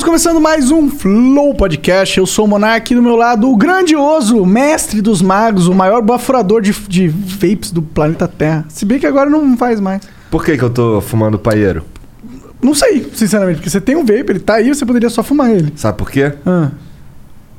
Estamos começando mais um Flow Podcast. Eu sou o Monark, do meu lado, o grandioso mestre dos magos, o maior bafurador de, de vapes do planeta Terra. Se bem que agora não faz mais. Por que, que eu tô fumando paieiro? Não sei, sinceramente, porque você tem um vape, ele tá aí, você poderia só fumar ele. Sabe por quê? Ah.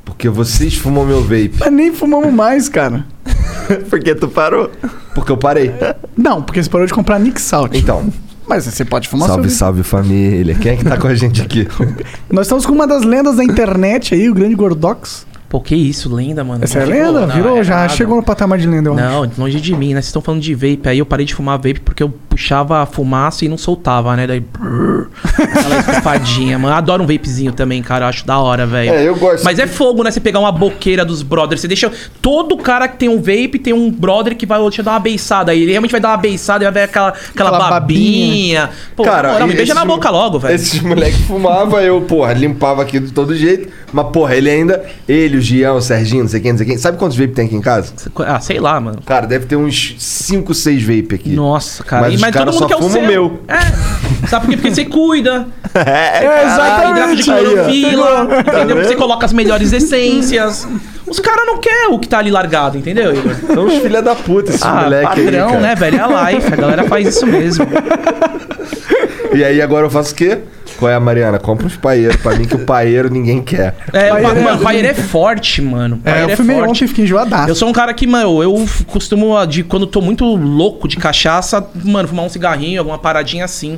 Porque vocês fumam meu vape. Mas nem fumamos mais, cara. Porque tu parou? Porque eu parei. Não, porque você parou de comprar Nick Salt. Então, Mas você pode fumar salve, seu salve família. Quem é que tá com a gente aqui? Nós estamos com uma das lendas da internet aí, o grande Gordox. Pô, que isso, lenda, mano. Essa é lenda? não, Virou, é já nada. chegou no patamar de lenda, eu acho. Não, longe de mim, né? Vocês estão falando de vape. Aí eu parei de fumar vape porque eu puxava a fumaça e não soltava, né? Daí. brrr, aquela estufadinha, mano. Eu adoro um vapezinho também, cara. Eu acho da hora, velho. É, eu gosto. Mas é fogo, né? Você pegar uma boqueira dos brothers. Você deixa. Todo cara que tem um vape tem um brother que vai te dar uma beiçada. Aí ele realmente vai dar uma beiçada e vai ver aquela, aquela, Aquela babinha. Pô, na moral, me beija na boca logo, velho. Esses moleques fumavam, eu, porra, limpava aqui de todo jeito. Mas, porra, ele ainda. Ele, o Gião, o Serginho, não sei quem, não sei quem. Sabe quantos vape tem aqui em casa? Ah, sei lá, mano. Cara, deve ter uns 5, 6 vape aqui. Nossa, cara. Mas E- os caras só fumam seu. o meu. É. Sabe por quê? Porque você cuida. É, É, Ah, hidrato de aí, clorofila, entendeu? vendo? Você coloca as melhores essências. Os caras não querem o que tá ali largado, entendeu, Igor? São os filha da puta, esses Ah, moleques aí. padrão, cara. né, velho? É a life, a galera faz isso mesmo. E aí agora eu faço o quê? Qual é, Mariana? Compra uns paeiros pra mim, que o paeiro ninguém quer. É, Paeiro mano, é paeiro é forte, mano. É, eu fumei forte. ontem e fiquei enjoadaço. Eu sou um cara que, mano, eu costumo, ah, de, quando tô muito louco de cachaça, mano, fumar um cigarrinho, alguma paradinha assim.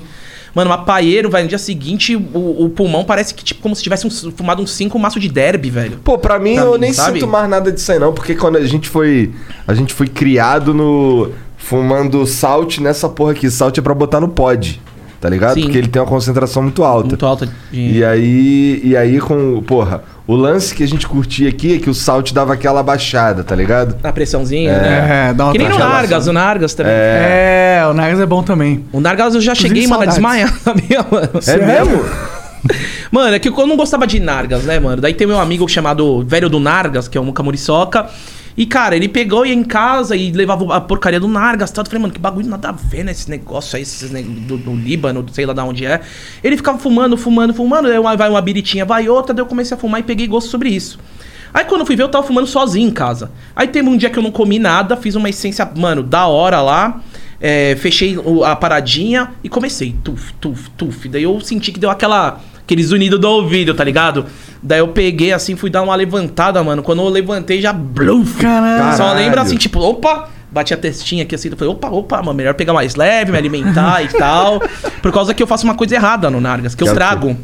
Mano, uma paeiro, velho, no dia seguinte, o, o pulmão parece que, tipo, como se tivesse um- fumado uns cinco maços de derby, velho. Pô, pra mim Pra eu mim, nem sabe? sinto mais nada disso aí não, porque quando a gente foi. A gente foi criado no. fumando salt nessa porra aqui. Salt é pra botar no pod. Tá ligado? Sim. Porque ele tem uma concentração muito alta. Muito alta de... E aí. E aí com. Porra, o lance que a gente curtia aqui é que o salt dava aquela baixada, tá ligado? A pressãozinha, né? É, dá uma Que nem no trabalhada. Nargas, o Nargas também. É, o Nagas é bom também. O Nargas eu já Inclusive, cheguei, mano, a saudades. desmaiar, sabia, mano? É Sério? mesmo? Mano, é que eu não gostava de Nargas, né, mano? Daí tem meu amigo chamado Velho do Nargas, que é um camuriçoca. E, cara, ele pegou, ia em casa e levava a porcaria do tal. Eu falei, mano, que bagulho nada a ver, né? Esse negócio aí, esses do, do Líbano, sei lá de onde é. Ele ficava fumando, fumando, fumando. Daí uma- vai uma biritinha, vai outra. Daí eu comecei a fumar e peguei gosto sobre isso. Aí quando eu fui ver, eu tava fumando sozinho em casa. Aí teve um dia que eu não comi nada, fiz uma essência, mano, da hora lá. é, fechei a paradinha e comecei. Tuf, tuf, tuf. Daí eu senti que deu aquela. Aqueles unidos do ouvido, tá ligado? Daí eu peguei assim, fui dar uma levantada, mano. Quando eu levantei, já. Bluf, Caralho. Só lembra assim, tipo, opa! Bati a testinha aqui assim, eu falei, opa, opa, mano, melhor pegar mais leve, me alimentar e tal. Por causa que eu faço uma coisa errada no Nargas, que eu trago.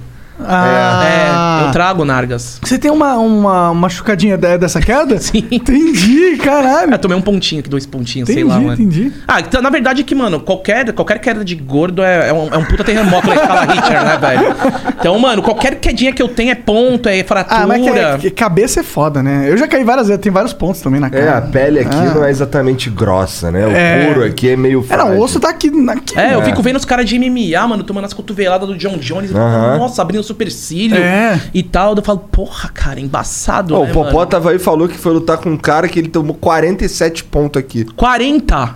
Ah, É, eu trago Nargas. Você tem uma, uma machucadinha de- dessa queda? Sim. Entendi, caralho. Eu tomei um pontinho aqui, dois pontinhos, sei Entendi, lá, mano. entendi. Ah, então, na verdade que, mano, qualquer, qualquer queda de gordo é, é, um, é um puta terremoto na escala Richter, né, velho? Então, mano, qualquer quedinha que eu tenho é ponto, é fratura. Ah, mas que, é- que cabeça é foda, né? Eu já caí várias vezes, tem vários pontos também na É, cara. a pele aqui Ah. não é exatamente grossa, né? O É. couro aqui é meio É, não, frágil. o osso tá aqui. aqui É, eu É. fico vendo os caras de MMA, mano, tomando as cotoveladas do John Jones. Aham. Nossa, abrindo o supercílio É. e tal. Eu falo, porra, cara, embaçado, Ó, né, o Popó mano? tava aí e falou que foi lutar com um cara que ele tomou 47 pontos aqui. 40?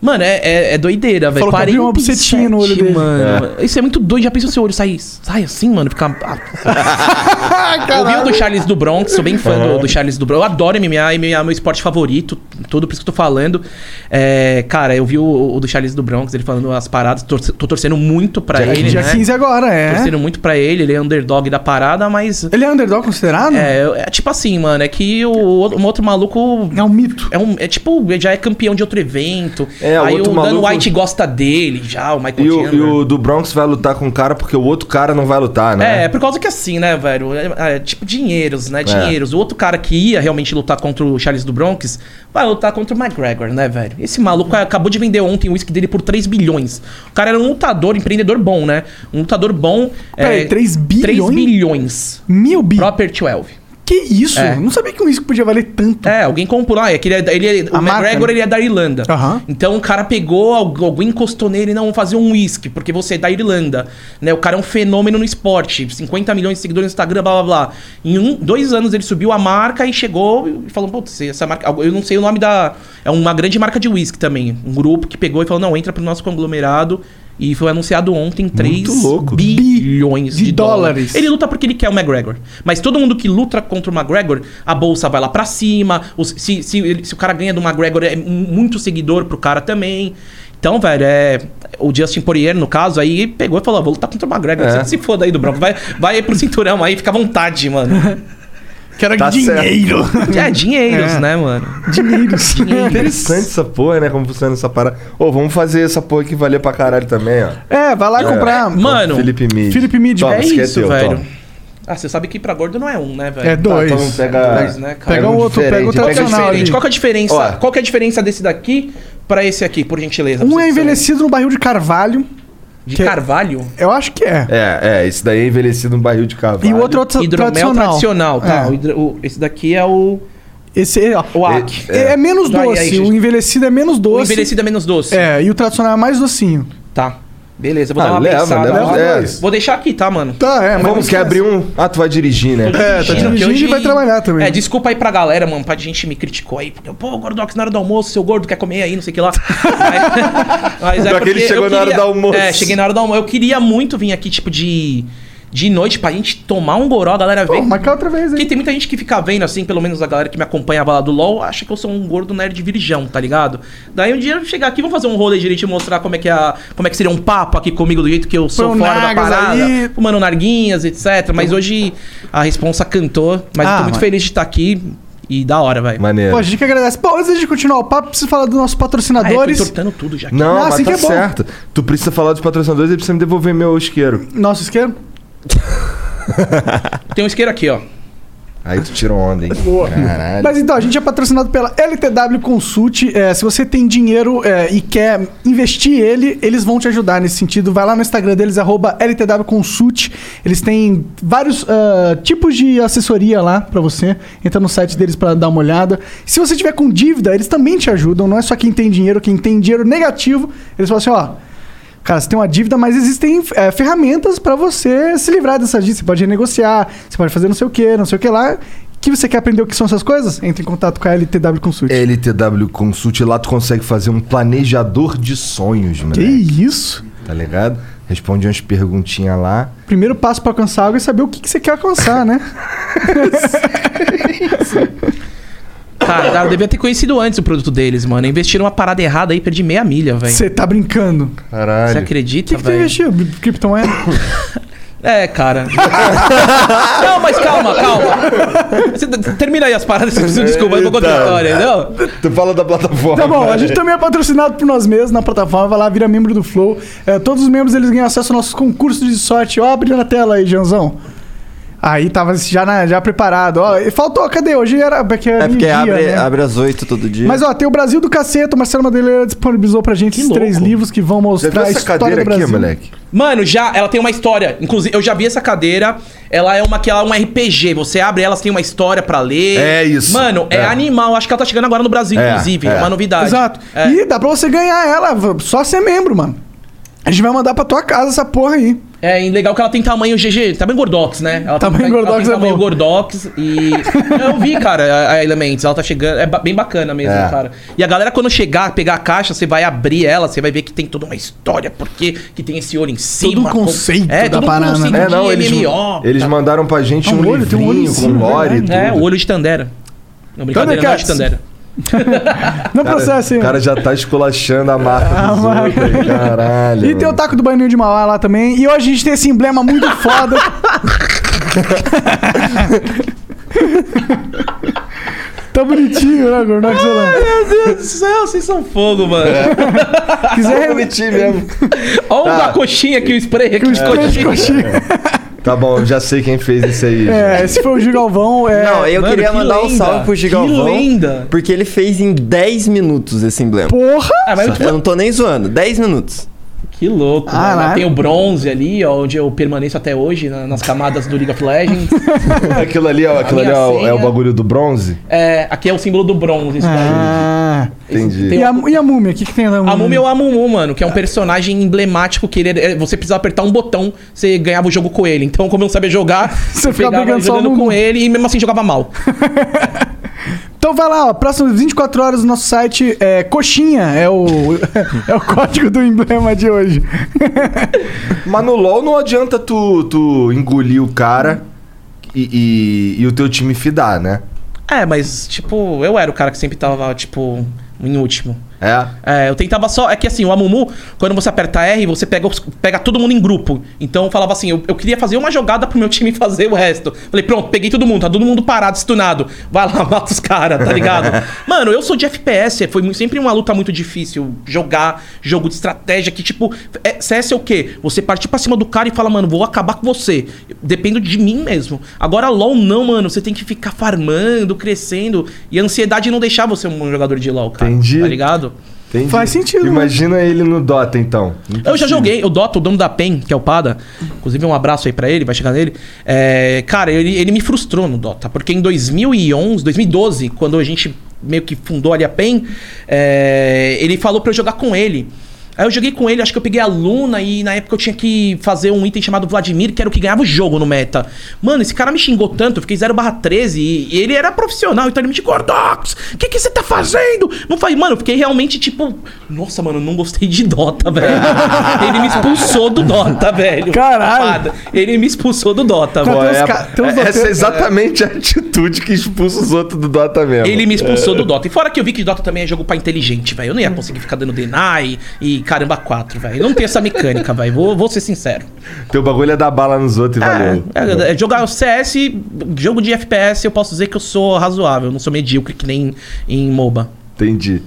Mano, é, é, é doideira, velho. Falou que abriu uma 47, bucetinha no olho dele. Mano. Isso é muito doido. Já pensou seu olho sair, sai assim, mano? Ficar. eu vi o do Charles do Bronx, sou bem fã do, do Charles do Bronx. Eu adoro MMA, MMA é meu esporte favorito, tudo por isso que eu tô falando. É, cara, eu vi o, o do Charles do Bronx, ele falando as paradas, torce- tô torcendo muito pra Dia, ele, dia né? 15 agora, é. Torcendo muito pra ele, ele é underdog da parada, mas. Ele é underdog considerado? É, é tipo assim, mano, é que o, o um outro maluco. É um mito. É, um, é tipo, ele já é campeão de outro evento. É, o aí outro o Dan maluco- White gosta dele já, o Michael E o, e o do Bronx vai lutar com o cara porque o outro cara não vai lutar, né? É, por causa que assim, né, velho? É, é tipo dinheiros, né? Dinheiros. O outro cara que ia realmente lutar contra o Charles do Bronx vai lutar contra o McGregor, né, velho? Esse maluco acabou de vender ontem o uísque dele por 3 bilhões. O cara era um lutador, empreendedor bom, né? Um lutador bom. Peraí, 3 bilhões? 3 bilhões. Mil bi. Proper 12. Que isso? É. Não sabia que um isco podia valer tanto. É, alguém comprou. Ah, é que ele é, ele é- o marca, McGregor né? ele é da Irlanda. Então o cara pegou, algu- alguém encostou nele, não, vamos fazer um whisky, porque você é da Irlanda. Né? O cara é um fenômeno no esporte. 50 milhões de seguidores no Instagram, blá blá blá. Em um, dois anos ele subiu a marca e chegou e falou: Putz, essa marca. Eu não sei o nome da. É uma grande marca de whisky também. Um grupo que pegou e falou: Não, entra pro nosso conglomerado. E foi anunciado ontem 3 louco. bilhões de de, dólares. dólares. Ele luta porque ele quer o McGregor. Mas todo mundo que luta contra o McGregor, a bolsa vai lá pra cima. Os- se, se, se o cara ganha do McGregor, é mu- muito seguidor pro cara também. Então, velho, é. O Justin Poirier, no caso, aí pegou e falou: "Ah, vou lutar contra o McGregor. É. Você se foda aí do Bronco. Vai, vai aí pro cinturão aí, fica à vontade, mano. Quero Tá dinheiro. É, dinheiros, É. né, mano? Dinheiros. Interessante essa porra, né? Como funciona essa parada. Ô, vamos fazer essa porra aqui valer pra caralho também, ó. É, vai lá comprar. Mano, Felipe Mid. Felipe Mid, Toma, é aqui isso, teu, velho. toma. Ah, você sabe que pra gordo não é um, né, velho? É dois. então pega- Dois, né, cara? Pega um outro, pega o diferente, Qual que é tradicional? Qual que é a diferença? Ó. Qual que é a diferença desse daqui pra esse aqui, por gentileza? Um é envelhecido no barril de carvalho. De que- carvalho? Eu acho que é. É, é, esse daí é envelhecido num barril de cavalo. E o outro é o Hidromel tradicional. tradicional, tá? É. O hidro- o- esse daqui é o, Esse ó, o AC. é, é menos Aí, aí, doce. gente. o envelhecido é menos O doce. envelhecido é menos doce. É, e o tradicional é mais docinho. Tá. Beleza, vou Ah, dar uma leva, pensada. leva É. dois. Vou deixar aqui, tá, mano? Tá, é, mas Vamos, quer abrir um... Ah, tu vai dirigir, né? É, tá Dirigindo, que e vai trabalhar também. É, desculpa aí pra galera, mano. Pra gente me criticou aí. Porque, pô, Gordox, na hora do almoço, seu gordo quer comer aí, não sei o que lá. mas, mas Pior que ele porque chegou eu na hora do almoço. É, cheguei na hora do almoço. Eu queria muito vir aqui, tipo, de, de noite pra gente tomar um goró, a galera Pô, ver. marcar outra vez Porque aí. tem muita gente que fica vendo, assim, pelo menos a galera que me acompanhava lá do LoL, acha que eu sou um gordo nerd virgão, tá ligado? Daí um dia eu chegar aqui, vamos fazer um rolê direito e mostrar como é que, é a, como é que seria um papo aqui comigo do jeito que eu sou um fora da parada. aí. Fumando narguinhas, etc. Mas hoje a responsa cantou, mas Ah, eu tô muito mas- feliz de estar aqui e da hora, velho. Maneiro. Pô, a gente que agradece. Pô, antes de continuar o papo, preciso falar dos nossos Ah, é, tô patrocinadores. entortando tudo já. aqui. Não, Não, mas assim tá que é bom. certo. Tu precisa falar dos patrocinadores e precisa me devolver meu isqueiro. Nosso isqueiro. Tem um isqueiro aqui, ó. Aí tu tirou onda, hein? Boa. Caralho. Mas então, a gente é patrocinado pela LTW Consult. É, se você tem dinheiro é, e quer investir ele, eles vão te ajudar nesse sentido. Vai lá no Instagram deles, arroba LTW Consult. Eles têm vários ah, tipos de assessoria lá pra você. Entra no site deles pra dar uma olhada. Se você tiver com dívida, eles também te ajudam. Não é só quem tem dinheiro, quem tem dinheiro negativo. Eles falam assim, ó... Cara, você tem uma dívida, mas existem é, ferramentas pra você se livrar dessa dívida. Você pode renegociar, você pode fazer não sei o que, não sei o que lá. Que você quer aprender o que são essas coisas? Entre em contato com a LTW Consult. LTW Consult, lá tu consegue fazer um planejador de sonhos, mano. Que isso? Tá ligado? Responde umas perguntinhas lá. Primeiro passo pra alcançar algo é saber o que, que você quer alcançar, né? Cara, eu devia ter conhecido antes o produto deles, mano. Investiram uma parada errada aí, perdi meia milha, velho. Você tá brincando. O Caralho. Você acredita, que, que você velho? investiu? Criptomoeda? É, cara. não, mas calma, calma. Você termina aí as paradas, você precisa desculpa, eu vou contar a história, entendeu? Tu fala da plataforma. Tá bom, a gente também é patrocinado por nós mesmos na plataforma. Vai lá, vira membro do Flow. É, todos os membros eles ganham acesso aos nossos concursos de sorte. Ó, abrindo a tela aí, Janzão. Aí tava já, na- já preparado. Ó, e faltou, cadê? Hoje era porque É porque meio-dia, abre, né? abre às 8 todo dia. Mas ó, tem o Brasil do Caceta, o Marcelo Madeleira disponibilizou pra gente Que esses três louco. livros que vão mostrar a essa história cadeira do aqui, Brasil. moleque? Mano, já, ela tem uma história. Inclusive, eu já vi essa cadeira. Ela é uma que ela é um RPG. Você abre ela, tem uma história pra ler. É isso. Mano, é, É. animal. Acho que ela tá chegando agora no Brasil, É, inclusive. É, é. uma novidade. Exato. É. E dá pra você ganhar ela, só ser membro, mano. A gente vai mandar pra tua casa essa porra aí. É e legal que ela tem tamanho GG, tamanho Gordox, né? Ela Tamanho tem, Gordox ela tem é tamanho bom. Gordox e. eu vi, cara, a, a Elements, ela tá chegando. É bem bacana mesmo, É. cara. E a galera, quando chegar, pegar a caixa, você vai abrir ela, você vai ver que tem toda uma história, porque que tem esse olho em cima. um conceito é, da todo um parada, conceito né? É, não, de eles, MMO. eles tá? mandaram pra gente Ah, um, um olho, tem um olho livrinho cima, com lore e tudo. É, o olho de Tandera. Não, brincadeira, não é de. Tandera. Não Cara, processa, hein? O cara já tá esculachando a marca A dos marca. outros, caralho. E tem o taco do Baianinho de Mauá lá também. E hoje a gente tem esse emblema muito foda. tá bonitinho, né, Gordox? Olha lá. Meu Deus do céu, vocês são fogo, mano. É Quiser bonitinho mesmo. Olha Tá. a coxinha aqui, o spray aqui de spray de coxinha. Tá bom, eu já sei quem fez isso aí. É, esse foi o Gigalvão. É... Não, eu Mano, queria que mandar um lenda, salve pro Gigalvão. Que lenda. Porque ele fez em 10 minutos esse emblema. Porra! Ah, mas Eu não tô nem zoando, 10 minutos. Que louco, Ah, né? Tem o bronze ali, ó, onde eu permaneço até hoje, na- nas camadas do League of Legends. Aquilo ali, ó, aquilo ali é, o- é bagulho do bronze? É, aqui é o símbolo do bronze, daí. Ah. Entendi. E a, e a múmia? O que, que tem da múmia? A Múmia é o Amumu, mano, que é um personagem emblemático que ele, é- você precisava apertar um botão, você ganhava o jogo com ele. Então, como eu não sabia jogar, Você eu ficava jogando com ele e mesmo assim jogava mal. Então vai lá, ó. Próximas 24 horas no nosso site é coxinha. É o, é o código do emblema de hoje. Mas no LoL não adianta tu, tu engolir o cara e, e, e o teu time fidar, né? É, mas, tipo, eu era o cara que sempre tava, tipo, em último. É. É, eu tentava só. É que assim, o Amumu, quando você aperta R, você pega, pega todo mundo em grupo. Então eu falava assim: eu, eu queria fazer uma jogada pro meu time fazer o resto. Falei, pronto, peguei todo mundo, tá todo mundo parado, stunado. Vai lá, mata os caras, tá ligado? Mano, eu sou de FPS, foi sempre uma luta muito difícil. Jogar jogo de estratégia que, tipo, é, CS é o quê? Você partir pra cima do cara e fala, mano, vou acabar com você. Dependo de mim mesmo. Agora, LOL não, mano. Você tem que ficar farmando, crescendo. E a ansiedade não deixar você um jogador de LOL, cara. Entendi. Tá ligado? Entendi. Faz sentido, né? Imagina ele no Dota, então. Eu já joguei, o Dota, o dono da PEN, que é o Pada. Inclusive, um abraço aí pra ele, vai chegar nele. É, cara, ele, ele me frustrou no Dota, porque em 2011, 2012, quando a gente meio que fundou ali a PEN, é, ele falou pra eu jogar com ele. Aí eu joguei com ele, acho que eu peguei a Luna e na época eu tinha que fazer um item chamado Vladimir, que era o que ganhava o jogo no meta. Mano, esse cara me xingou tanto, eu fiquei 0 13 e, e ele era profissional, então ele me disse, Gordox, o que que você tá fazendo? Não faz, mano, eu fiquei realmente tipo, nossa, mano, eu não gostei de Dota, velho. ele me expulsou do Dota, velho. Caralho. Ele me expulsou do Dota, velho. é- ca- é- essa é exatamente a atitude que expulsa os outros do Dota mesmo. Ele me expulsou do Dota. E fora que eu vi que Dota também é jogo pra inteligente, velho. Eu não ia conseguir ficar dando deny e caramba 4, velho. Eu não tenho essa mecânica, velho. Vou, vou ser sincero. Teu bagulho é dar bala nos outros e valeu. É, é, é, jogar o CS, jogo de FPS, eu posso dizer que eu sou razoável. Não sou medíocre que nem em MOBA. Entendi.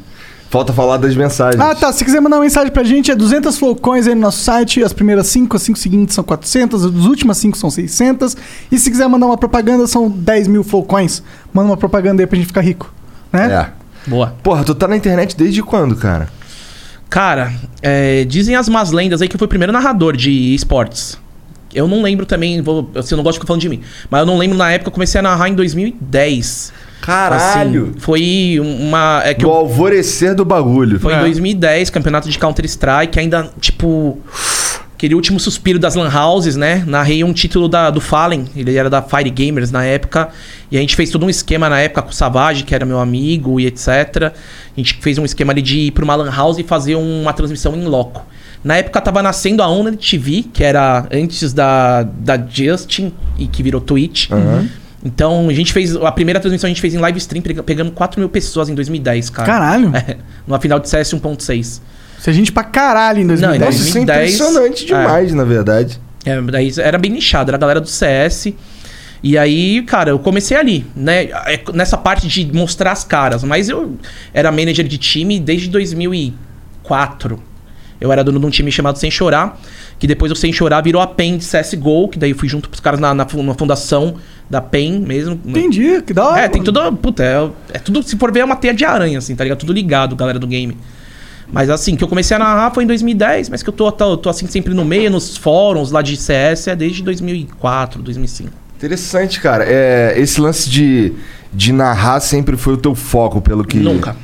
Falta falar das mensagens. Ah, tá. Se quiser mandar uma mensagem pra gente, é 200 flowcoins aí no nosso site. As primeiras 5, as 5 seguintes são 400, as últimas 5 são 600. E se quiser mandar uma propaganda, são 10 mil flowcoins. Manda uma propaganda aí pra gente ficar rico. Né? É. Boa. Porra, tu tá na internet desde quando, cara? Cara, é, dizem as más lendas aí que eu fui o primeiro narrador de esportes. Eu não lembro também, vou, assim, eu não gosto de ficar falando de mim. Mas eu não lembro na época, eu comecei a narrar em 2010. Caralho! Assim, foi uma. É que No eu, alvorecer do bagulho. Foi É. em 2010, campeonato de Counter-Strike, ainda, tipo. Aquele último suspiro das Lan Houses, né? Narrei um título da, do Fallen, ele era da Fire Gamers na época. E a gente fez todo um esquema na época com o Savage, que era meu amigo e etc. A gente fez um esquema ali de ir pra uma Lan House e fazer uma transmissão em loco. Na época tava nascendo a Owned TV, que era antes da, da Justin e que virou Twitch. Então a gente fez. A primeira transmissão a gente fez em live stream, pega- pegando 4 mil pessoas em 2010, cara. Caralho. É, numa final de CS 1.6. Se a gente pra caralho em 2010. Não, Nossa, isso é 2010, impressionante demais, na verdade. É, daí era bem nichado, era a galera do CS. E aí, cara, eu comecei ali, né? É, Nessa parte de mostrar as caras. Mas eu era manager de time desde 2004. Eu era dono de um time chamado Sem Chorar, que depois o Sem Chorar virou a PEN de CSGO, que daí eu fui junto pros caras na, na, na fundação da PEN mesmo. Entendi, que da hora. É, tem tudo. Puta, é, é tudo. Se for ver, é uma teia de aranha, assim, tá ligado? Tudo ligado, galera do game. Mas assim, que eu comecei a narrar foi em 2010, mas que eu tô, tô, tô, assim sempre no meio, nos fóruns lá de CS, é desde 2004, 2005. Interessante, cara. É, esse lance de, de narrar sempre foi o teu foco, pelo que. Nunca,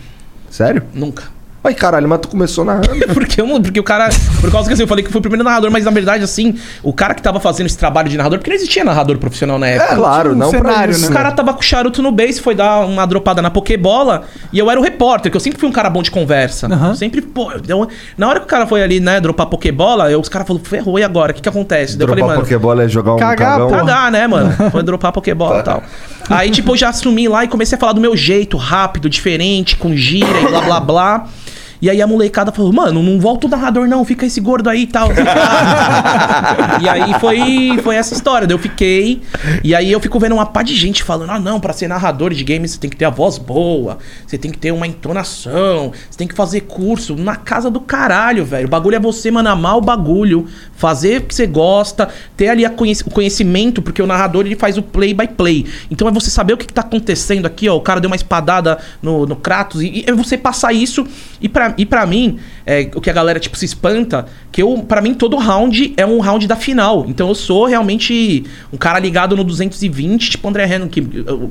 Sério? nunca. Ai, caralho, mas tu começou narrando. Porque, eu- porque o cara. Por causa que assim, eu falei que foi o primeiro narrador, mas na verdade, assim, o cara que tava fazendo esse trabalho de narrador, porque não existia narrador profissional na época. É, claro, um não pra cenário, isso. né? O cara tava com o charuto no base, foi dar uma dropada na Pokébola e eu era o repórter, que eu sempre fui um cara bom de conversa. Aham. Sempre, pô, deu- na hora que o cara foi ali, né, dropar Pokébola, eu, os caras falaram, ferrou, e agora? O que que acontece? Daí eu Dropar falei, mano, Pokébola é jogar um Cagar, cagão. cagar, né, mano? Foi dropar Pokébola e tal. Aí, tipo, eu já assumi lá e comecei a falar do meu jeito, rápido, diferente, com gira e blá blá blá. E aí a molecada falou, mano, não volta o narrador não, fica esse gordo aí e tal. e aí foi, foi essa história, daí eu fiquei. E aí eu fico vendo uma pá de gente falando, ah não, pra ser narrador de games você tem que ter a voz boa, você tem que ter uma entonação, você tem que fazer curso na casa do caralho, velho. O bagulho é você, mano, amar o bagulho, fazer o que você gosta, ter ali conhec- o conhecimento, porque o narrador ele faz o play by play. Então é você saber o que, que tá acontecendo aqui, ó. O cara deu uma espadada no, no Kratos, e, e é você passar isso. E pra, e pra mim, é, o que a galera, tipo, se espanta, que eu, pra mim, todo round é um round da final. Então eu sou realmente um cara ligado no 220, tipo André Renan, que,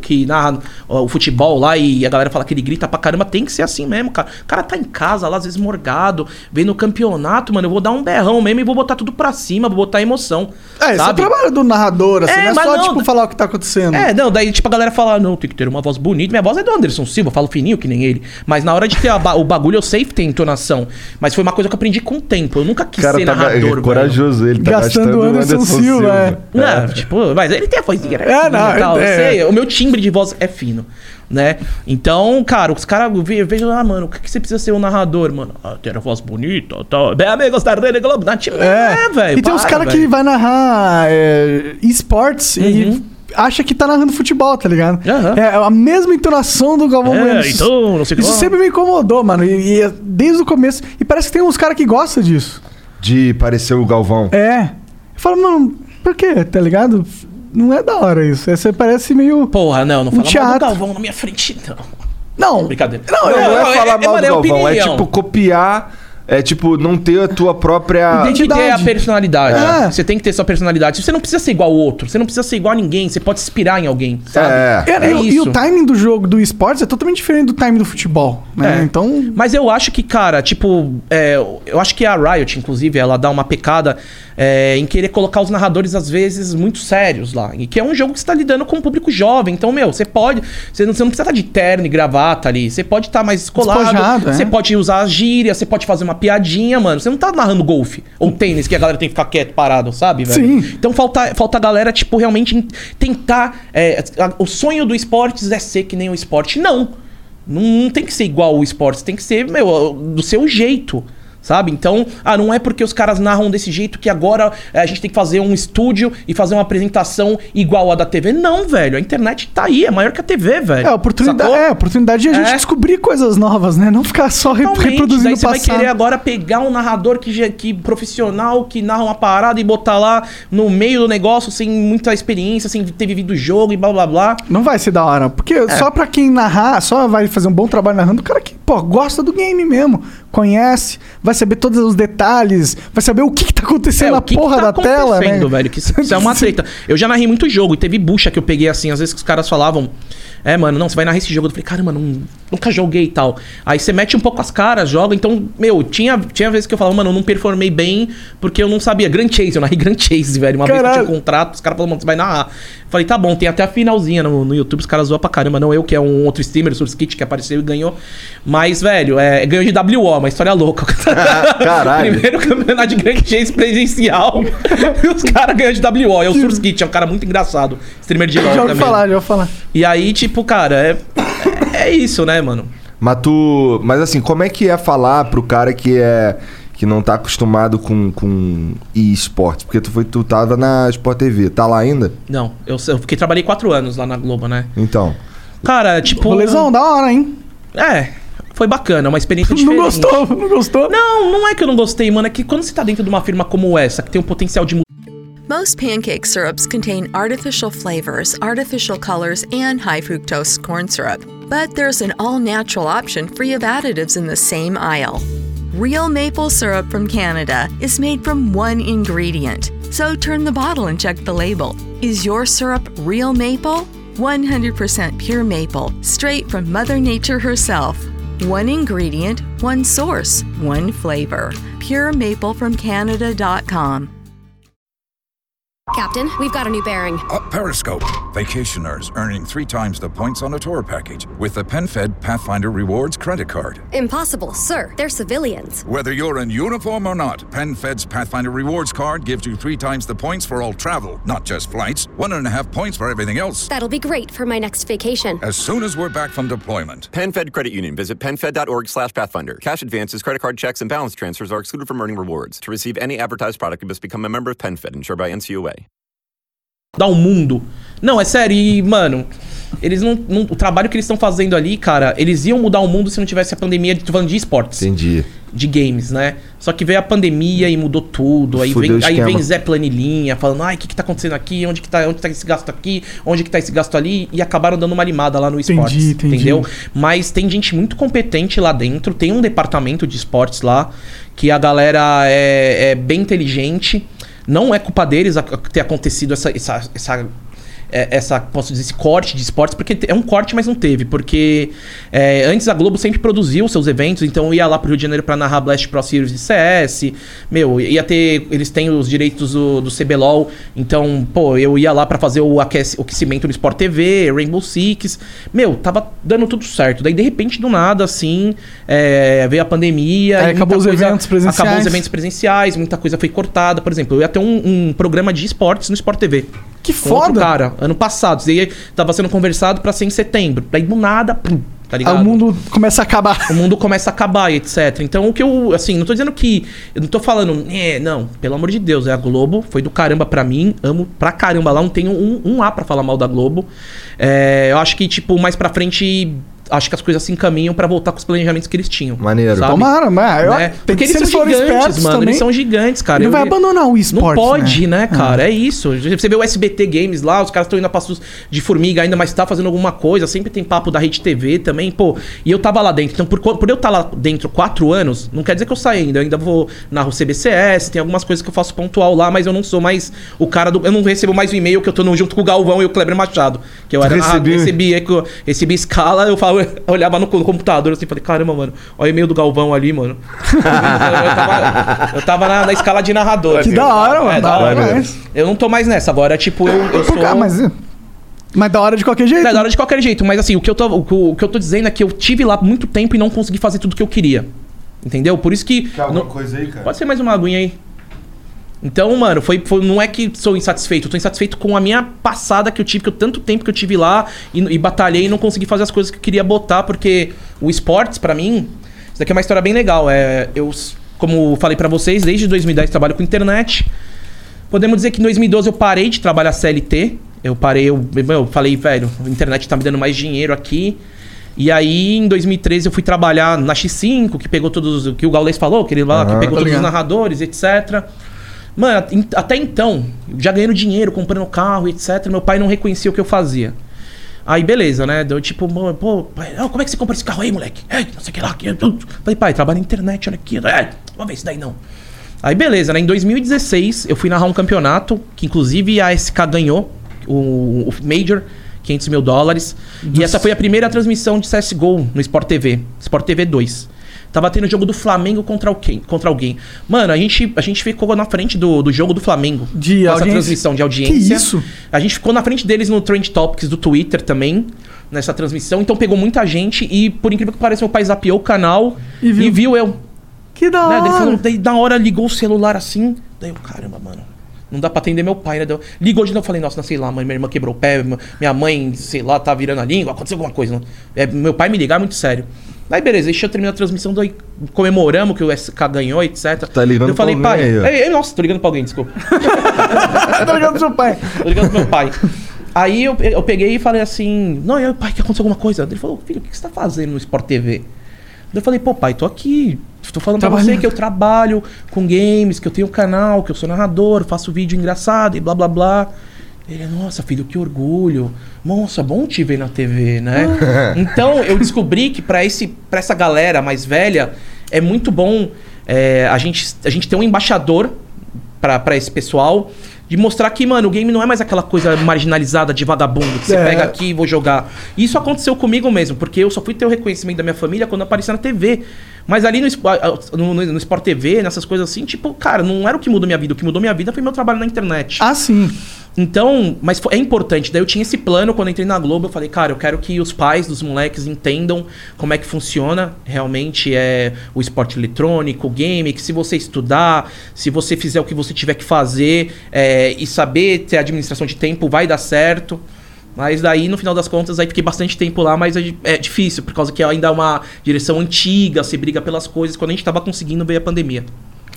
que narra o futebol lá e a galera fala que ele grita pra caramba. Tem que ser assim mesmo, cara. O cara tá em casa lá, às vezes morgado, vem no campeonato, mano. Eu vou dar um berrão mesmo e vou botar tudo pra cima, vou botar emoção. É, esse é o trabalho do narrador, assim, É, não é só, não, tipo, falar o que tá acontecendo. É, não, daí tipo a galera fala, não, tem que ter uma voz bonita. Minha voz é do Anderson Silva, eu falo fininho que nem ele. Mas na hora de ter ba- o bagulho, eu sei que tem entonação. Mas foi uma coisa que eu aprendi com o tempo. Eu nunca quis cara ser tá narrador, é corajoso, ele tá Gastando gastando, o Anderson Silva, é. Não, tipo, mas ele tem a vozinha, né? É, não, tal, é. sei, o meu timbre de voz é fino, né? Então, cara, os caras ve- vejam, ah, mano, o que, que você precisa ser um narrador, mano? Ah, ter a voz bonita, tal. Bem, amigos da Rede Globo, dá tipo, é, velho. E tem uns para, caras que vai narrar é, esportes e acha que tá narrando futebol, tá ligado? Uhum. É a mesma entonação do Galvão É, Bueno. então, não sei Isso sempre me incomodou, mano. E, e é desde o começo. E parece que tem uns caras que gostam disso. De parecer o Galvão. É. Eu falo, mano, por quê? Tá ligado? Não é da hora isso. É, Você parece meio. Porra, não, não fala mal do. Galvão na minha frente, não. Não. Brincadeira. Não, Não, é- não é, é- falar é- mal é do Galvão, é opinião. tipo copiar, é tipo não ter a tua própria. Tem que ter a Identidade. personalidade. É. Você tem que ter sua personalidade. Você não precisa ser igual ao outro. Você não precisa ser igual a ninguém. Você pode se inspirar em alguém, sabe? É. É, É e, o- e o timing do jogo do esportes é totalmente diferente do timing do futebol, né? É. Então. Mas eu acho que, cara, tipo, é, eu acho que a Riot, inclusive, ela dá uma pecada é, em querer colocar os narradores, às vezes, muito sérios lá. E que é um jogo que você tá lidando com um público jovem. Então, meu, você pode. Você não, você não precisa estar de terno e gravata ali. Você pode estar mais escolado. Despojado, é. Você pode usar as gírias, você pode fazer uma piadinha, mano. Você não tá narrando golfe ou tênis que a galera tem que ficar quieto, parado, sabe, velho? Sim. Então falta, falta a galera, tipo, realmente tentar. é, a- o sonho do esportes é ser que nem o esporte. Não. Não, não tem que ser igual o esportes, tem que ser, meu, do seu jeito. Sabe? Então, ah, não é porque os caras narram desse jeito que agora é, a gente tem que fazer um estúdio e fazer uma apresentação igual a da TV. Não, velho. A internet tá aí, é maior que a TV, velho. É, a oportunidade, é, a oportunidade de a gente É. descobrir coisas novas, né? Não ficar só Totalmente. reproduzindo o você vai passado. querer agora pegar um narrador que, que profissional, que narra uma parada e botar lá no meio do negócio sem muita experiência, sem ter vivido o jogo e blá blá blá. Não vai ser da hora. Porque É. só pra quem narrar, só vai fazer um bom trabalho narrando, o cara que, pô, gosta do game mesmo. Conhece, vai saber todos os detalhes, vai saber o que, que tá acontecendo na É, o que que porra tá da tela, né? velho? Que isso, isso é uma treta. Eu já narrei muito jogo e teve bucha que eu peguei assim, às vezes que os caras falavam, é, mano, não, você vai narrar esse jogo. Eu falei, cara, mano, não- nunca joguei e tal. Aí você mete um pouco as caras, joga. Então, meu, tinha, tinha vezes que eu falava, mano, eu não performei bem porque eu não sabia. Grand Chase, eu narrei Grand Chase, velho. Uma vez que eu Caralho. tinha um contrato, os caras falaram, mano, você vai narrar. Eu falei, tá bom, tem até a finalzinha no, no YouTube, os caras zoam pra caramba. Não eu, que é um outro streamer, Surskit, que apareceu e ganhou. Mas, velho, é, ganhou de WO, uma história louca. Caralho. Primeiro campeonato de Grand Chase presencial. e os caras ganham de WO. É o Surskit, é um cara muito engraçado. Streamer de LOL Já também. falar, já ouvi falar. E aí, tipo, cara, é, é, é isso, né, mano? Mas tu. Mas assim, como é que é falar pro cara que é. que não tá acostumado com, com e-sports? Porque tu, foi, tu tava na Sport TV, tá lá ainda? Não, eu, eu fiquei, trabalhei quatro anos lá na Globo, né? Então. Cara, tipo. Rolezão, da hora, hein? É, foi bacana, uma experiência Não diferente. gostou, não gostou? Não, não é que eu não gostei, mano. É que quando você tá dentro de uma firma como essa, que tem um potencial de Most pancake syrups contain artificial flavors, artificial colors, and high fructose corn syrup. But there's an all natural option free of additives in the same aisle. Real maple syrup from Canada is made from one ingredient. So turn the bottle and check the label. Is your syrup real maple? 100% pure maple, straight from Mother Nature herself. One ingredient, one source, one flavor. Pure maple from Canada.com. Captain, we've got a new bearing. Up Periscope. Vacationers earning three times the points on a tour package with the PenFed Pathfinder Rewards credit card. Impossible, sir. They're civilians. Whether you're in uniform or not, PenFed's Pathfinder Rewards card gives you three times the points for all travel, not just flights. One and a half points for everything else. That'll be great for my next vacation. As soon as we're back from deployment. PenFed Credit Union. Visit PenFed.org slash Pathfinder. Cash advances, credit card checks, and balance transfers are excluded from earning rewards. To receive any advertised product, you must become a member of PenFed, insured by NCUA. Dar o mundo. Não, é sério, e, mano, eles não, não- O trabalho que eles estão fazendo ali, cara, eles iam mudar o mundo se não tivesse a pandemia. Tô falando de esportes. Entendi. De games, né? Só que veio a pandemia e mudou tudo. Aí Fudeu vem, aí vem Zé Planilhinha falando, ai, o que, que tá acontecendo aqui? Onde que tá, onde tá esse gasto aqui? Onde que tá esse gasto ali? E acabaram dando uma limada lá no Entendi, esportes. entendi. Entendeu? Mas tem gente muito competente lá dentro. Tem um departamento de esportes lá que a galera é, é bem inteligente. Não é culpa deles ter acontecido essa, essa, essa, essa posso dizer, esse corte de esportes, porque é um corte, mas não teve. Porque é, antes a Globo sempre produziu seus eventos, então eu ia lá pro Rio de Janeiro pra narrar Blast Pro Series de CS. Meu, ia ter. Eles têm os direitos do, do CBLOL, então, pô, eu ia lá pra fazer o aquecimento no Sport TV, Rainbow Six. Meu, tava dando tudo certo. Daí, de repente, do nada, assim, é, veio a pandemia. Aí acabou os eventos presenciais. Acabou os eventos presenciais, muita coisa foi cortada. Por exemplo, eu ia ter um, um programa de esportes no Sport TV. Que foda. cara, ano passado. E aí tava sendo conversado pra ser em setembro. Daí do nada, pum, tá Aí ligado? o mundo começa a acabar. O mundo começa a acabar e etc. Então o que eu, assim, não tô dizendo que. Eu não tô falando, é, não, pelo amor de Deus, é a Globo, foi do caramba pra mim, amo pra caramba lá, não tenho um, um A pra falar mal da Globo. É, eu acho que, tipo, mais pra frente. Acho que as coisas se encaminham pra voltar com os planejamentos que eles tinham. Maneiro. sabe? Tomara, mas eu, Né? tem Porque que eles são gigantes, espertos mano. também. Eles são gigantes, cara. Ele Eu- vai abandonar o esporte. Não pode, né, cara? É isso. Você vê o SBT Games lá, os caras estão indo a passos de formiga ainda, mas tá fazendo alguma coisa. Sempre tem papo da Rede TV também, pô. E eu tava lá dentro. Então, por, por eu estar lá dentro quatro anos, não quer dizer que eu saí ainda. Eu ainda vou na CBCS, tem algumas coisas que eu faço pontual lá, mas eu não sou mais o cara do. Eu não recebo mais o e-mail que eu tô no- junto com o Galvão e o Kleber Machado. Que eu era Recebi- narrador, recebi, recebi escala, eu, falo, eu olhava no co- computador assim, falei, caramba, mano, olha o e-mail do Galvão ali, mano. eu tava, eu tava na, na escala de narrador. Que da hora, mano. É, da hora, mas... Eu não tô mais nessa, agora, tipo, eu, eu sou. Ah, mas, mas da hora de qualquer jeito. É, da hora de qualquer jeito, mas assim, o que, eu tô, o, que eu- o que eu tô dizendo é que eu tive lá muito tempo e não consegui fazer tudo que eu queria. Entendeu? Por isso que. Quer alguma não- coisa aí, cara? Pode ser mais uma aguinha aí. Então, mano, foi, foi- não é que sou insatisfeito, eu tô insatisfeito com a minha passada que eu tive, que eu tanto tempo que eu tive lá e, e batalhei e não consegui fazer as coisas que eu queria botar, porque o esportes, pra mim, isso daqui é uma história bem legal. É, eu, como falei pra vocês, desde 2010 trabalho com internet. Podemos dizer que em 2012 eu parei de trabalhar CLT. Eu parei, eu, eu falei, velho, a internet tá me dando mais dinheiro aqui. E aí, em 2013, eu fui trabalhar na X5, que pegou todos. o que o Gaules falou, que ele lá, que pegou todos os ligado. narradores, etc. Mano, até então, já ganhando dinheiro, comprando carro, etc. Meu pai não reconhecia o que eu fazia. Aí, beleza, né? Deu tipo, pô, pai, como é que você compra esse carro aí, moleque? É, não sei o que lá. Que... Falei, pai, trabalho na internet, olha aqui. É, vamos ver isso daí não. Aí, beleza, né? Em 2016, eu fui narrar um campeonato, que inclusive a SK ganhou, o, o Major, 500 mil dólares. E essa foi a primeira transmissão de CSGO no Sport TV, Sport TV 2. Tava tendo o jogo do Flamengo contra alguém. Contra alguém. Mano, a gente, a gente ficou na frente do, do jogo do Flamengo. De com essa audiência? transmissão de Que audiência. isso? A gente ficou na frente deles no Trend Topics do Twitter também, nessa transmissão. Então pegou muita gente e, por incrível que pareça, meu pai zapeou o canal E viu. e viu eu. Que da Né? hora. Daí, ele falou, daí na hora ligou o celular assim. Daí eu, caramba, mano. Não dá pra atender meu pai, né? Daí Ligou de novo, eu falei, nossa, não sei lá, mãe, minha irmã quebrou o pé, minha mãe, sei lá, tá virando a língua, aconteceu alguma coisa. Não. É, meu pai me ligar é muito sério. Daí beleza, deixa eu terminar a transmissão, daí comemoramos que o SK ganhou, etc. Tá ligando eu falei, pra pai. aí, ei, nossa, tô ligando pra alguém, desculpa. tá ligado pro seu pai. Tô ligando pro meu pai. Aí eu, eu peguei e falei assim: Não, e aí, pai, que aconteceu alguma coisa? Ele falou: Filho, o que você tá fazendo no Sport TV? Eu falei: Pô, pai, tô aqui. Tô falando pra você que eu trabalho com games, que eu tenho um canal, que eu sou narrador, faço vídeo engraçado e blá blá blá. Ele, nossa, filho, que orgulho. Nossa, bom te ver na TV, né? então eu descobri que para essa galera mais velha é muito bom é, a, gente, a gente ter um embaixador pra esse pessoal De mostrar que, mano, o game não é mais aquela coisa marginalizada de vagabundo, que você É. pega aqui e vou jogar. Isso aconteceu comigo mesmo, porque eu só fui ter o reconhecimento da minha família quando apareceu na TV. Mas ali no, no, no, Sport TV, nessas coisas assim, tipo, cara, não era o que mudou minha vida. O que mudou minha vida foi meu trabalho na internet. Ah, sim. Então, mas é importante. Daí eu tinha esse plano quando eu entrei na Globo. Eu falei, cara, eu quero que os pais dos moleques entendam como é que funciona realmente é o esporte eletrônico, o game. Que se você estudar, se você fizer o que você tiver que fazer é, e saber ter administração de tempo, vai dar certo. Mas daí, no final das contas, aí fiquei bastante tempo lá, mas é é difícil, por causa que ainda é uma direção antiga, você briga pelas coisas. Quando a gente tava conseguindo, veio a pandemia.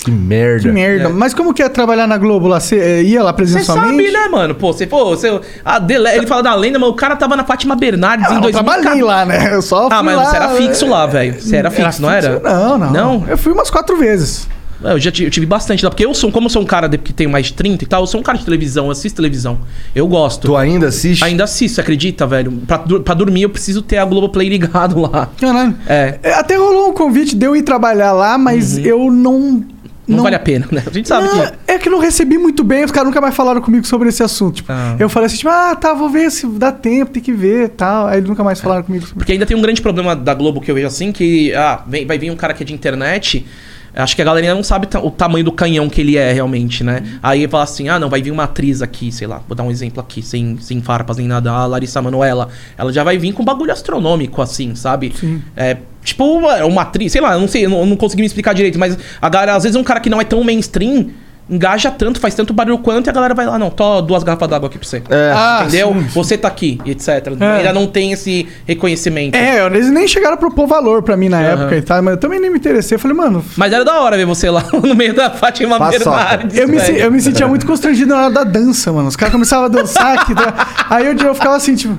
Que merda. Que merda. Mas como que é trabalhar na Globo lá? Você eh, ia lá Você presencialmente? sabe, né, mano? Pô, você, pô, você, a Dele- ele fala da lenda, mas o cara tava na Fátima Bernardes Ah, em eu 2014. trabalhei lá, né? Eu só Ah, mas lá, você era fixo eh, lá, velho. Você era fixo, não era? Não, não. Não? Eu fui umas quatro vezes. Eu já tive, eu tive bastante lá, porque eu sou, como eu sou um cara de- que tem mais de 30 e tal, eu sou um cara de televisão, eu assisto televisão. Eu gosto. Tu ainda assiste? Ainda assisto, acredita, velho? Pra, pra dormir eu preciso ter a Globoplay ligado lá. Caralho. É. É, Até rolou um convite de eu ir trabalhar lá, mas eu não. Não, vale a pena, né? A gente sabe Não, que. É que eu não recebi muito bem, os caras nunca mais falaram comigo sobre esse assunto. Tipo, Ah. Eu falei assim, tipo, ah, tá, vou ver se dá tempo, tem que ver tal. Aí eles nunca mais falaram comigo sobre Porque ainda tem um grande problema da Globo que eu vejo assim, que ah, vem- vai vir um cara que é de internet. Acho que a galera não sabe o tamanho do canhão que ele é realmente, né? Aí fala assim: ah, não, vai vir uma atriz aqui, sei lá, vou dar um exemplo aqui, sem, sem farpas nem nada, a Larissa Manoela. Ela já vai vir com bagulho astronômico, assim, sabe? Sim. É, tipo, uma, uma atriz, sei lá, eu não sei, eu não, eu não consegui me explicar direito, mas a galera, às vezes, um cara que não é tão mainstream. Engaja tanto, faz tanto barulho quanto, e a galera vai lá, não, tô duas garrafas d'água aqui pra você. É. Ah, Entendeu? sim. Você tá aqui, e etc. É. Ainda não tem esse reconhecimento. É, eles nem chegaram a propor valor pra mim na Aham. época e tal, mas eu também nem me interessei. Eu falei, mano, Mas era da hora ver você lá no meio da Fátima. Bernardes. eu me, eu me sentia muito constrangido na hora da dança, mano. Os caras começavam a dançar aqui. tá? Aí eu, eu ficava assim, tipo.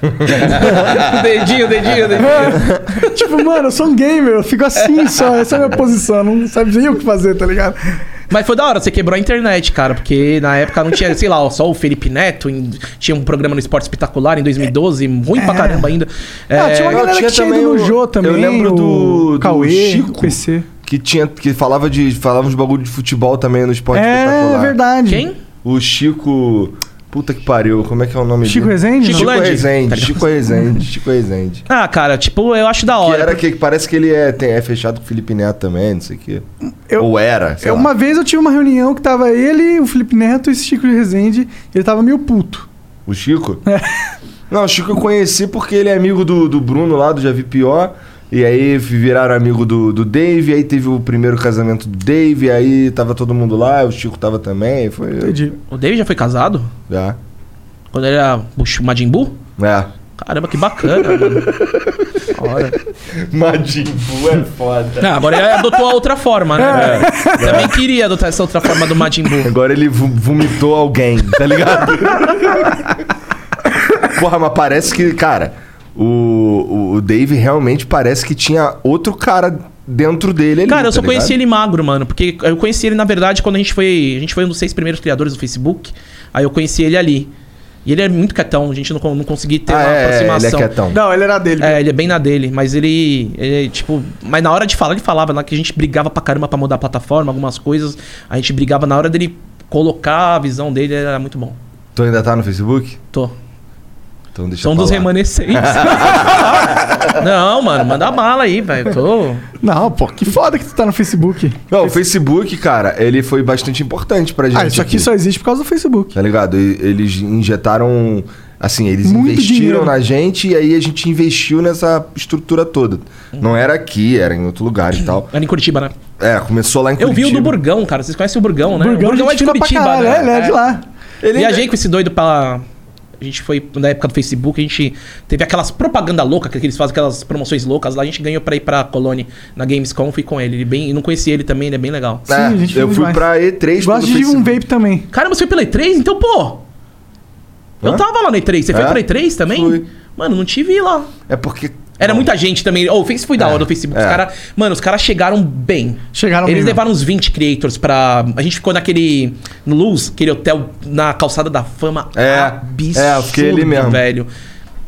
dedinho, dedinho, dedinho. tipo, mano, eu sou um gamer, eu fico assim só, essa é a minha posição, não sabe nem o que fazer, tá ligado? Mas foi da hora, você quebrou a internet, cara, porque na época não tinha, sei lá, só o Felipe Neto, em- tinha um programa no Esporte Espetacular em 2012, ruim pra caramba ainda. Ah, É, tinha uma Não, galera tinha que tinha ido também no o- Jô também. eu lembro do- o do Cauê, Chico. PC. Que tinha que falava de falava uns bagulho de futebol também no esporte É, espetacular. verdade. Quem? O Chico, puta que pariu, como é que é o nome Chico dele? Rezende? Chico Chico. Rezende, Tá? Chico Rezende, Chico Rezende. Ah, cara, tipo, eu acho da Que hora. era que que parece que ele é, tem- é fechado com o Felipe Neto também, não sei o quê. Eu- Ou era, sei Eu- lá. uma vez eu tive uma reunião que tava ele, o Felipe Neto e esse Chico Rezende. Ele tava meio puto. O Chico? É. Não, o Chico eu conheci porque ele é amigo do, do Bruno lá, do Já Vi Pior. E aí viraram amigo do, do Dave, aí teve o primeiro casamento do Dave, aí tava todo mundo lá, o Chico tava também, foi... Entendi. O David já foi casado? É, Quando ele era o Majin Buu? é. Caramba, que bacana, mano. Hora. Madimbu é foda. Não, agora ele adotou a outra forma, né? Também queria adotar essa outra forma do Majin Buu. Agora ele vo- vomitou alguém, tá ligado? Porra, mas parece que, cara, o, o, Dave realmente parece que tinha outro cara dentro dele ali. Cara, eu só tá conheci ligado? ele magro, mano. Porque eu conheci ele, na verdade, quando a gente foi. A gente foi um dos seis primeiros criadores do Facebook. Aí eu conheci ele ali. E ele é muito quietão, a gente não, não conseguiu ter Ah, uma é, ele é aproximação. quietão. Não, ele era dele. É, ele é bem na dele, mas ele, ele, tipo, mas na hora de falar, ele falava lá que a gente brigava pra caramba pra mudar a plataforma, algumas coisas. A gente brigava na hora dele colocar a visão dele, era muito bom. Tu ainda tá no Facebook? Tô. Então deixa São dos remanescentes. não, mano, manda bala aí, velho. Tô. Não, pô, que foda que tu tá no Facebook. Não, o Facebook, cara, ele foi bastante importante pra gente. Ah, isso aqui só existe por causa do Facebook. Tá ligado? E- Eles injetaram. Assim, eles Muito investiram dinheiro. na gente e aí a gente investiu nessa estrutura toda. Não era aqui, era em outro lugar e tal. Era em Curitiba, né? É, começou lá em Eu vi Curitiba. o do Burgão, cara. Vocês conhecem o Burgão, né? Burgão, o Burgão a é de Curitiba, caralho, né? é, ele é de lá. Ele Viajei com esse doido pra. A gente foi na época do Facebook, a gente teve aquelas propaganda louca que eles fazem, aquelas promoções loucas lá. A gente ganhou pra ir pra Colônia na Gamescom, fui com ele. Ele bem, eu não conheci ele também, ele é bem legal. É, Sim, a gente eu fui demais. pra E3 Gosto de um vape também. Caramba, você foi pela E3? Então, pô. Eu Hã? tava lá na E3. Você foi É? pela E3 também? Fui. Mano, não te vi lá. É porque. Era muita gente também. Oh, o Face foi da É, hora do Facebook. Os é. cara, mano, os caras chegaram bem. Chegaram Eles levaram uns 20 creators pra. A gente ficou naquele. No Luz, aquele hotel na calçada da fama. É, absurdo, é, eu fiquei ali mesmo. velho.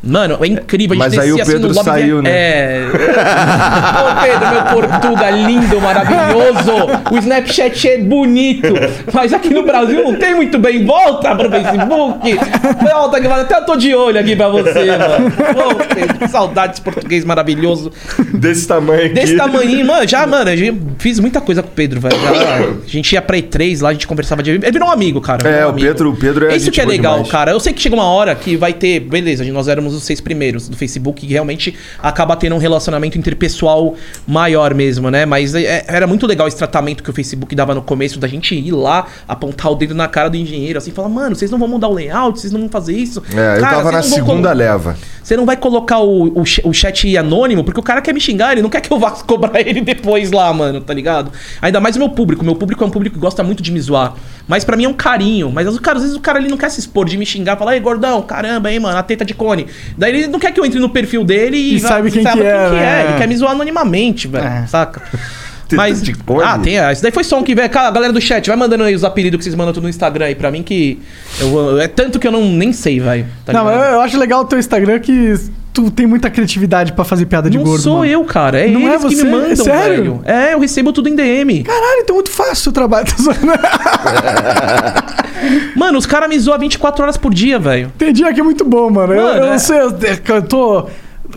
Mano, é incrível. A gente Mas aí o Pedro lobby, saiu, né? É. Ô, Pedro, meu Portuga lindo, maravilhoso. O Snapchat é bonito. Mas aqui no Brasil não tem muito bem. Volta pro Facebook. Volta aqui, até eu tô de olho aqui pra você, mano. Pô, Pedro, que saudade desse português maravilhoso. Desse tamanho aqui. Desse tamanho, mano, já, mano, eu fiz muita coisa com o Pedro, velho. Já- a gente ia pra E3 lá, a gente conversava de. Ele virou um amigo, cara. É, um o amigo. Pedro- o Pedro é Isso que é legal, demais. cara. Eu sei que chega uma hora que vai ter. Beleza, nós éramos os seis primeiros do Facebook, que realmente acaba tendo um relacionamento interpessoal maior mesmo, né? Mas é- era muito legal esse tratamento que o Facebook dava no começo, da gente ir lá, apontar o dedo na cara do engenheiro, assim, falar, mano, vocês não vão mudar o layout, vocês não vão fazer isso. É, eu Cara, tava vocês na segunda leva. você não vai colocar o, o, o chat anônimo, porque o cara quer me xingar, ele não quer que eu vá cobrar ele depois lá, mano, tá ligado? Ainda mais o meu público. Meu público é um público que gosta muito de me zoar. Mas pra mim é um carinho. Mas o cara, às vezes o cara ele não quer se expor de me xingar, falar, ei, gordão, caramba, aí, mano, a teta de cone. Daí ele não quer que eu entre no perfil dele e, E sabe quem que saiba é, né? Ele quer me zoar anonimamente, velho, É. saca? Teta Mas. de cone? Ah, tem. ah, Isso daí foi som que veio. Cara, a galera do chat, vai mandando aí os apelidos que vocês mandam tudo no Instagram aí pra mim que. Eu, é tanto que eu não nem sei, velho. tá não, eu, eu acho legal o teu Instagram que tu tem muita criatividade pra fazer piada de não gordo. sou mano. eu, cara. É Não é eles que você? me mandam, Sério? velho. É, eu recebo tudo em DM. Caralho, então é muito fácil o trabalho. Zoando. Mano, os caras me zoam 24 horas por dia, velho. Tem dia que é muito bom, mano. eu, Mano, eu não é. sei, eu, eu tô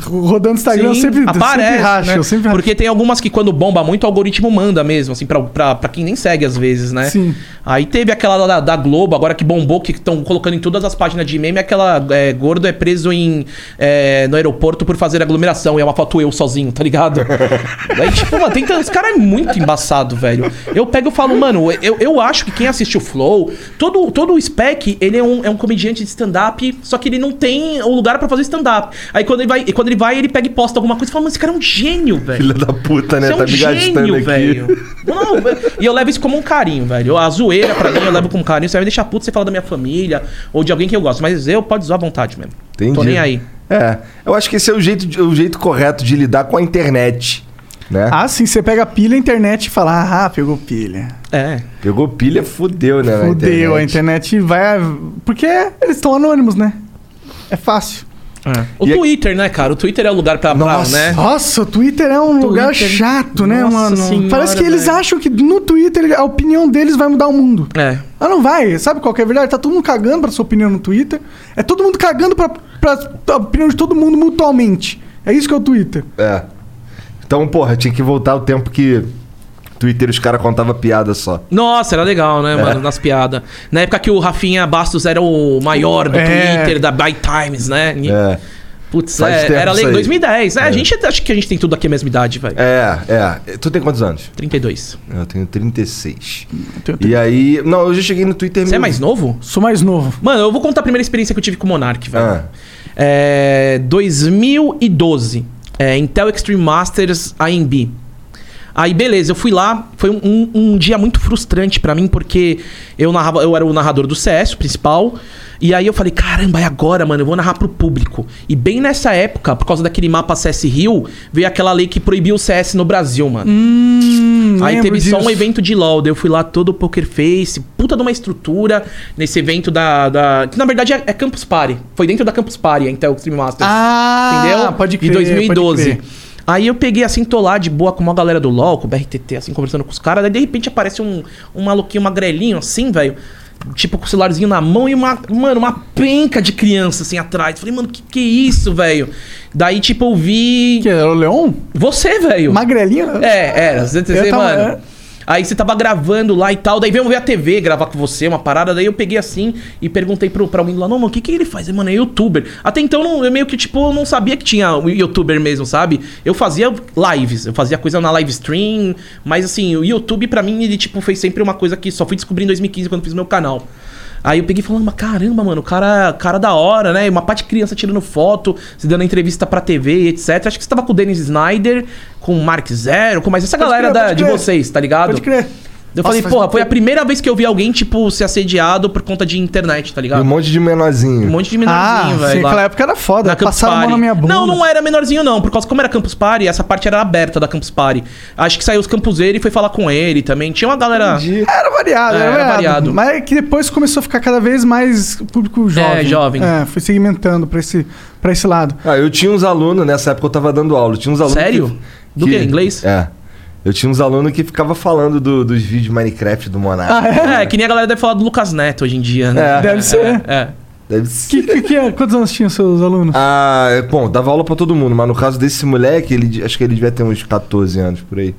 rodando Instagram, eu Sim, sempre, eu sempre racho, né? eu sempre racho. Porque tem algumas que quando bomba muito, o algoritmo manda mesmo, assim, pra, pra, pra quem nem segue às vezes, né? Sim. Aí teve aquela da, da Globo, agora que bombou, que estão colocando em todas as páginas de meme, aquela é, gordo é preso em, é, no aeroporto por fazer aglomeração. E é uma foto eu sozinho, tá ligado? Aí, tipo, mano, tem. Esse cara é muito embaçado, velho. Eu pego e falo, mano, eu, eu acho que quem assiste o Flow, todo, todo o Spec, ele é um, é um comediante de stand-up, só que ele não tem o lugar pra fazer stand-up. Aí quando ele vai, quando ele vai, ele pega e posta alguma coisa e fala, mano, esse cara é um gênio, velho. Filha da puta, né? Você é tá um me gastando gênio, velho. Não, e eu levo isso como um carinho, velho. A zoeira, pra mim, eu levo com carinho. Você vai me deixar puto você falar da minha família ou de alguém que eu gosto. Mas eu pode zoar à vontade mesmo. Entendi. Tô nem aí. É, eu acho que esse é o jeito, o jeito correto de lidar com a internet, né? Ah, sim, você pega a pilha, a internet e fala, ah, pegou pilha. É. Pegou pilha, fudeu, né? Fudeu, a internet vai... Porque eles estão anônimos, né? É fácil. O E a- Twitter, né, cara? O Twitter é o lugar pra, pra Nossa. né? Nossa, o Twitter é um lugar chato, né, Nossa mano? senhora, Parece que eles acham que no Twitter a opinião deles vai mudar o mundo. É. Ah, não vai. Sabe qual que é a verdade? Tá todo mundo cagando pra sua opinião no Twitter. É todo mundo cagando pra, pra, pra opinião de todo mundo mutualmente. É isso que é o Twitter. É. Então, porra, tinha que voltar o tempo que Twitter os caras contavam piada só. Nossa, era legal, né, mano? Nas piadas. Na época que o Rafinha Bastos era o maior do É. Twitter, da By Times, né? E- É. Putz, é, era aí. 2010. É, a gente acha que a gente tem tudo aqui a mesma idade, velho. É, é. Tu tem quantos anos? 32. Eu tenho 36. tenho E aí. Não, eu já cheguei no Twitter Você é mais novo? Sou mais novo. Mano, eu vou contar a primeira experiência que eu tive com o Monark, velho. Ah. É, 2012. É, Intel Extreme Masters AMB. Aí, beleza, eu fui lá. Foi um, um- um dia muito frustrante pra mim, porque eu narrava, eu era o narrador do CS, o principal. E aí eu falei, caramba, é agora, mano, eu vou narrar pro público. E bem nessa época, por causa daquele mapa CS Rio, veio aquela lei que proibiu o CS no Brasil, mano. Hum, Aí teve só disso. um evento de LoL, daí eu fui lá todo Poker Face, puta de uma estrutura nesse evento da. da que na verdade é, é Campus Party. Foi dentro da Campus Party, a Intel Extreme Masters. Ah, entendeu? pode crer, De 2012. pode crer. Aí eu peguei assim, tô lá de boa com uma galera do LoL, com o BRTT, assim, conversando com os caras. Daí de repente aparece um, um maluquinho magrelinho, assim, velho. Tipo, com o celularzinho na mão e uma, mano, uma penca de criança, assim, atrás. Falei, mano, que que é isso, velho? Daí, tipo, eu vi. Que era o Leon? Você, velho. Magrelinho? É, era. Você, você, Eu tava- mano. é. Aí você tava gravando lá e tal, daí veio ver a TV gravar com você, uma parada, daí eu peguei assim e perguntei pro, pra alguém lá, não, mano, o que que ele faz? Mano, é youtuber. Até então não- eu meio que, tipo, não sabia que tinha o youtuber mesmo, sabe? Eu fazia lives, eu fazia coisa na live stream, mas assim, o YouTube pra mim, ele, tipo, foi sempre uma coisa que só fui descobrir em 2015 quando fiz meu canal. Aí eu peguei falando, mas caramba, mano, cara, cara da hora, né? Uma parte de criança tirando foto, se dando entrevista pra TV e etc. Acho que você tava com o Dennis Snyder, com o Mark Zero, com mais essa Pode galera crer, da- de vocês, tá ligado? Pode crer. Eu Nossa, falei, porra, foi a primeira vez que eu vi alguém, tipo, ser assediado por conta de internet, tá E ligado? um monte de menorzinho. Um monte de Ah, menorzinho, sim, velho. lá. aquela época era foda. Na Campus Passaram a mão na minha bunda. Não, não era menorzinho, não. Por causa como era Campus Party, essa parte era aberta da Campus Party. Acho que saiu os campuseiros e foi falar com ele também. Tinha uma galera. Era variado, É, era, era variado. variado. Mas é que depois começou a ficar cada vez mais público jovem. jovem. É, foi segmentando pra esse, pra esse lado. Ah, eu tinha uns alunos, nessa época eu tava dando aula. eu Tinha uns alunos. Sério? que- Do que? Inglês? É. Eu tinha uns alunos que ficavam falando do- dos vídeos Minecraft do Monark. Ah, É, que nem a galera deve falar do Lucas Neto hoje em dia, né? É. Deve ser. É. Deve ser. Que, que, que é? Quantos anos tinham seus alunos? Ah, é, bom, dava aula pra todo mundo, mas no caso desse moleque, ele, acho que ele devia ter uns 14 anos por aí.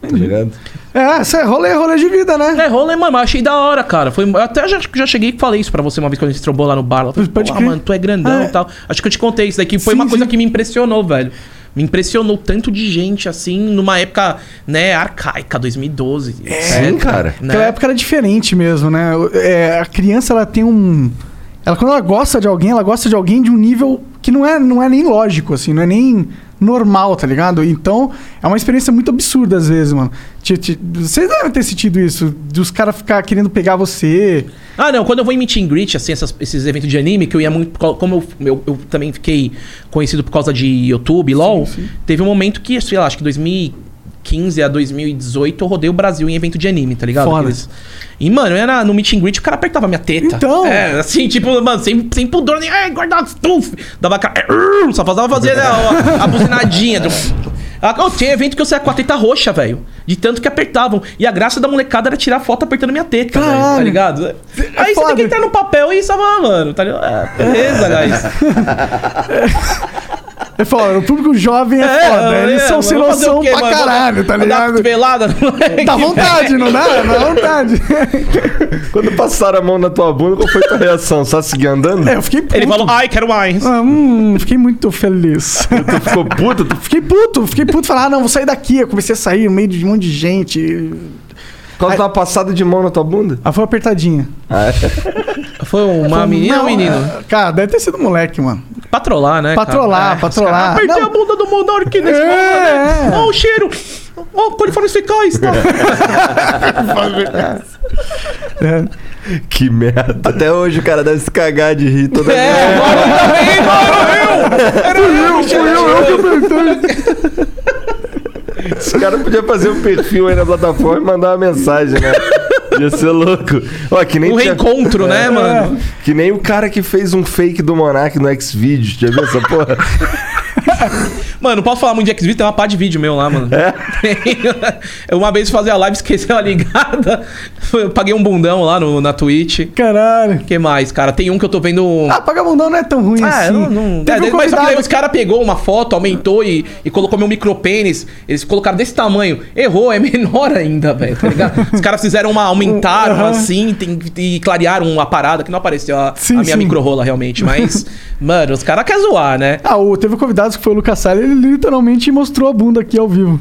Tá ligado? É, isso é rolê, rolê de vida, né? É, rolê, mano, mas achei da hora, cara. Foi, eu até já, já cheguei e falei isso pra você uma vez quando a gente trombou lá no bar. Falei, Pode mano, tu é grandão Ah, e é. tal. Acho que eu te contei isso daqui. Foi Sim, uma coisa sim. que me impressionou, velho. Me impressionou tanto de gente, assim, numa época, né, arcaica, 2012. É, Sim, cara. Né? Aquela época era diferente mesmo, né? É, a criança, ela tem um... Ela, quando ela gosta de alguém, ela gosta de alguém de um nível que não é, não é nem lógico, assim. Não é nem normal, tá ligado? Então, é uma experiência muito absurda às vezes, mano. Vocês devem ter sentido isso, dos caras ficar querendo pegar você. Ah, não, quando eu vou em meet and greet, assim, essas- esses eventos de anime, que eu ia muito. Como eu, eu, eu também fiquei conhecido por causa de YouTube, LOL, teve um momento que, sei lá, acho que 2015 a 2018 eu rodei o Brasil em evento de anime, tá ligado? Foda. E, mano, eu era no meet and greet, o cara apertava minha teta. Então. É, assim, tipo, mano, sem, sem pudor, nem. Ai, guarda tuf, Dava é, Só fazia fazer né, a, a buzinadinha. Ah, Eu tinha evento que eu saía com a teta roxa, velho. De tanto que apertavam. E a graça da molecada era tirar foto apertando minha teta, velho. Tá ligado? Aí você tem que entrar no papel e salvar, mano. Tá ligado? É, beleza, guys. É foda, o público jovem é, foda. Eles é, são sem noção quê, pra mano? caralho, tá ligado? moleque, Dá vontade, não dá? Dá vontade. Quando passaram a mão na tua bunda, qual foi tua reação? Só seguir andando? É, eu fiquei puto. Ele falou, ai, quero mais. Ah, hum, fiquei muito feliz. Tu ficou puto? Tu Fiquei puto, fiquei puto. Falar, ah, não, vou sair daqui. Eu comecei a sair no meio de um monte de gente. Causa uma passada de mão na tua bunda? Ah, foi uma apertadinha. Foi uma menina ou um menino? é, Cara, deve ter sido moleque, mano. Patrolar, né? Patrolar, cara? patrolar. os caras, Apertei Não. a bunda do Monark nesse É, momento, né? é. Ó, o cheiro. Ó, coliformes fecais. Tá? É. Que merda. Até hoje o cara deve se cagar de rir toda vez. É, mano, também, mano, eu. Era eu, fui eu, eu. Esse cara podia fazer um perfil aí na plataforma e mandar uma mensagem, né? Ia ser louco. Ó, que nem Um tinha- reencontro, né, mano? Que nem o cara que fez um fake do Monark no Xvideos. Já viu essa porra? Mano, não posso falar muito de Xvideos, tem uma pá de vídeo meu lá, mano. É? Uma vez fazia a live, esqueci ela ligada. Eu paguei um bundão lá no, na Twitch. Caralho. O que mais, cara? Tem um que eu tô vendo. Ah, Pagamundão não é tão ruim Ah, assim. não, não. Teve É, um mas só que os caras pegou uma foto, aumentou e, e colocou meu micropênis. Eles colocaram desse tamanho. Errou, é menor ainda, velho, tá ligado? Os caras fizeram uma. aumentaram Aham. assim tem- e clarearam a parada, que não apareceu a, Sim, a minha sim. micro-rola realmente. Mas, mano, os caras querem zoar, né? Ah, o, teve um convidado que foi o Lucas Salles, ele literalmente mostrou a bunda aqui ao vivo.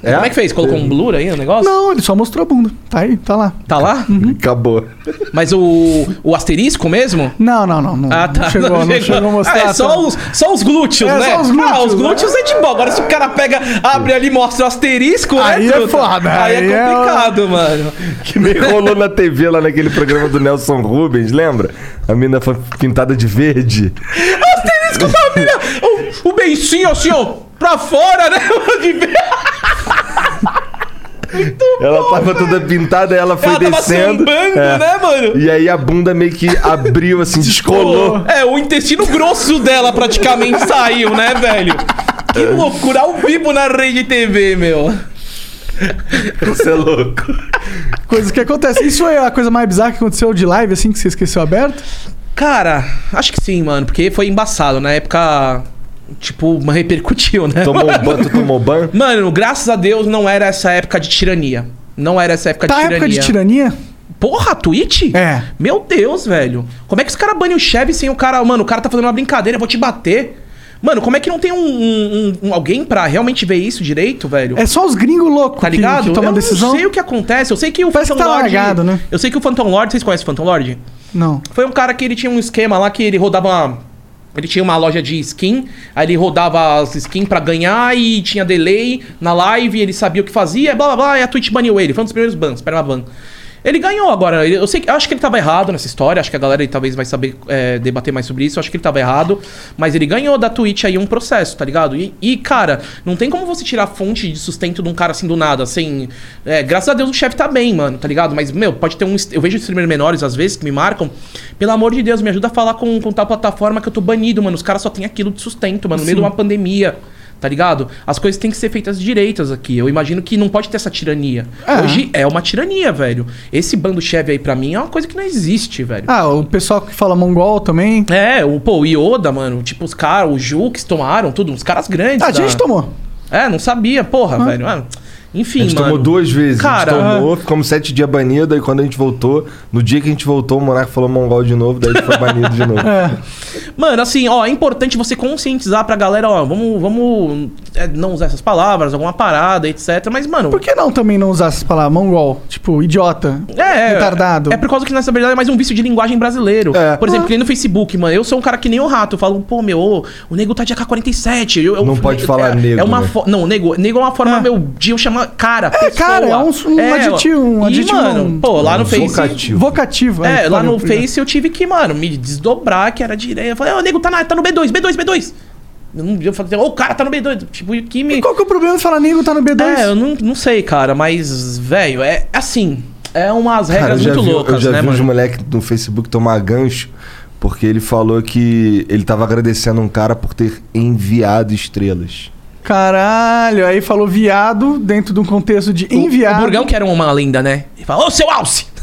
Como é que fez? Colocou um blur aí no negócio? Não, ele só mostrou a bunda. Tá aí, tá lá. Tá lá? Acabou. Mas o, o asterisco mesmo? Não, não, não. não Ah, tá. Não chegou, não chegou, a mostrar. Ah, é só tá. os, só os glúteos, É, né? só os glúteos, ah, os né? glúteos é de boa. Agora, se o cara pega, abre ali e mostra o asterisco, Aí né? é foda, Aí, aí é é- complicado, mano. Que nem rolou na TV lá naquele programa do Nelson Rubens, lembra? A mina foi pintada de verde. O, o beicinho assim, ó, pra fora, né? De ver- Ela tava toda pintada e ela foi Ela tava descendo. sambando, É. né, mano? E aí a bunda meio que abriu, assim, descolou. É, o intestino grosso dela praticamente saiu, né, velho? Que loucura, ao vivo na rede TV, meu. Você é louco. Coisas que acontecem. Isso foi a coisa mais bizarra que aconteceu de live, assim, que você esqueceu aberto? Cara, acho que sim, mano, porque foi embaçado. Na época, tipo, repercutiu, né? Tomou ban, tu tomou ban? Mano, graças a Deus não era essa época de tirania. Não era essa época Tá de tirania. época de tirania? Porra, Twitch? É. Meu Deus, velho. Como é que os caras banem o Chevy sem o cara. Mano, o cara tá fazendo uma brincadeira, eu vou te bater. Mano, como é que não tem um, um- um- alguém pra realmente ver isso direito, velho? É só os gringos loucos Tá que, ligado? que tomam eu decisão? sei o que acontece. Eu sei que o Parece que Phantom tá Lord. largado, né? Eu sei que o Phantom Lord. Vocês conhecem o Phantom Lord? Não. Foi um cara que ele tinha um esquema lá que ele rodava Ele tinha uma loja de skin, aí ele rodava as skins pra ganhar e tinha delay na live, ele sabia o que fazia, blá blá blá, e a Twitch baniu ele. Foi um dos primeiros bans, ban. Ele ganhou agora. Eu sei que eu acho que ele tava errado nessa história. Acho que a galera aí talvez vai saber é, debater mais sobre isso. Eu acho que ele tava errado. Mas ele ganhou da Twitch aí um processo, tá ligado? E, e, cara, não tem como você tirar fonte de sustento de um cara assim do nada. Assim. é, graças a Deus o chefe tá bem, mano, tá ligado? Mas, meu, pode ter um. Eu vejo streamers menores às vezes que me marcam. Pelo amor de Deus, me ajuda a falar com, com tal plataforma que eu tô banido, mano. Os caras só tem aquilo de sustento, mano, no meio de uma pandemia. Tá ligado? As coisas têm que ser feitas direitas aqui. Eu imagino que não pode ter essa tirania. Hoje é uma tirania, velho. Esse bando cheve aí pra mim é uma coisa que não existe, velho. Ah, o pessoal que fala mongol também. É, o, pô, o Yoda, mano, tipo, os caras, o Jux tomaram tudo, uns caras grandes. Ah, a da- gente tomou. É, não sabia, porra, velho. Ah, enfim, A gente mano. tomou duas vezes. Cara, a gente tomou, ficamos sete dias banido, aí quando a gente voltou, no dia que a gente voltou, o Monarca falou mongol de novo, daí a gente foi banido de novo. Mano, assim, ó, é importante você conscientizar pra galera, ó, vamos, vamos é, não usar essas palavras, alguma parada, etc. Mas, mano. Por que não também não usar essas palavras? Mongol. Tipo, idiota. É, Retardado. É por causa que, nessa verdade, é mais um vício de linguagem brasileiro. É. Por exemplo, que nem no Facebook, mano. Eu sou um cara que nem o rato. Eu falo, pô, meu, ô, o nego tá de AK-47. Eu, eu- Não pode é- falar é, nego, É uma né? Não, nego, nego é uma forma, meu, de eu chamar cara. É, cara, é um- um adjetivo, um e, adjetivo, mano, um- pô, lá no um Face. vocativo. Vocativo. É, lá no Face eu tive que, mano, me desdobrar, que era direito. Eu falei, ô, nego, tá, na, tá no B2, B2, B2. Eu, não, eu falei, ô, o cara tá no B2. Tipo, que me. E qual que é o problema de falar nego tá no B2? É, eu não, não sei, cara, mas, velho, é assim. É umas Cara, regras já muito vi, loucas, eu já né, vi uns mano? moleques no Facebook tomar gancho, porque ele falou que ele tava agradecendo um cara por ter enviado estrelas. Caralho, aí falou viado dentro de um contexto de O- enviado. O Burgão, que era uma lenda, né? Ele fala, ô, seu Alce!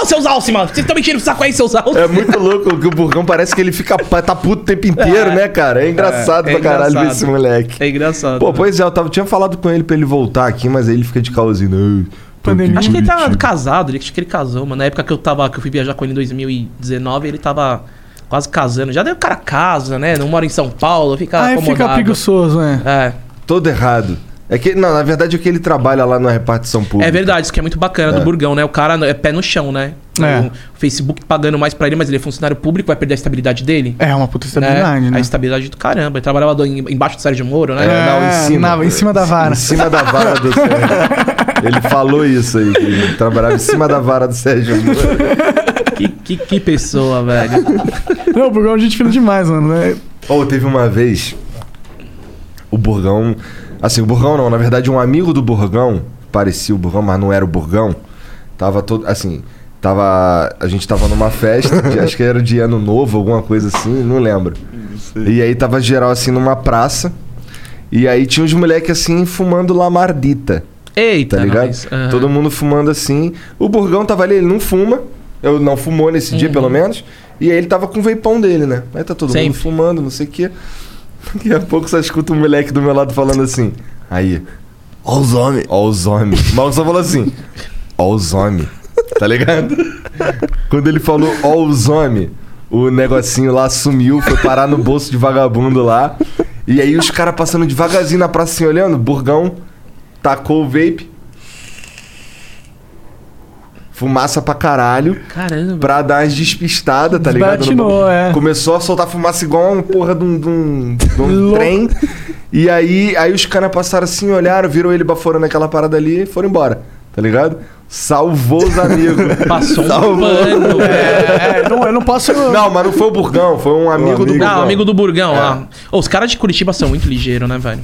ô, seus Alce, mano! Vocês estão mentindo o saco aí, seus Alce! É muito louco que o Burgão parece que ele fica tá puto o tempo inteiro, É. né, cara? É engraçado É, é pra caralho ver engraçado. esse moleque. É engraçado. Pô, pois é, eu tava, tinha falado com ele pra ele voltar aqui, mas aí ele fica de causinho. "Ai, tô aqui em Pandemia. Acho que ele tá Curitiba." casado, ele- acho que ele casou, mano. Na época que eu tava, que eu fui viajar com ele em 2019, ele tava quase casando. Já daí o cara casa, né? Não mora em São Paulo, fica Aí fica acomodado. preguiçoso, né? É. Todo errado. É que, não, na verdade é que ele trabalha lá na repartição pública. É verdade, isso que é muito bacana do É. Burgão, né? O cara é pé no chão, né? É. O Facebook pagando mais pra ele, mas ele é funcionário público, vai perder a estabilidade dele. É uma puta estabilidade, né? A estabilidade do caramba. Ele trabalhava do- em- embaixo do Sérgio Moro, né? É, não, em cima. na- em cima da vara. Em cima da vara do Sérgio. Ele falou isso aí, que ele trabalhava em cima da vara do Sérgio. Que, que, que pessoa, velho. Não, o Burgão é gente fina demais, mano. Né? Ou teve uma vez, o Burgão. Assim, o Burgão não, na verdade, um amigo do Burgão, parecia o Burgão, mas não era o Burgão. Tava todo. Assim, tava. A gente tava numa festa, de- acho que era de ano novo, alguma coisa assim, não lembro. E aí tava geral assim numa praça. E aí tinha uns moleques assim fumando lamardita. Eita, Tá ligado? nós. Todo mundo fumando assim. O Burgão tava ali, ele não fuma. Eu não fumou nesse dia, Uhum. pelo menos. E aí ele tava com o veipão dele, né? Aí tá todo mundo Sempre. fumando, não sei o quê. Daqui a pouco só escuta um moleque do meu lado falando assim. Aí. Ó os homens. Ó os homens. Mas só falou assim. Ó os homens. Tá ligado? Quando ele falou ó os homens, o negocinho lá sumiu, foi parar no bolso de vagabundo lá. E aí os caras passando devagarzinho na praça assim, olhando, Burgão tacou o vape. Fumaça pra caralho. Caramba. Pra dar umas despistadas, tá ligado? Desbatinou, é. Começou a soltar fumaça igual uma porra de um, de um, de um trem. E aí, aí os caras passaram assim, olharam, viram ele baforando aquela parada ali e foram embora, tá ligado? Salvou os amigos. Passou um Salvou. pano, velho. É, não, eu não posso. Não, mas não foi o Burgão, foi um amigo, do Burgão. Não, amigo do Burgão, É. lá. Ô, os caras de Curitiba são muito ligeiros, né, velho?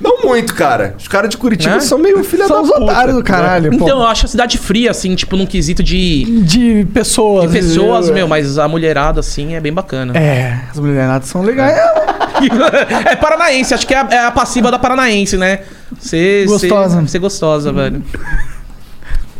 Não muito, cara. Os caras de Curitiba Né? são meio filha São da os puta. otários do caralho, Então, pô. eu acho a cidade fria, assim, tipo, num quesito de, De pessoas. de pessoas, eu- meu, mas a mulherada, assim, é bem bacana. É, as mulheradas são legais. É paranaense, acho que é a, é a passiva da paranaense, né? Ser Gostosa. Ser, ser gostosa, velho.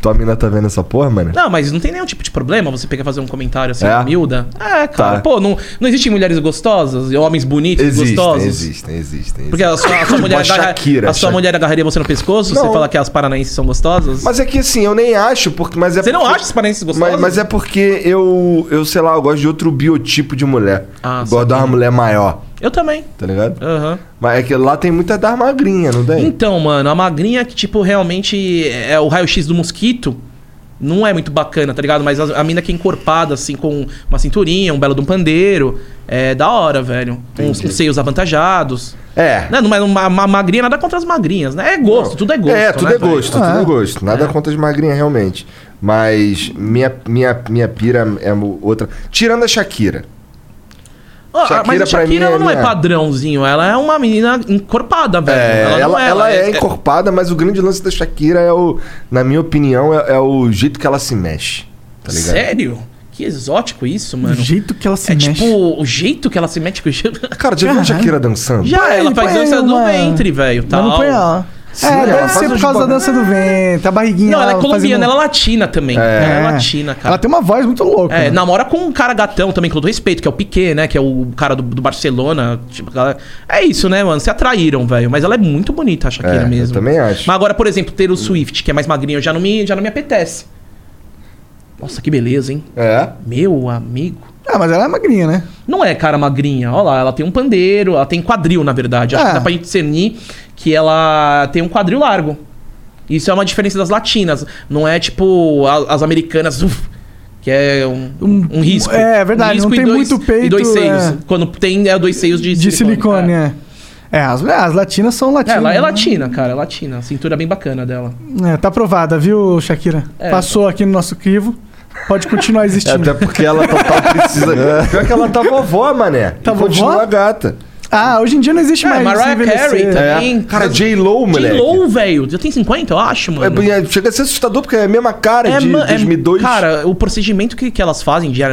Tua mina tá vendo essa porra, mano? Não, mas não tem nenhum tipo de problema você pegar e fazer um comentário assim, É? humilda. É, cara. Tá. Pô, não, não existem mulheres gostosas, homens bonitos, Existem, gostosos. existem, existem. Porque a sua, a sua mulher, agarra- Shakira, a sua mulher agarraria você no pescoço? Você Não. fala que as paranaenses são gostosas? Mas é que assim, eu nem acho, porque. Mas é você não porque- acha as paranaenses gostosas? Mas, mas é porque eu, eu, sei lá, eu gosto de outro biotipo de mulher. Ah, eu gosto de uma mulher maior, Eu também. tá ligado? Aham. Mas é que lá tem muita das magrinha, não tem? Então, mano, a magrinha que, tipo, realmente é o raio-x do mosquito. Não é muito bacana, tá ligado? Mas a, a mina que é encorpada, assim, com uma cinturinha, um belo de um pandeiro. É da hora, velho. Uns, uns seios avantajados. É. Né? Não é uma, uma magrinha, nada contra as magrinhas, né? É gosto, tudo é gosto. É, tudo né, é gosto, velho? tudo é gosto. Nada contra as magrinhas, realmente. Mas minha, minha, minha pira é outra. Tirando a Shakira. Ah, Shakira, mas a Shakira é ela não é minha- padrão,zinho, ela é uma menina encorpada, velho. É, ela, não ela, é, é- encorpada, mas o grande lance da Shakira é o, na minha opinião, é, é o jeito que ela se mexe. Tá ligado? Sério? Que exótico isso, mano. O jeito que ela se é mexe. tipo, o jeito que ela se mete com o jeito. Cara, já viu a. Shakira dançando? Já, ela faz dança aí do uma- ventre, velho. Não tal. põe ela. É, deve faz ser por causa da dança do ventre, a barriguinha. Não, ela é colombiana, fazendo- ela é latina também. Ela é latina, cara. Ela tem uma voz muito louca. É, né? namora com um cara gatão também, com todo respeito, que é o Piquet, né? Que é o cara do, do Barcelona. Tipo, ela- É isso, né, mano? Se atraíram, velho. Mas ela é muito bonita, a Shakira É, eu mesmo. também acho. Mas agora, por exemplo, ter o Swift, que é mais magrinho, já não me, já não me apetece. Nossa, que beleza, hein? É. Meu amigo. Ah, mas ela é magrinha, né? Não é cara magrinha. Olha lá, ela tem um pandeiro, ela tem quadril, na verdade. Acho Ah. que dá pra gente discernir que ela tem um quadril largo. Isso é uma diferença das latinas. Não é tipo as americanas, uf, que é um, um, risco. é, é verdade, Um risco não tem dois- muito peito, E dois seios. é. Quando tem, é dois seios de, De silicone, é. É, as, é, as latinas são É, latinas. ela é latina, cara, é latina. A cintura é bem bacana dela. É, tá aprovada, viu, Shakira? É. Passou aqui no nosso crivo. Pode continuar existindo. Até porque ela total precisa. Pior que ela tá vovó, mané. Tá vovó? Continua gata. Ah, hoje em dia não existe É, mais. Mariah. Carey também. É. Cara, J-Lo, moleque. J-Lo, velho. Já tem 50, eu acho, mano. É, é, chega a ser assustador porque é a mesma cara de ma- 2002. cara, o procedimento que, que elas fazem de, é,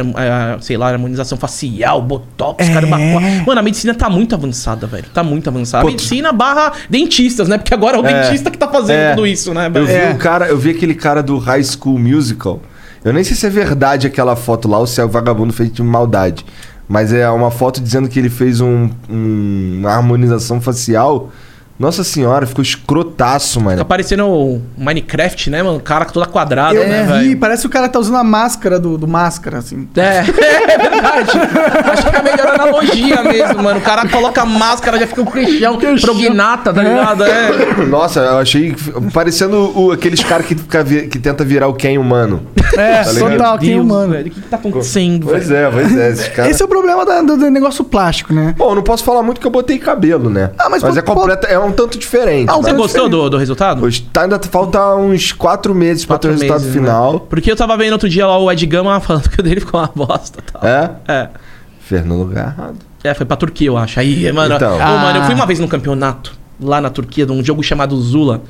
sei lá, harmonização facial, botox, É. caramba. Mano, a medicina tá muito avançada, velho. Tá muito avançada. Pô, medicina barra dentistas, né? Porque agora é o É. dentista que tá fazendo É. tudo isso, né, Eu vi É. um cara, eu vi aquele cara do High School Musical. Eu nem sei se é verdade aquela foto lá ou se é o vagabundo feito de maldade. Mas é uma foto dizendo que ele fez um, um- uma harmonização facial. Nossa senhora, ficou escrotaço, mano. Tá parecendo o Minecraft, né, mano? Cara toda quadrada, Eu né, vi, velho? parece que o cara tá usando a máscara do, do máscara, assim. É, é verdade. Acho que é a melhor analogia mesmo, mano. O cara coloca a máscara, já fica o queixão prognata, tá ligado? É. Nossa, eu achei parecendo o- aqueles caras que, fica que tenta virar o Ken humano. É, Tá total, é Deus, humano. velho. O que, que tá acontecendo, Pois velho? é, pois é. Esses caras... Esse é o problema da- do, do negócio plástico, né? Bom, não posso falar muito que eu botei cabelo, né? Ah, mas mas pô- é completa, é um tanto diferente. Ah. Você gostou do, do resultado? Hoje tá, ainda falta uns quatro meses pra ter o Quatro resultado meses, né? final. Porque eu tava vendo outro dia lá o Ed Gama falando que o dele ficou uma bosta e tal. É? É. Fez no lugar errado. É, foi pra Turquia, eu acho. Aí, mano. Então. Ô, Ah. mano, eu fui uma vez num campeonato lá na Turquia, de um jogo chamado Zula.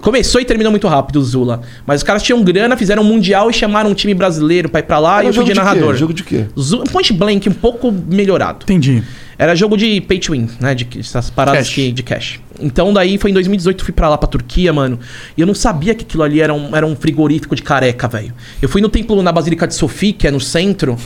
Começou e terminou muito rápido o Zula. Mas os caras tinham grana, fizeram um mundial e chamaram um time brasileiro pra ir pra lá Era e eu fui de de quê? narrador. Jogo de quê? Zu- Point Blank, um pouco melhorado. Entendi. Era jogo de pay to win, né? De essas paradas Cash. que- de cash. Então daí foi em 2018 fui pra lá pra Turquia, mano. E eu não sabia que aquilo ali era um, era um frigorífico de careca, velho. Eu fui no templo na Basílica de Sofia, que é no centro.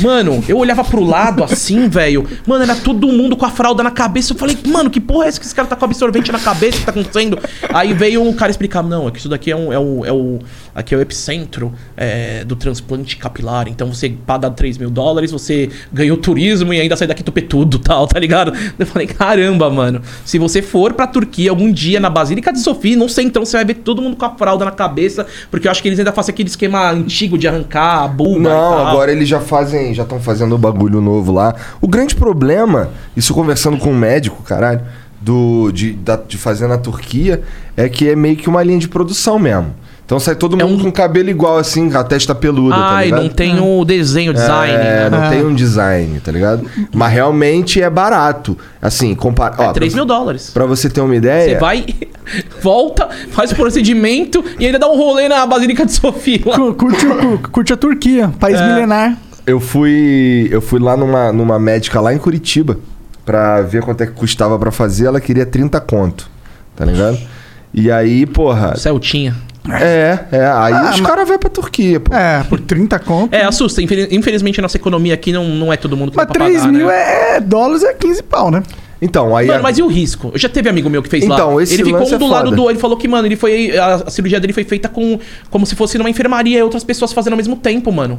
Mano, eu olhava pro lado assim, velho. Mano, era todo mundo com a fralda na cabeça. Eu falei, mano, que porra é essa que esse cara tá com absorvente na cabeça? O que tá acontecendo? Aí veio o cara explicar: não, é que isso daqui é, um, é, o, é o. Aqui é o epicentro é, do transplante capilar. Então você paga 3 mil dólares, você ganhou turismo e ainda sai daqui tupetudo tal, tá ligado? Eu falei, caramba, mano. Se você for pra Turquia algum dia na Basílica de Sofia, não sei então, você vai ver todo mundo com a fralda na cabeça. Porque eu acho que eles ainda fazem aquele esquema antigo de arrancar a bulba. e Não, agora eles já fazem, já estão fazendo o bagulho novo lá. O grande problema, isso conversando com um médico, caralho, do, de, da- de fazer na Turquia, é que é meio que uma linha de produção mesmo. Então sai todo mundo com cabelo igual assim, a testa peluda, tá Ai, ligado? não tem o desenho, o design. É, não Ah. tem um design, tá ligado? Mas realmente é barato. Assim, compara... ó, 3 pra- mil dólares. Pra você ter uma ideia... Você vai, volta, faz o procedimento e ainda dá um rolê na Basílica de Sofia. Curte, curte a Turquia, país É. milenar. Eu fui, eu fui lá numa, numa médica lá em Curitiba pra ver quanto é que custava pra fazer. Ela queria 30 conto, tá ligado? E aí, porra. Celtinha. É, é. Aí Ah, os mas- caras vão pra Turquia, pô. É, por 30 conto. É, assusta. Infeliz- Infelizmente, a nossa economia aqui não, não é todo mundo que Mas dá pra 3 pagar, mil né? é, é dólares, é 15 pau, né? Então, aí. Mano, a- mas e o risco? Eu já teve amigo meu que fez Então, lá. esse ele ficou lance um é do lado foda. do. Ele falou que, mano, ele foi. A, a cirurgia dele foi feita com. Como se fosse numa enfermaria e outras pessoas fazendo ao mesmo tempo, mano.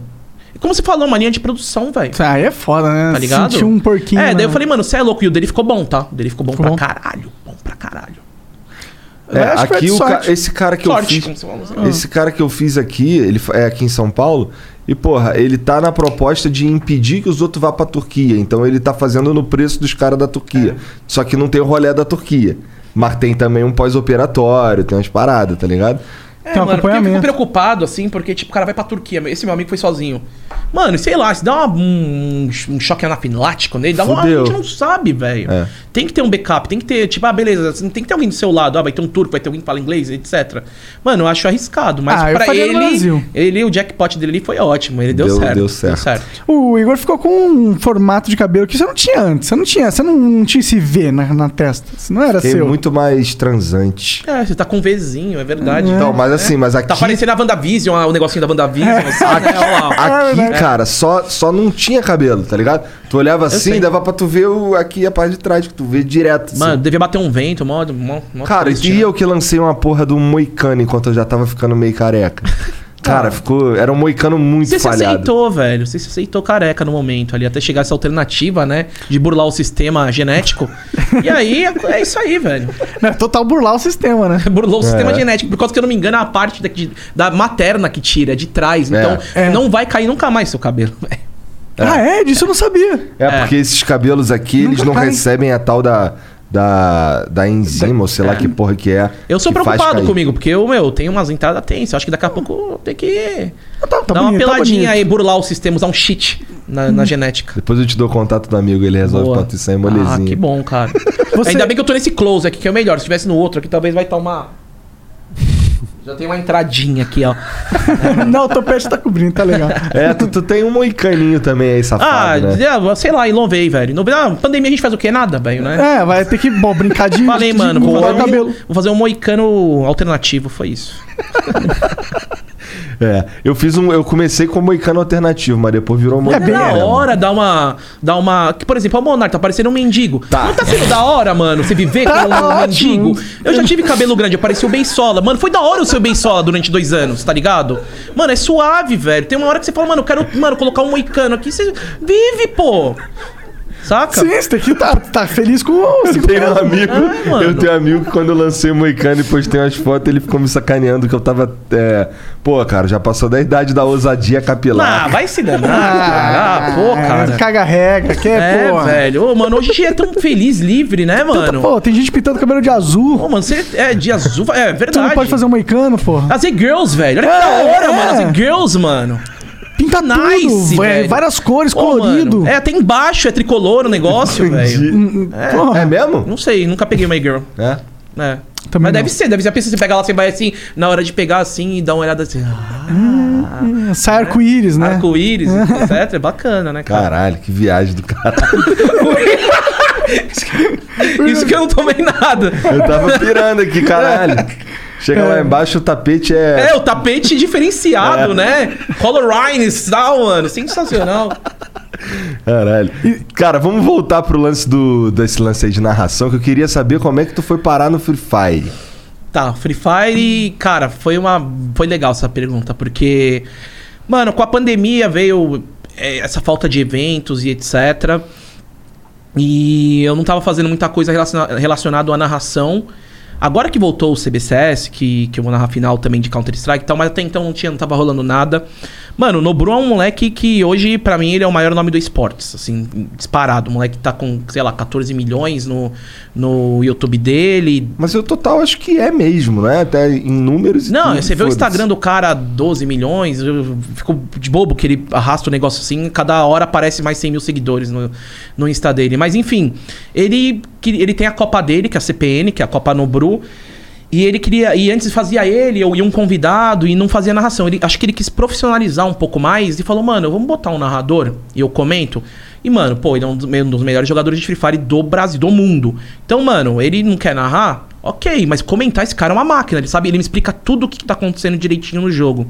Como você falou, uma linha de produção, velho. Aí é foda, né? Tá ligado? Sentir um porquinho. É, daí né? eu falei, mano, você é louco. E o dele ficou bom, tá? O dele ficou bom Ficou pra bom. caralho. Bom pra caralho. É, que aqui o ca- esse cara que Sorte, eu fiz. assim. Esse cara que eu fiz aqui, ele é aqui em São Paulo. E, porra, ele tá na proposta de impedir que os outros vá pra Turquia. Então ele tá fazendo no preço dos caras da Turquia. Só que não tem o rolê da Turquia. Mas tem também um pós-operatório, tem umas paradas, tá ligado? É, Tem um mano, porque eu fico acompanhamento. preocupado, assim, porque, tipo, o cara vai pra Turquia. Esse meu amigo foi sozinho. Mano, sei lá, se dá uma- um, um choque anafilático nele, dá uma, a gente não sabe, velho. É. Tem que ter um backup, tem que ter, tipo, ah, beleza, assim, tem que ter alguém do seu lado, ah, vai ter um turco, vai ter alguém que fala inglês, etc. Mano, eu acho arriscado, mas Ah, pra ele, Brasil. ele, o jackpot dele ali foi ótimo, ele deu, Deu- certo. deu certo. O Igor ficou com um formato de cabelo que você não tinha antes. Você não tinha, você não, não tinha esse V na, na testa. Isso não era Fiquei seu. muito mais transante. É, você tá com um Vzinho, é verdade. Então, mas assim, mas aqui. Tá parecendo a WandaVision, o negocinho da WandaVision, assim, né? Olha lá. É Aqui, verdade. cara, só, só não tinha cabelo, tá ligado? Tu olhava assim, sei. dava pra tu ver o, aqui a parte de trás, que tu vê direto. assim. Mano, devia bater um vento, mó, mó, mó Cara, e né? eu que lancei uma porra do moicano enquanto eu já tava ficando meio careca. Cara, ficou. Era um moicano muito Você se falhado. aceitou, velho. Você se aceitou careca no momento ali, até chegar essa alternativa, né? De burlar o sistema genético. e aí, é isso aí, velho. É total burlar o sistema, né? Burlou o sistema É. genético. Por causa que eu não me engano, é a parte da, de- da materna que tira, é de trás. É. Então, É. não vai cair nunca mais seu cabelo. Ah, é? Disso eu não sabia. É, É. porque esses cabelos aqui, eles Nunca não cai. recebem a tal da. Da, da enzima, ou sei lá que porra que é. Eu sou preocupado comigo, porque eu, meu, tenho umas entradas tensas. Eu acho que daqui a pouco eu tenho que Ah, Tá, tá dar uma bonito, tá peladinha bonito. aí, burlar o sistema, usar um cheat na, na genética. Depois eu te dou contato do amigo, ele resolve Boa. pra tu sair molezinho. Ah, que bom, cara. Você- Ainda bem que eu tô nesse close aqui, que é o melhor. Se tivesse no outro aqui, talvez vai estar uma. Já tem uma entradinha aqui, ó. Não, o topete tá cobrindo, tá legal. É, tu, tu tem um moicaninho também aí, Ah, safado, né? é, sei lá, inovei, velho. Inovei. Ah, pandemia a gente faz o quê? Nada, velho, né? É, vai ter que bom, brincar de. Falei, de- mano, de vou fazer, um, vou fazer um moicano alternativo, foi isso. É, eu fiz um. Eu comecei com moicano alternativo, mas depois virou É moicano. bem da hora dar uma. Dar uma. Que, por exemplo, o Monark tá parecendo um mendigo. Tá. Não tá sendo da hora, mano, você viver Tá como um ótimo. mendigo. Eu já tive cabelo grande, eu parecia o Beisola. Mano, foi da hora o seu Beisola durante dois anos, tá ligado? Mano, é suave, velho. Tem uma hora que você fala, mano, eu quero, mano, colocar um moicano aqui. Você vive, pô. Saca? Sim, você tem que estar tá feliz com o Eu tenho um amigo, Ah, eu tenho um amigo que quando eu lancei o Moicano e postei umas fotos, ele ficou me sacaneando que eu tava. é, Pô, cara, já passou da idade da ousadia Ah, capilar. vai se danar, cara. Ah, pô, cara. Caga regra, quer, É, pô. velho. Ô, mano, hoje a gente é tão feliz, livre, né, mano? Pô, tem gente pintando cabelo de azul. Ô, mano, você é de azul. É verdade. Tu não pode fazer um moicano, pô. As E-Girls, velho. Olha que É, da hora, é. mano. As E-Girls, mano. Pinta Nice, tudo, velho. velho. Várias cores, Pô, colorido. mano. É, até embaixo é tricolor o negócio, velho. Porra. É mesmo? Não sei, nunca peguei uma E-Girl. É. É. Também Mas não. deve ser, deve ser. Pensa, você pega lá, você vai assim, na hora de pegar assim e dar uma olhada assim. Ah, Sai arco-íris, né? Arco-íris, etc. É bacana, né, cara? Caralho, que viagem do caralho. Isso que eu não tomei nada. Eu tava pirando aqui, caralho. Chega lá embaixo, o tapete é. É, o tapete diferenciado, né? Colorines e tal, mano. Sensacional. Caralho. Cara, vamos voltar pro lance do desse lance aí de narração, que eu queria saber como é que tu foi parar no Free Fire. Tá, Free Fire, cara, foi uma. Foi legal essa pergunta, porque. Mano, com a pandemia veio é, essa falta de eventos e etc. E eu não tava fazendo muita coisa relaciona relacionada à narração. Agora que voltou o CBCS, que, que eu vou narrar final também de Counter-Strike e tal, mas até então não, tinha, não tava rolando nada. Mano, o Nobru é um moleque que hoje, pra mim, ele é o maior nome do esportes, assim, disparado. O moleque tá com, sei lá, 14 milhões no, no YouTube dele, Mas o total acho que é mesmo, né? Até em números. e Não, tudo, você vê o. Instagram do cara, 12 milhões, eu fico de bobo que ele arrasta o negócio assim, cada hora aparece mais 100 mil seguidores no, no Insta dele. Mas enfim, ele, que- ele tem a Copa dele, que é a CPN, que é a Copa Nobru, e ele queria. E antes fazia ele ou ia um convidado e não fazia narração. Ele, acho que ele quis profissionalizar um pouco mais e falou, mano, vamos botar um narrador e eu comento. E, mano, pô, ele é um dos, um dos melhores jogadores de Free Fire do Brasil, do mundo. Então, mano, ele não quer narrar? Ok, mas comentar esse cara é uma máquina, ele sabe, ele me explica tudo o que tá acontecendo direitinho no jogo.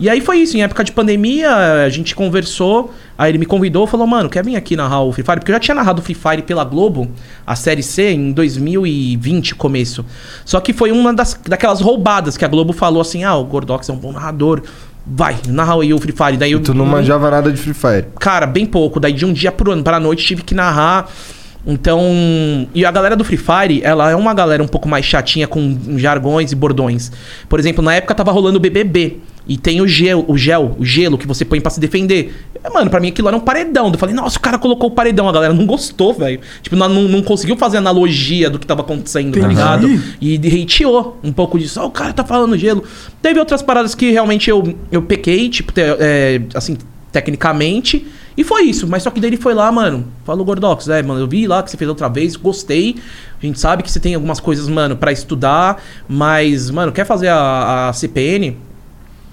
E aí foi isso, em época de pandemia, a gente conversou, aí ele me convidou, falou, mano, quer vir aqui narrar o Free Fire? Porque eu já tinha narrado o Free Fire pela Globo, a Série C, em 2020, começo. Só que foi uma das, daquelas roubadas que a Globo falou assim, ah, o Gordox é um bom narrador, vai, narra aí o Free Fire. Daí eu, Tu não manjava nada de Free Fire. Cara, bem pouco. Daí de um dia pro ano pra noite tive que narrar. Então, e a galera do Free Fire, ela é uma galera um pouco mais chatinha com jargões e bordões. Por exemplo, na época tava rolando o BBB. E tem o gel, o gel, o gelo que você põe pra se defender. É, mano, pra mim aquilo era um paredão. Eu falei, nossa, o cara colocou o paredão. A galera não gostou, velho. Tipo, não, não, não conseguiu fazer analogia do que tava acontecendo, tá ligado? E hateou um pouco disso. Ó, o cara tá falando gelo. Teve outras paradas que realmente eu, eu pequei, tipo, é, assim, tecnicamente. E foi isso. Mas só que daí ele foi lá, mano. Falou, Gordox, é, mano, eu vi lá que você fez outra vez, gostei. A gente sabe que você tem algumas coisas, mano, pra estudar. Mas, mano, quer fazer a, a CPN?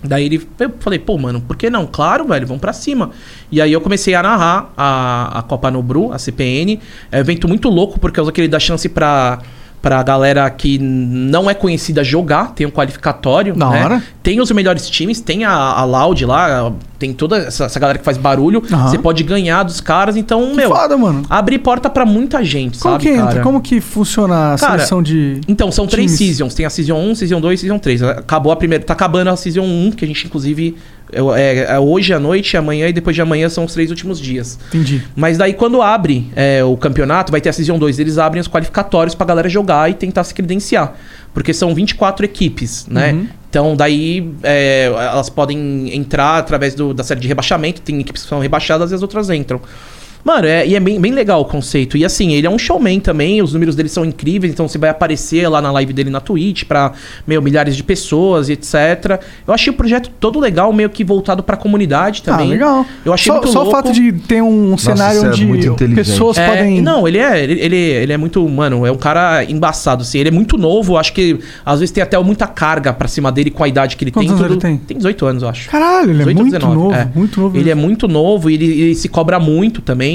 Daí ele, eu falei, pô, mano, por que não? Claro, velho, vamos pra cima. E aí eu comecei a narrar a, a Copa Nobru, a CPN. É um evento muito louco, por causa que ele dá chance pra, pra galera que não é conhecida jogar, tem um qualificatório. Da né? hora. Tem os melhores times, tem a, a Loud lá, tem toda essa, essa galera que faz barulho. Aham. Você pode ganhar dos caras, então, meu. foda, mano. Abrir porta pra muita gente, Como sabe? que entra? cara? Como que funciona a Cara, seleção de. Então, são três times? seasons. Tem a Season 1, Season 2 e Season 3. Acabou a primeira. Tá acabando a Season 1, que a gente, inclusive. Eu- É, é hoje à noite, amanhã e depois de amanhã são os três últimos dias. Entendi. Mas daí, quando abre é, o campeonato, vai ter a Season 2. Eles abrem os qualificatórios pra galera jogar e tentar se credenciar. Porque são 24 equipes, né? Uhum. Então, daí, é, elas podem entrar através do- da série de rebaixamento. Tem equipes que são rebaixadas e as outras entram. Mano, é, e é bem, bem legal o conceito. E assim, ele é um showman também, os números dele são incríveis, então você vai aparecer lá na live dele na Twitch pra, meio, milhares de pessoas e etc. Eu achei o projeto todo legal, meio que voltado pra comunidade também. Ah, legal. Eu achei só, muito só louco. o fato de ter um cenário isso é onde muito inteligente. pessoas É, podem. Não, ele é, ele, ele, ele é muito, mano, é um cara embaçado, assim. Ele é muito novo, acho que às vezes tem até muita carga pra cima dele com a idade que ele Quantos tem. anos tudo- ele tem? 18 anos, eu acho. Caralho, ele é 18 ou muito 19, novo. é. Muito novo. Ele é mesmo. muito novo e ele, ele se cobra muito também.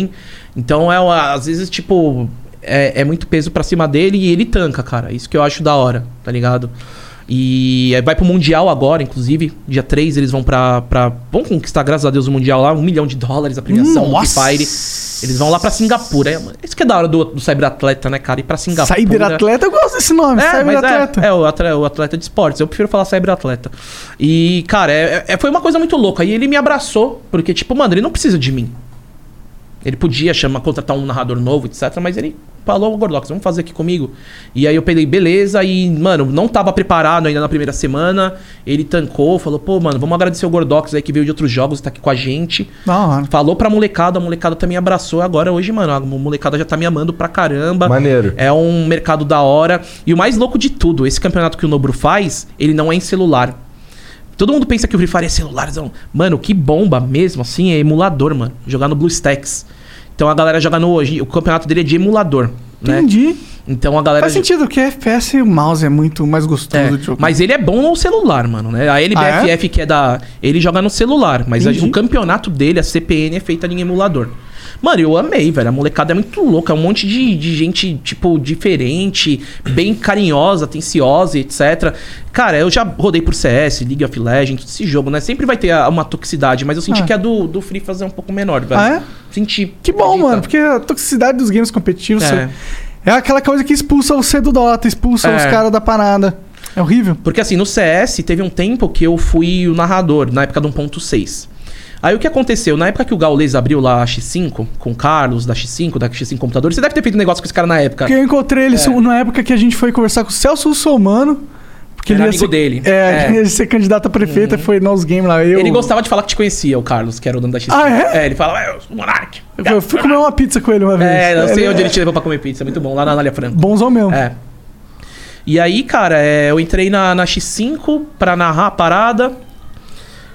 Então, é às vezes, tipo, é, é muito peso pra cima dele e ele tanca, cara. Isso que eu acho da hora, tá ligado? E aí vai pro Mundial agora, inclusive. Dia 3 eles vão pra, pra. Vão conquistar, graças a Deus, o Mundial lá. Um milhão de dólares a premiação do Fire. Eles vão lá pra Singapura. É, isso que é da hora do, do cyberatleta, né, cara? Ir pra Singapura. Cyberatleta, eu gosto desse nome, É, mas cyberatleta. é, é o, atleta, o atleta de esportes. Eu prefiro falar cyberatleta. E, cara, é, é- foi uma coisa muito louca. E ele me abraçou, porque, tipo, mano, ele não precisa de mim. Ele podia chamar, contratar um narrador novo, etc. Mas ele falou, Gordox, vamos fazer aqui comigo. E aí eu peguei, beleza. E, mano, não tava preparado ainda na primeira semana. Ele tancou, falou, pô, mano, vamos agradecer o Gordox aí que veio de outros jogos, tá aqui com a gente. Hora. Falou pra molecada, a molecada também abraçou. Agora, hoje, mano, a molecada já tá me amando pra caramba. Maneiro. É um mercado da hora. E o mais louco de tudo, esse campeonato que o Nobru faz, ele não é em celular. Todo mundo pensa que o Free Fire é celular. não. Mano, que bomba mesmo, assim, é emulador, mano. Jogar no BlueStacks. Então a galera joga no hoje. O campeonato dele é de emulador, né? Entendi. Então a galera. Faz sentido, porque FPS e o mouse é muito mais gostoso É, de jogar. mas ele é bom no celular, mano, né? A LBFF, que é da. Ele joga no celular, mas a- o campeonato dele, a CPN, é feita em emulador. Mano, eu amei, velho. A molecada é muito louca. É um monte de, de gente, tipo, diferente, bem carinhosa, atenciosa, etc. Cara, eu já rodei por CS, League of Legends, esse jogo, né? Sempre vai ter uma toxicidade, mas eu senti Ah. que a do, do Free Fire é um pouco menor, velho. Ah, é? Senti. Que bom, mano, porque a toxicidade dos games competitivos É. é aquela coisa que expulsa você do Dota, expulsa É. os caras da parada. É horrível. Porque assim, no CS teve um tempo que eu fui o narrador, na época do 1.6. Aí o que aconteceu? Na época que o Gaules abriu lá a X5, com o Carlos da X5, da X5 Computador, você deve ter feito um negócio com esse cara na época. Porque eu encontrei ele na época que a gente foi conversar com o Celso Russomano. Porque Era ele amigo ser, dele. É, É. ele ia ser candidato a prefeito, foi nos games lá. Eu, Ele gostava de falar que te conhecia, o Carlos, que era o dono da X5. Ah, é? ele falava, é, eu sou o Monark. Eu, eu fui comer uma pizza com ele uma vez. É, não sei Ele onde é ele te levou pra comer pizza, muito bom, lá na Anália Franco. Bonzão mesmo. É. E aí, cara, é, eu entrei na, na X5 pra narrar a parada.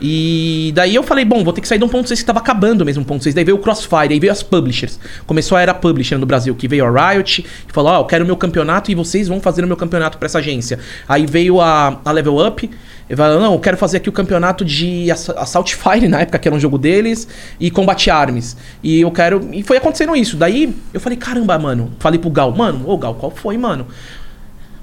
E daí eu falei, bom, vou ter que sair de 1.6 que tava acabando mesmo 1.6. Daí veio o Crossfire, aí veio as publishers. Começou a era publisher no Brasil, que veio a Riot, que falou, ó, eu quero o meu campeonato e vocês vão fazer o meu campeonato pra essa agência. Aí veio a, a Level Up, e falou, não, eu quero fazer aqui o campeonato de Ass- Assault Fire, na época, que era um jogo deles, e Combat Arms. E eu quero... E foi acontecendo isso. Daí eu falei, caramba, mano. Falei pro Gal, mano, ô Gal, qual foi, mano?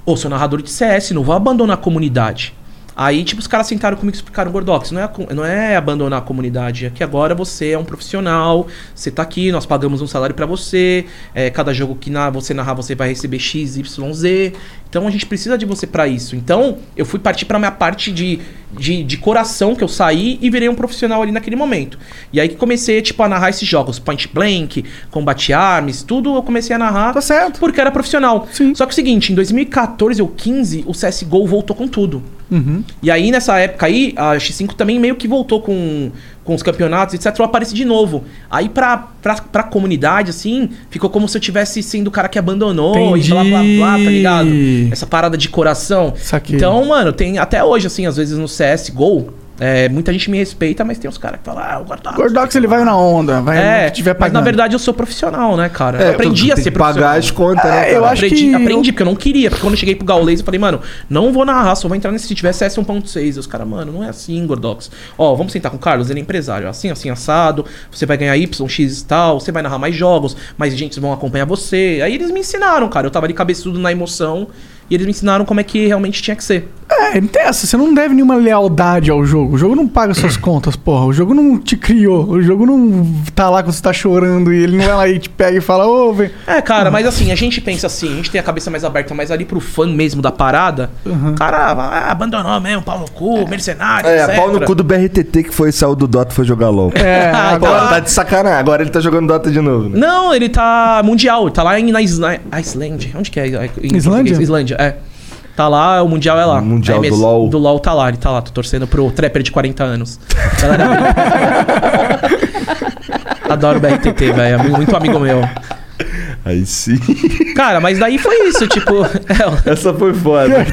Ô, sou narrador de CS, não vou abandonar a comunidade. Aí, tipo, os caras sentaram comigo e explicaram, Gordox, não é, não é abandonar a comunidade, é que agora você é um profissional, você tá aqui, nós pagamos um salário pra você, é, cada jogo que na, você narrar você vai receber X, Y, Z, Então a gente precisa de você pra isso. Então eu fui partir pra minha parte de, de, de coração que eu saí e virei um profissional ali naquele momento. E aí que comecei, tipo, a narrar esses jogos, Point Blank, Combat Arms, tudo eu comecei a narrar. Tá certo. Porque era profissional. Só que é o seguinte, em 2014 ou 15, o CSGO voltou com tudo. Uhum. E aí, nessa época aí, a X5 também meio que voltou com, com os campeonatos, etc. Eu apareci de novo. Aí, pra, pra, pra comunidade, assim, ficou como se eu tivesse sendo o cara que abandonou Entendi. e blá blá blá, tá ligado? Essa parada de coração. Saquei. Então, mano, tem até hoje, assim, às vezes no CSGO, é, muita gente me respeita, mas tem uns caras que falam, ah, o Gordox. Gordox, ele vai na onda, vai É, no que tiver mas pagando. na verdade eu sou profissional, né, cara? É, eu aprendi a ser que pagar profissional. as contas, né, É, cara? eu acho aprendi, que- aprendi, porque eu não queria. Porque quando eu cheguei pro Gaules, eu falei, mano, não vou narrar, só vou entrar nesse se tiver CS 1.6. E os caras, mano, não é assim, Gordox. Ó, vamos sentar com o Carlos, ele é empresário. Assim, assim, assado. Você vai ganhar Y, X e tal. Você vai narrar mais jogos, mais gente vão acompanhar você. Aí eles me ensinaram, cara. Eu tava ali cabeçudo na emoção. E eles me ensinaram como é que realmente tinha que ser. É, não tem essa. Você não deve nenhuma lealdade ao jogo. O jogo não paga suas contas, porra. O jogo não te criou. O jogo não tá lá quando você tá chorando e ele não vai lá e te pega e fala, ô, vem. É, cara, mas assim, a gente pensa assim, a gente tem a cabeça mais aberta, mas ali pro fã mesmo da parada, o cara ah, abandonou mesmo, pau no cu, mercenário, É, etc. pau no cu do BRTT que foi saiu do Dota e foi jogar LOL. É, Ah, Pô, então- tá de sacanagem. Agora ele tá jogando Dota de novo, né? Não, ele tá mundial, tá lá em, na Islândia. Onde que é? Em Islândia? Islândia, é. Tá lá, o Mundial é lá. O Mundial do LoL. Do LoL tá lá, ele tá lá. Tô torcendo pro trapper de 40 anos. Galera- Adoro o BRTT, velho. amigo- Muito amigo meu. Aí sim. Cara, mas daí foi isso, tipo... É, Essa foi foda.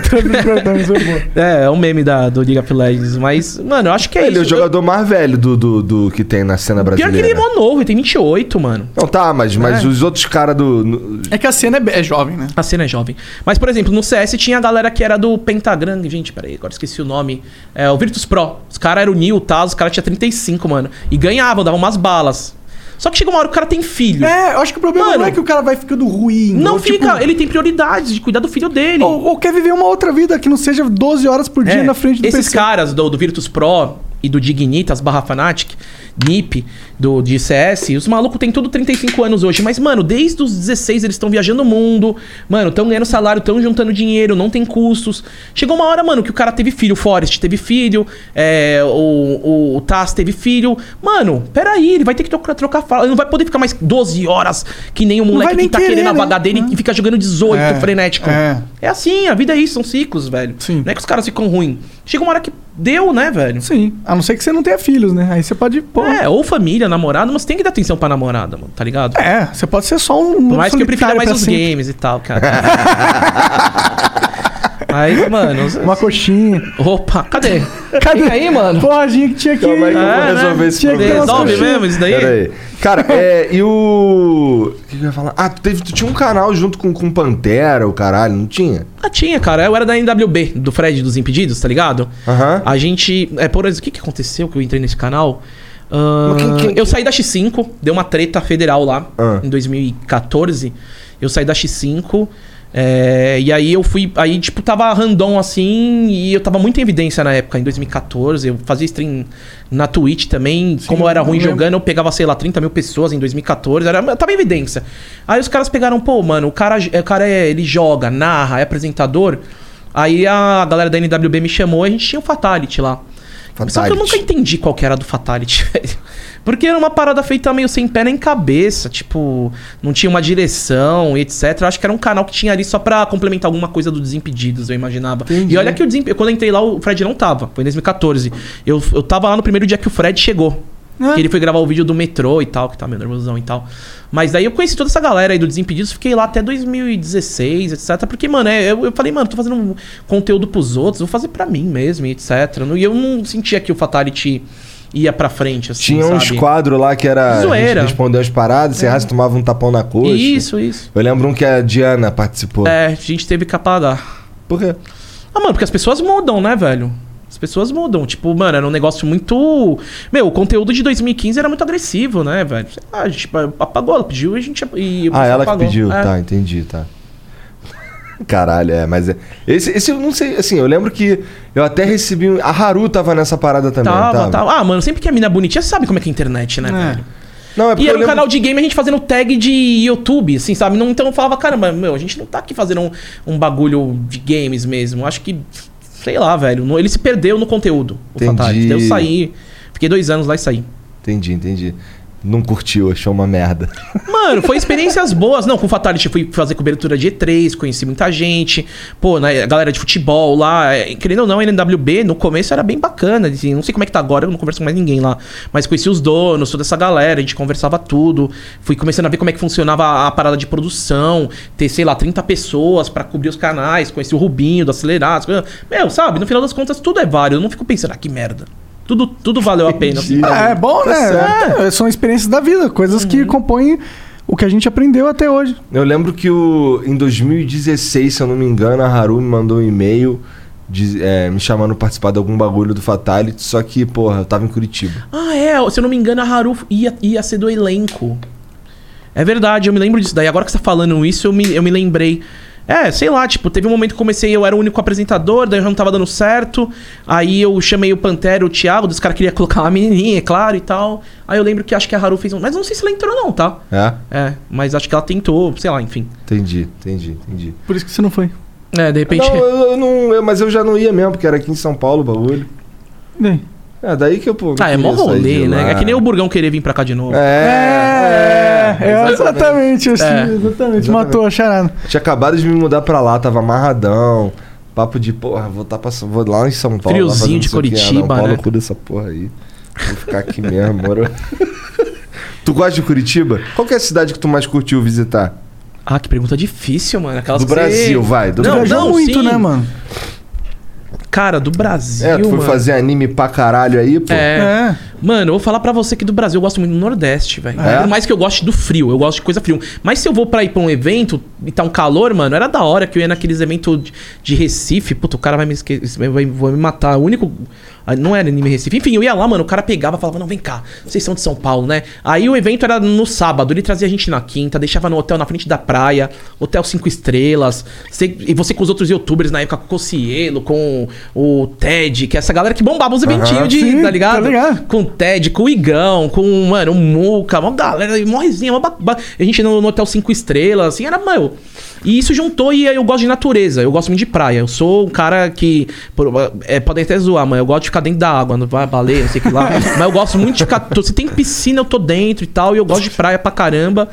é, é um meme da, do League of Legends, mas, mano, eu acho que é Ele é o isso. jogador mais velho do, do, do que tem na cena Pior que brasileira. ele é mó novo, ele tem 28, mano. Não, tá, mas, mas É. os outros caras do. no- É que a cena é, é jovem, né? A cena é jovem. Mas, por exemplo, no CS tinha a galera que era do Pentagram. Gente, peraí, agora esqueci o nome. É o Virtus Pro. Os caras eram o Nil, tá? Os caras tinham 35, mano. E ganhavam, davam umas balas. Só que chega uma hora que o cara tem filho. É, eu acho que o problema Mano, não é que o cara vai ficando ruim. Não ou, fica, tipo, ele tem prioridades de cuidar do filho dele. Ou, ou quer viver uma outra vida que não seja 12 horas por dia É, na frente do Esses PC. caras do, do Virtus Pro e do Dignitas barra Fnatic, NiP, do, de CS, os malucos têm tudo 35 anos hoje. Mas, mano, desde os 16 eles estão viajando o mundo. Mano, estão ganhando salário, estão juntando dinheiro, não tem custos. Chegou uma hora, mano, que o cara teve filho. O Forrest teve filho, é, o, o, o Taz teve filho. Mano, peraí, ele vai ter que trocar, trocar fala. Ele não vai poder ficar mais 12 horas que nem o moleque que tá querer, querendo a né? vaga dele e fica jogando 18 É, frenético. é. É assim, a vida é isso, são ciclos, velho. Sim. Não é que os caras ficam ruins. Chega uma hora que deu, né, velho? Sim, a não ser que você não tenha filhos, né? Aí você pode, pô... É, ou família, namorado, mas tem que dar atenção pra namorada, mano, tá ligado? É, você pode ser só um... Por mais que eu prefira mais os sempre. games e tal, cara. Aí, mano. Uma coxinha. Opa, cadê? Cadê aí, mano? Porradinha que tinha que... Calma aí que eu vou É, né? resolver esse Tinha problema. Resolve mesmo isso daí? Pera aí. Cara, é, e o. O que, que eu ia falar? Ah, tu, teve, tu tinha um canal junto com, com Pantera, o caralho, não tinha? Ah, tinha, cara. Eu era da NWB, do Fred dos Impedidos, tá ligado? Aham. A gente. É, por exemplo, o que, que aconteceu que eu entrei nesse canal? Mas quem- quem- eu saí da X5, deu uma treta federal lá Ah. em 2014. Eu saí da X5. É, e aí eu fui. Aí, tipo, tava random assim. E eu tava muito em evidência na época, em 2014. Eu fazia stream na Twitch também. Como eu era ruim lembro. jogando, eu pegava, sei lá, 30 mil pessoas em 2014. Era, eu tava em evidência. Aí os caras pegaram, pô, mano, o cara, o cara é, ele joga, narra, é apresentador. Aí a galera da NWB me chamou e a gente tinha o Fatality lá. Só que eu Fatality. nunca entendi qual que era do Fatality, velho. Porque era uma parada feita meio sem pé nem cabeça. Tipo, não tinha uma direção e etc. Eu acho que era um canal que tinha ali só pra complementar alguma coisa do Desimpedidos, eu imaginava. E olha que o Desimpedidos... Quando eu entrei lá, o Fred não tava. Foi em 2014. Eu, eu tava lá no primeiro dia que o Fred chegou. Ah. Que ele foi gravar o vídeo do metrô e tal, que tá meio nervosão e tal. Mas daí eu conheci toda essa galera aí do Desimpedidos, fiquei lá até 2016, etc. Porque, mano, é, eu, eu falei, mano, tô fazendo um conteúdo pros outros, vou fazer pra mim mesmo, etc. E eu não sentia que o Fatality ia pra frente, assim, Tinha uns sabe? quadros lá que era. Zoeira. Respondeu as paradas, você errasse, tomava um tapão na coxa. Isso, isso. Eu lembro um que a Diana participou. É, a gente teve que apagar. Por quê? Ah, mano, porque as pessoas mudam, né, velho? As pessoas mudam. Tipo, mano, era um negócio muito. Meu, o conteúdo de 2015 era muito agressivo, né, velho? Sei lá, a gente apagou, ela pediu e a gente. E Ah, ela que apagou. pediu. É. Tá, entendi, tá. Caralho, é, mas é. Esse, esse eu não sei, assim, eu lembro que eu até recebi. um- A Haru tava nessa parada também, Tava, tava. tava. Ah, mano, sempre que a mina é bonitinha, você sabe como é que é a internet, né, É. velho? Não, é porque e era um lembro- canal de game a gente fazendo tag de YouTube, assim, sabe? Não, então eu falava, caramba, meu, a gente não tá aqui fazendo um, um bagulho de games mesmo. Acho que, sei lá, velho. no- ele se perdeu no conteúdo, o Entendi. Fatality. Daí eu saí, fiquei dois anos lá e saí. Entendi, entendi. Não curtiu, achou uma merda. Mano, foi experiências boas. Não, com o Fatality fui fazer cobertura de E3, conheci muita gente. Pô, né, a galera de futebol lá. é, Querendo ou não, a NWB no começo era bem bacana. Assim, não sei como é que tá agora, eu não converso com mais ninguém lá. Mas conheci os donos, toda essa galera, a gente conversava tudo. Fui começando a ver como é que funcionava a, parada de produção. Ter, sei lá, 30 pessoas pra cobrir os canais. Conheci o Rubinho, do Acelerados. Meu, sabe, no final das contas tudo é válido. Eu não fico pensando, ah, que merda. Tudo, tudo valeu a pena. assim. Ah, é bom, Tá né? É, são experiências da vida, coisas Uhum. que compõem o que a gente aprendeu até hoje. Eu lembro que o, em 2016, se eu não me engano, a Haru me mandou um e-mail é, me chamando pra participar de algum bagulho do Fatality, só que, porra, eu tava em Curitiba. Ah, é. Se eu não me engano, a Haru ia, ia ser do elenco. É verdade, eu me lembro disso daí. Agora que você tá falando isso, eu me, eu me lembrei. É, sei lá, tipo, teve um momento que eu comecei, eu era o único apresentador, daí eu já não tava dando certo. Aí eu chamei o Pantera, o Thiago, dos caras queria colocar uma menininha, é claro, e tal. Aí eu lembro que acho que a Haru fez um. Mas não sei se ela entrou, não, tá? É? É, mas acho que ela tentou, sei lá, enfim. Entendi, entendi, entendi. Por isso que você não foi. É, de repente. Não, eu, eu não. eu- mas eu já não ia mesmo, porque era aqui em São Paulo o bagulho. Bem. É, daí que eu, pô. Ah, é mó rolê, né? É que nem o Burgão querer vir pra cá de novo. É, É, é, exatamente, assim, É. exatamente, Matou a charada. Tinha acabado de me mudar pra lá, tava amarradão. Papo de, porra, vou, tá pra, vou lá em São Paulo. Friozinho de o quê. Ah, Curitiba, não, né? no cu dessa porra aí. Vou ficar aqui mesmo, moro? tu gosta de Curitiba? Qual que é a cidade que tu mais curtiu visitar? Ah, que pergunta difícil, mano. Aquelas Do que você- Brasil, vai. Do Não, Brasil. Viajou não, muito, sim. né, mano? Cara, do Brasil. É, tu foi mano. fazer anime pra caralho aí, pô. É. É. Mano, eu vou falar pra você que do Brasil eu gosto muito do Nordeste, velho. É? Por mais que eu goste do frio, eu gosto de coisa frio. Mas se eu vou pra ir pra um evento e tá um calor, mano, era da hora que eu ia naqueles eventos de, de Recife. Puta, o cara vai me esquecer, vai, vai me matar. O único. Ah, Não era anime Recife. Enfim, eu ia lá, mano, o cara pegava e falava: Não, vem cá, vocês são de São Paulo, né? Aí o evento era no sábado, ele trazia a gente na quinta, deixava no hotel na frente da praia, hotel cinco estrelas. Você- e você com os outros youtubers na época, com o Cocielo, com o Ted, que é essa galera que bombava os eventinhos de. sim, tá ligado? tá ligado. Com o Ted, com o Igão, com, mano, o Muca, uma galera, mó resenha, ba- ba- A gente no, no hotel cinco estrelas, assim, era, meu. E isso juntou e eu gosto de natureza, eu gosto muito de praia. Eu sou um cara que. por- é, podem até zoar, mas eu gosto de ficar dentro da água, não vai baleia, não sei o que lá. mas eu gosto muito de ficar. Se tem piscina, eu tô dentro e tal, e eu gosto de praia pra caramba.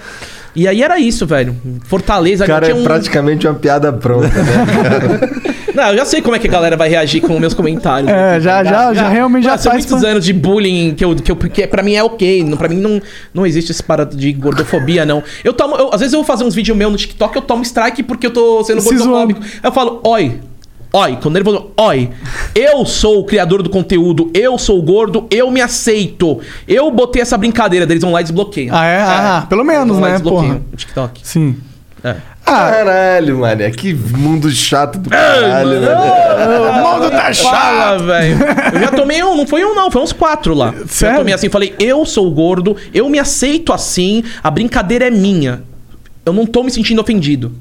E aí era isso, velho. Fortaleza, cara tinha é um- praticamente uma piada pronta, né? Não, eu já sei como é que a galera vai reagir com meus comentários. É, aqui, já- já- ligado? já realmente já são faz muitos pra- anos de bullying que eu, que eu que pra mim é ok. Não, pra mim não, não existe esse parado de gordofobia, não. Eu tomo, eu- às vezes eu vou fazer uns vídeos meus no TikTok, eu tomo strike porque eu tô sendo Se gordofóbico. Eu falo, oi. Oi, quando ele falou, oi, eu sou o criador do conteúdo, eu sou gordo, eu me aceito. Eu botei essa brincadeira deles vão lá e desbloqueiam. Ah, é? Ah, pelo menos, né, desbloqueiam TikTok. Sim. É. Ah, Caralho, mano. Que mundo chato do caralho, né? o mundo tá chato. velho. Eu já tomei um, não foi um, não, foi uns quatro lá. Sério? Eu tomei assim, falei, eu sou gordo, eu me aceito assim, a brincadeira é minha. Eu não tô me sentindo ofendido.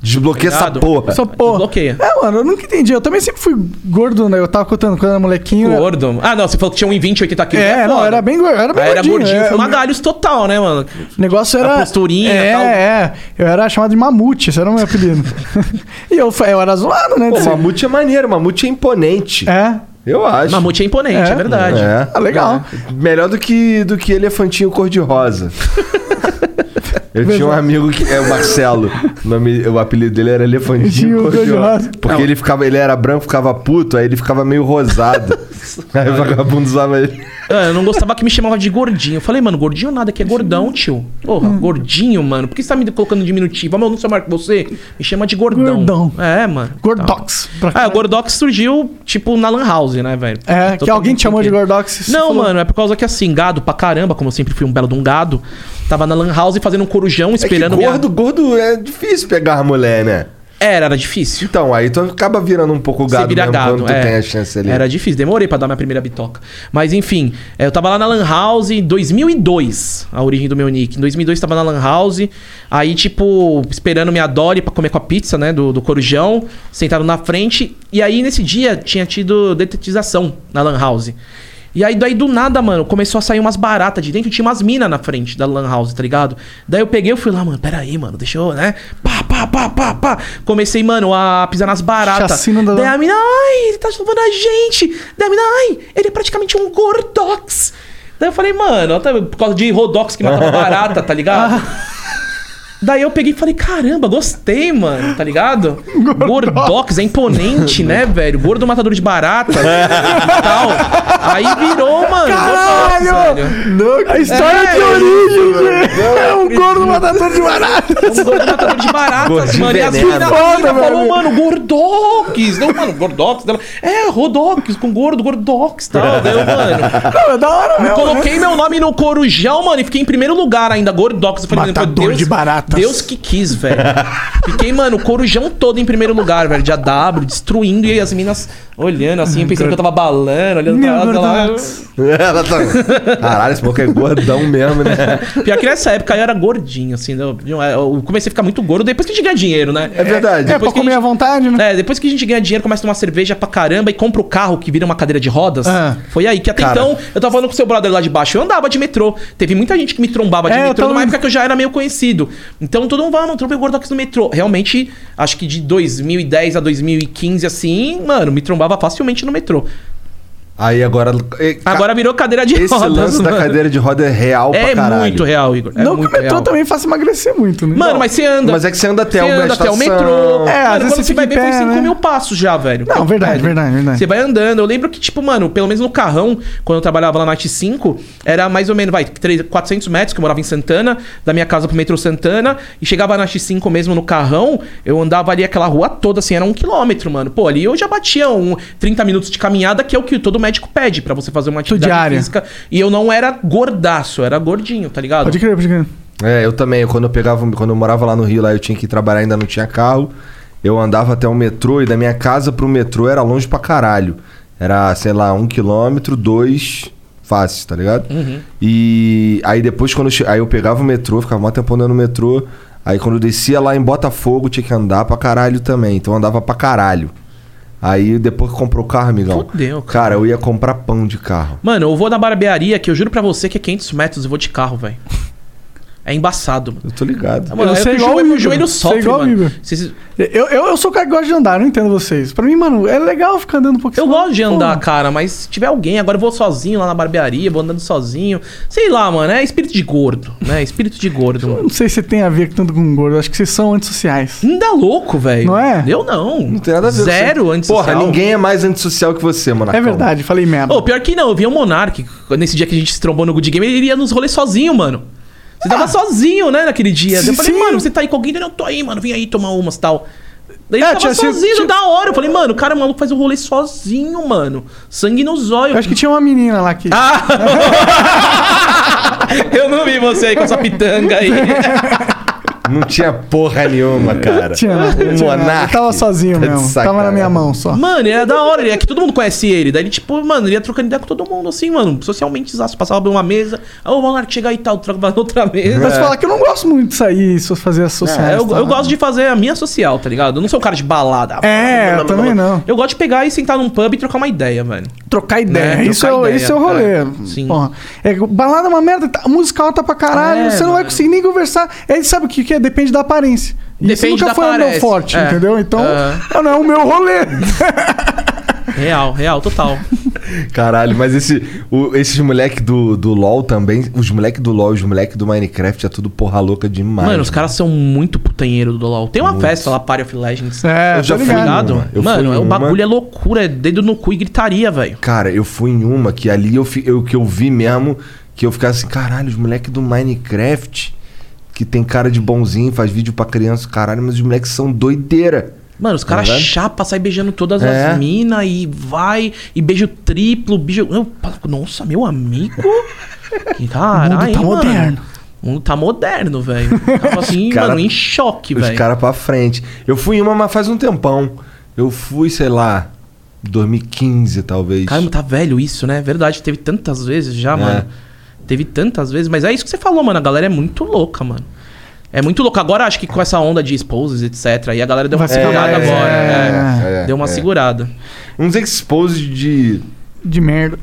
Desbloqueia essa porra. Essa porra. Desbloqueia. É, mano, eu nunca entendi. Eu também sempre fui gordo, né? Eu tava contando quando eu era molequinho. Gordo. Ah, não, você falou que tinha 1,20, 80 quilos. É, não, foda. era bem gordo. Era bem Aí era gordinho. é, fumagalhos total, né, mano? O negócio era. A posturinha É, e tal. é. Eu era chamado de mamute, esse era o meu apelido. e eu, eu era zoado, né? Pô, mamute é maneiro, mamute é imponente. É. Eu acho. Mamute é imponente, é, É. verdade. É. Ah, legal. Melhor do que, do que elefantinho cor-de-rosa. Eu tinha um amigo que é o Marcelo. O, nome, o apelido dele era elefantinho cor-de-rosa. Porque ele ficava, ele era branco, ficava puto, aí ele ficava meio rosado. aí o vagabundo usava ele. Ah, eu não gostava que me chamava de gordinho. Eu falei, mano, gordinho nada, que é gordão, tio. Porra, Hum. gordinho, mano. Por que você tá me colocando diminutivo? Ah, mas eu não sou maior que você. Me chama de gordão. Gordão. É, mano. Gordox. Ah, o Gordox surgiu, tipo, na Lan House, né, velho? É, que Todo alguém mundo te chamou de. Gordox. Não, falou. mano, é por causa que assim, gado pra caramba, como eu sempre fui um belo de um gado, tava na Lan House fazendo um corujão É que esperando minha- gordo, gordo é difícil pegar a mulher, né? Era, era difícil. Então, aí tu acaba virando um pouco Você gado vira mesmo gado, quando tu é. tem a chance ali. Era difícil, demorei pra dar minha primeira bitoca. Mas enfim, é, eu tava lá na Lan House em 2002, a origem do meu nick. Em 2002 tava na Lan House, aí tipo, esperando minha Dolly pra comer com a pizza, né, do, do Corujão, sentado na frente. E aí nesse dia tinha tido detetização na Lan House. E aí, daí do nada, mano, começou a sair umas baratas de dentro. Tinha umas minas na frente da Lan House, tá ligado? Daí eu peguei, eu fui lá, mano, pera aí, mano, deixa eu, né? Pá, pá, pá, pá, pá. Comecei, mano, a pisar nas baratas. Chacina da- Daí a mina, ai, ele tá salvando a gente. Daí a mina, ai, ele é praticamente um gordox. Daí eu falei, mano, por causa de Rodox que matava barata, tá ligado? Daí eu peguei e falei, caramba, gostei, mano, tá ligado? Gordox, é imponente, né, velho? Gordo matador de barata e tal. Aí virou, mano. Gordox, velho. A história É, de origem, gente. É um gordo matador de barata. Um gordo matador de baratas, mano. E as meninas falou, velho. mano, gordox. Não, mano, gordox. Dela, É, rodox, com gordo, gordox e tal. Daí eu, mano, Não, é da hora mesmo. coloquei meu nome no corujão, mano, e fiquei em primeiro lugar ainda, gordox. Eu falei, mano, Matador Deus, de baratas. Deus que quis, velho. Fiquei, mano, o corujão todo em primeiro lugar, velho, de AW, destruindo, e as minas olhando assim, pensando que eu tava balando, olhando pra ela. gordox. Ela tá... Caralho, esse maluco é gordão mesmo, né? Pior que nessa época eu era gordinho, assim. Eu, eu comecei a ficar muito gordo depois que a gente ganha dinheiro, né? É verdade. É, pra Depois que a comer à gente- vontade, né? É, depois que a gente ganha dinheiro, começa a tomar cerveja pra caramba e compra o carro que vira uma cadeira de rodas. Ah. Foi aí que até Cara. então, eu tava falando com o seu brother lá de baixo, eu andava de metrô. Teve muita gente que me trombava de É, metrô tava- numa época que eu já era meio conhecido. Então todo mundo vai, mano, trombei o Gordox no metrô. Realmente, acho que de 2010 a 2015, assim, mano, me trombava facilmente no metrô. Aí agora... Agora virou cadeira de Esse rodas. lance da mano. cadeira de roda é real pra É caralho. muito real, Igor. É não que o metrô real. também faça emagrecer muito, né? Mano, mas você anda. Mas é que você anda até Você anda até o metrô. É, às mano, vezes quando você você vai ver, em foi pé, 5 né? mil passos já, velho. Não, verdade, verdade, verdade. Você vai andando. Eu lembro que, tipo, mano, pelo menos no carrão, quando eu trabalhava lá na Night 5, era mais ou menos, vai, 3, 400 metros, que eu morava em Santana, da minha casa pro metrô Santana, e chegava na Night 5 mesmo no carrão, eu andava ali aquela rua toda, assim, era um quilômetro, mano. Pô, ali eu já batia um 30 minutos de caminhada, que é o que todo médico pede pra você fazer uma atividade diária. física. E eu não era gordaço, eu era gordinho, tá ligado? Pode crer, pode crer. É, eu também. Quando eu pegava, quando eu morava lá no Rio, lá eu tinha que trabalhar, ainda não tinha carro. Eu andava até o metrô e da minha casa pro metrô era longe pra caralho. Era, sei lá, um quilômetro, dois fáceis, tá ligado? E aí depois quando eu, aí eu pegava o metrô, ficava mó tempo andando no metrô. Aí quando eu descia lá em Botafogo, tinha que andar pra caralho também. Então eu andava pra caralho. Aí depois que comprou o carro, amigão. Fudeu, cara. cara. eu ia comprar pão de carro. Mano, eu vou na barbearia, que eu juro pra você que é 500 metros, eu vou de carro, velho. É embaçado, mano. Eu tô ligado. Mano, Eu é que o igual o joelho, Igor. joelho sofre, igual mano. Vocês- Eu, eu, eu sou o cara que gosta de andar, não entendo vocês. Pra mim, mano, é legal ficar andando um pouquinho. Eu gosto de Pô, andar, cara, mas se tiver alguém, agora eu vou sozinho lá na barbearia, vou andando sozinho. Sei lá, mano, é espírito de gordo, né? Espírito de gordo, eu mano. Não sei se tem a ver tanto com gordo. Acho que vocês são antissociais. Ainda louco, velho. Não é? Eu não. Não tem nada a ver Zero você. antissocial. Porra, ninguém é mais antissocial que você, mano. É verdade, falei merda. Ô, pior que não, eu vi o Monark, nesse dia que a gente se trombou no Good Game, ele iria nos rolês sozinho, mano. Você tava sozinho, né, naquele dia. Daí eu falei, Ah. Sim. mano, você tá aí com alguém? Eu tô aí, mano, vem aí tomar umas e tal. Daí É, ele tava tinha sozinho, tinha- da hora. Eu falei, mano, o cara o maluco faz o rolê sozinho, mano. Sangue nos olhos. Eu acho que tinha uma menina lá que. Ah! eu não vi você aí com essa pitanga aí. Não tinha porra nenhuma, cara. Tinha, não, Um tinha monarca. Eu tava sozinho Tá mesmo. Tava na minha mão só. Mano, ele era da hora, ele é que todo mundo conhece ele. Daí ele, tipo, mano, ele ia trocando ideia com todo mundo, assim, mano. Socialmente, exato. Passava por uma mesa. Ô, o Monark chega aí e tal, troca pra outra mesa. Mas falar que eu não gosto muito de sair, fazer as sociais. É, eu, tá? eu gosto de fazer a minha social, tá ligado? Eu não sou um cara de balada. É, eu também não. Eu gosto de pegar e sentar num pub e trocar uma ideia, velho. Trocar ideia. Né, isso, trocar é, o- ideia, isso é o rolê. é. Sim. Porra. É, balada é uma merda, tá- música alta pra caralho, É, você não vai conseguir nem conversar. Aí sabe o que, que Depende da aparência. Isso Depende nunca da foi o meu aparência. forte, É. entendeu? Então, Aham. não é o meu rolê. Real, real, total. Caralho, mas esse, o- esses moleque do, do LoL também, os moleque do LoL e os moleque do Minecraft é tudo porra louca demais. Mano, os caras são muito putanheiro do LoL. Tem uma festa lá, Party of Legends. É, Eu já fui ligado. Eu Mano, fui é, o bagulho é loucura, é dedo no cu e gritaria, velho. Cara, eu fui em uma que ali eu, fi- eu, que eu vi mesmo, que eu ficava assim, caralho, os moleques do Minecraft, que tem cara de bonzinho, faz vídeo pra criança, caralho, mas os moleques são doideira. Mano, os caras Tá ligado? chapa, sai beijando todas É. as minas e vai, e beijo triplo, beijo. Eu, nossa, meu amigo. Caralho, O mundo tá mano. moderno. O mundo tá moderno, velho. Tava assim, cara- mano, em choque, Os velho. caras pra frente. Eu fui em uma, mas faz um tempão. Eu fui, sei lá, 2015 talvez. Caramba, tá velho isso, né? Verdade, teve tantas vezes já, É. mano. Teve tantas vezes, mas é isso que você falou, mano. A galera é muito louca, mano. É muito louca. Agora acho que com essa onda de exposes, etc. Aí a galera deu uma ficar segurada agora. é, é. é, deu uma é. segurada. Uns exposes de. De merda.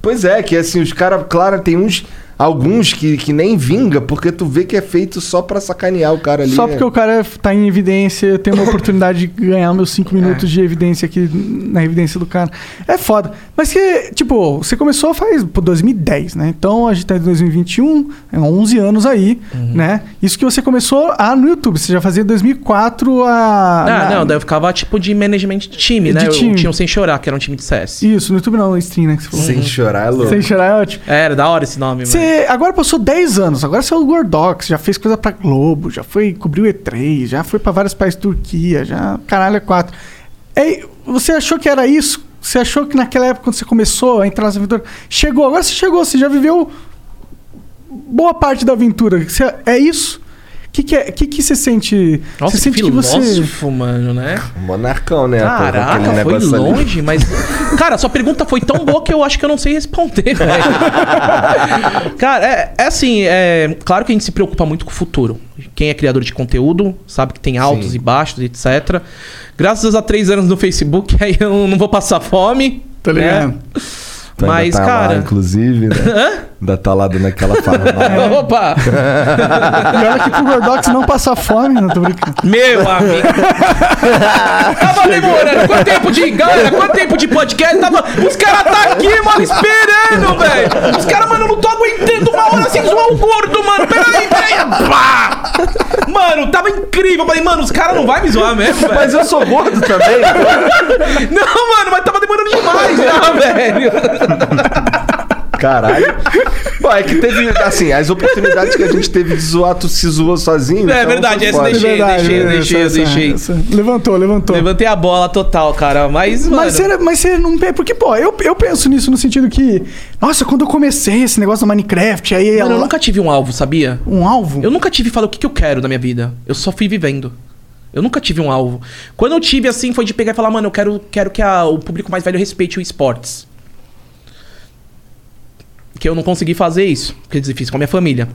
Pois é, que assim, os caras, claro, tem uns. Alguns que, que nem vinga, porque tu vê que é feito só pra sacanear o cara ali. Só né? porque o cara tá em evidência, tem uma oportunidade de ganhar meus 5 minutos de evidência aqui na evidência do cara. É foda. Mas que, tipo, você começou faz pô, 2010, né? Então a gente tá em 2021, é 11 anos aí, né? Isso que você começou ah, no YouTube. Você já fazia 2004 a. Ah, na- não, daí eu ficava tipo de management de time, né? De time. Eu tinha um Sem Chorar, que era um time de CS. Isso, no YouTube não, no stream, né? Que você falou. Sem chorar, é louco. Sem chorar é ótimo. É, era da hora esse nome, mano. Agora passou 10 anos, agora você é o Gordox, já fez coisa pra Globo, já foi cobriu E3, já foi pra vários países Turquia, já caralho é quatro. Ei, você achou que era isso? Você achou que naquela época quando você começou a entrar nessa aventura, chegou, agora você chegou, você já viveu boa parte da aventura. Você- é isso? O que, que, é, que, que você sente? Nossa, você que sente que você filósofo, mano, né? Monarcão, né? Caraca, foi negócio ali. longe, mas. Cara, sua pergunta foi tão boa que eu acho que eu não sei responder, velho. Cara, é, é assim, é. Claro que a gente se preocupa muito com o futuro. Quem é criador de conteúdo sabe que tem altos Sim. e baixos, etc. Graças a três anos no Facebook, aí eu não vou passar fome. Tá né? ligado? Ainda Mas, tá lá, cara. inclusive, né? Ainda tá lá dando aquela farmácia. Opa! E olha que pro Gordox não passar fome, não tô brincando. Meu amigo. Tava demorando. Quanto tempo de. Galera, quanto tempo de podcast? Tava. Os caras tá aqui, mano, esperando, velho. Os caras, mano, eu não tô aguentando uma hora sem zoar o gordo, mano. Peraí, peraí. Pá! Mano, tava incrível. Eu falei, mano, os caras não vai me zoar mesmo, velho. Mas eu sou gordo também. Não, mano, mas tava demorando demais já, velho. Caralho. Pô, é que teve, assim, as oportunidades que a gente teve de zoar, tu se zoou sozinho. É então verdade, essa deixei, deixei, deixei, essa- deixei. essa- Levantou, levantou. Levantei a bola total, cara. Mas, mano. Mas você, mas você não. Porque, pô, eu, eu penso nisso no sentido que. Nossa, quando eu comecei esse negócio do Minecraft, aí. Mano, eu nunca tive um alvo, sabia? Um alvo? Eu nunca tive falado o que, que eu quero da minha vida. Eu só fui vivendo. Eu nunca tive um alvo. Quando eu tive, assim, foi de pegar e falar, mano, eu quero, quero que a- o público mais velho respeite o esportes. Que eu não consegui fazer isso. Porque é difícil com a minha família.